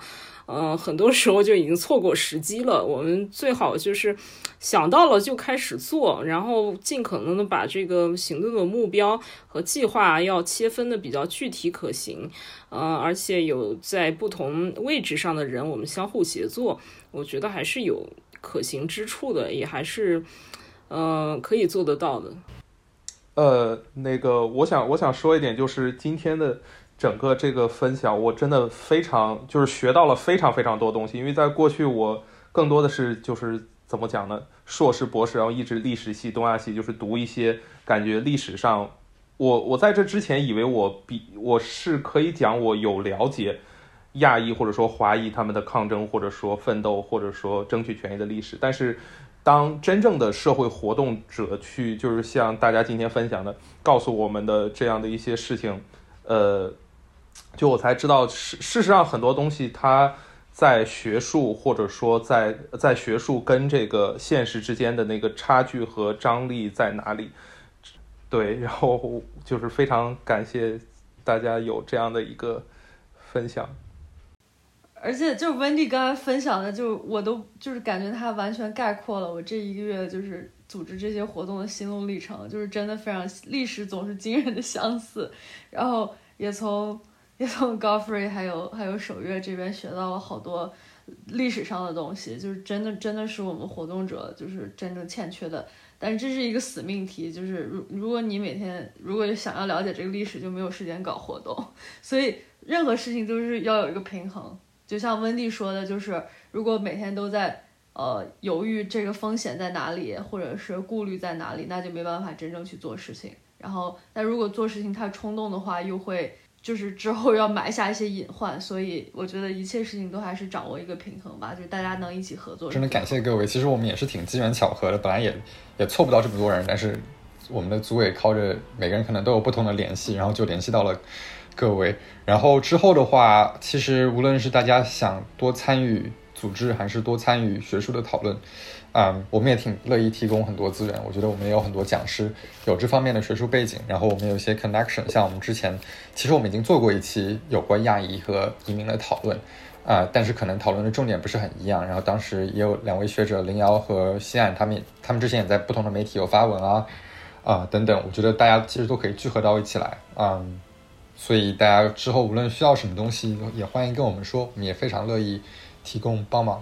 嗯，很多时候就已经错过时机了。我们最好就是想到了就开始做，然后尽可能的把这个行动的目标和计划要切分的比较具体可行，呃，而且有在不同位置上的人，我们相互协作，我觉得还是有可行之处的，也还是嗯可以做得到的。呃，那个，我想我想说一点，就是今天的。整个这个分享，我真的非常就是学到了非常非常多东西。因为在过去，我更多的是就是怎么讲呢？硕士、博士，然后一直历史系、东亚系，就是读一些感觉历史上，我我在这之前以为我比我是可以讲我有了解亚裔或者说华裔他们的抗争或者说奋斗或者说争取权益的历史。但是当真正的社会活动者去，就是像大家今天分享的，告诉我们的这样的一些事情，呃。就我才知道，事事实上很多东西，它在学术或者说在在学术跟这个现实之间的那个差距和张力在哪里？对，然后就是非常感谢大家有这样的一个分享。而且就温蒂刚才分享的，就我都就是感觉他完全概括了我这一个月就是组织这些活动的心路历程，就是真的非常历史总是惊人的相似，然后也从。也从 Godfrey 还有还有守月这边学到了好多历史上的东西，就是真的真的是我们活动者就是真正欠缺的。但是这是一个死命题，就是如如果你每天如果想要了解这个历史，就没有时间搞活动。所以任何事情都是要有一个平衡。就像温蒂说的，就是如果每天都在呃犹豫这个风险在哪里，或者是顾虑在哪里，那就没办法真正去做事情。然后，但如果做事情太冲动的话，又会。就是之后要埋下一些隐患，所以我觉得一切事情都还是掌握一个平衡吧，就大家能一起合作。真的感谢各位，其实我们也是挺机缘巧合的，本来也也凑不到这么多人，但是我们的组委靠着每个人可能都有不同的联系，然后就联系到了各位。然后之后的话，其实无论是大家想多参与组织，还是多参与学术的讨论。嗯，我们也挺乐意提供很多资源。我觉得我们也有很多讲师有这方面的学术背景，然后我们有一些 connection。像我们之前，其实我们已经做过一期有关亚裔和移民的讨论，啊，但是可能讨论的重点不是很一样。然后当时也有两位学者林瑶和西岸，他们他们之前也在不同的媒体有发文啊，啊等等。我觉得大家其实都可以聚合到一起来，嗯，所以大家之后无论需要什么东西，也欢迎跟我们说，我们也非常乐意提供帮忙。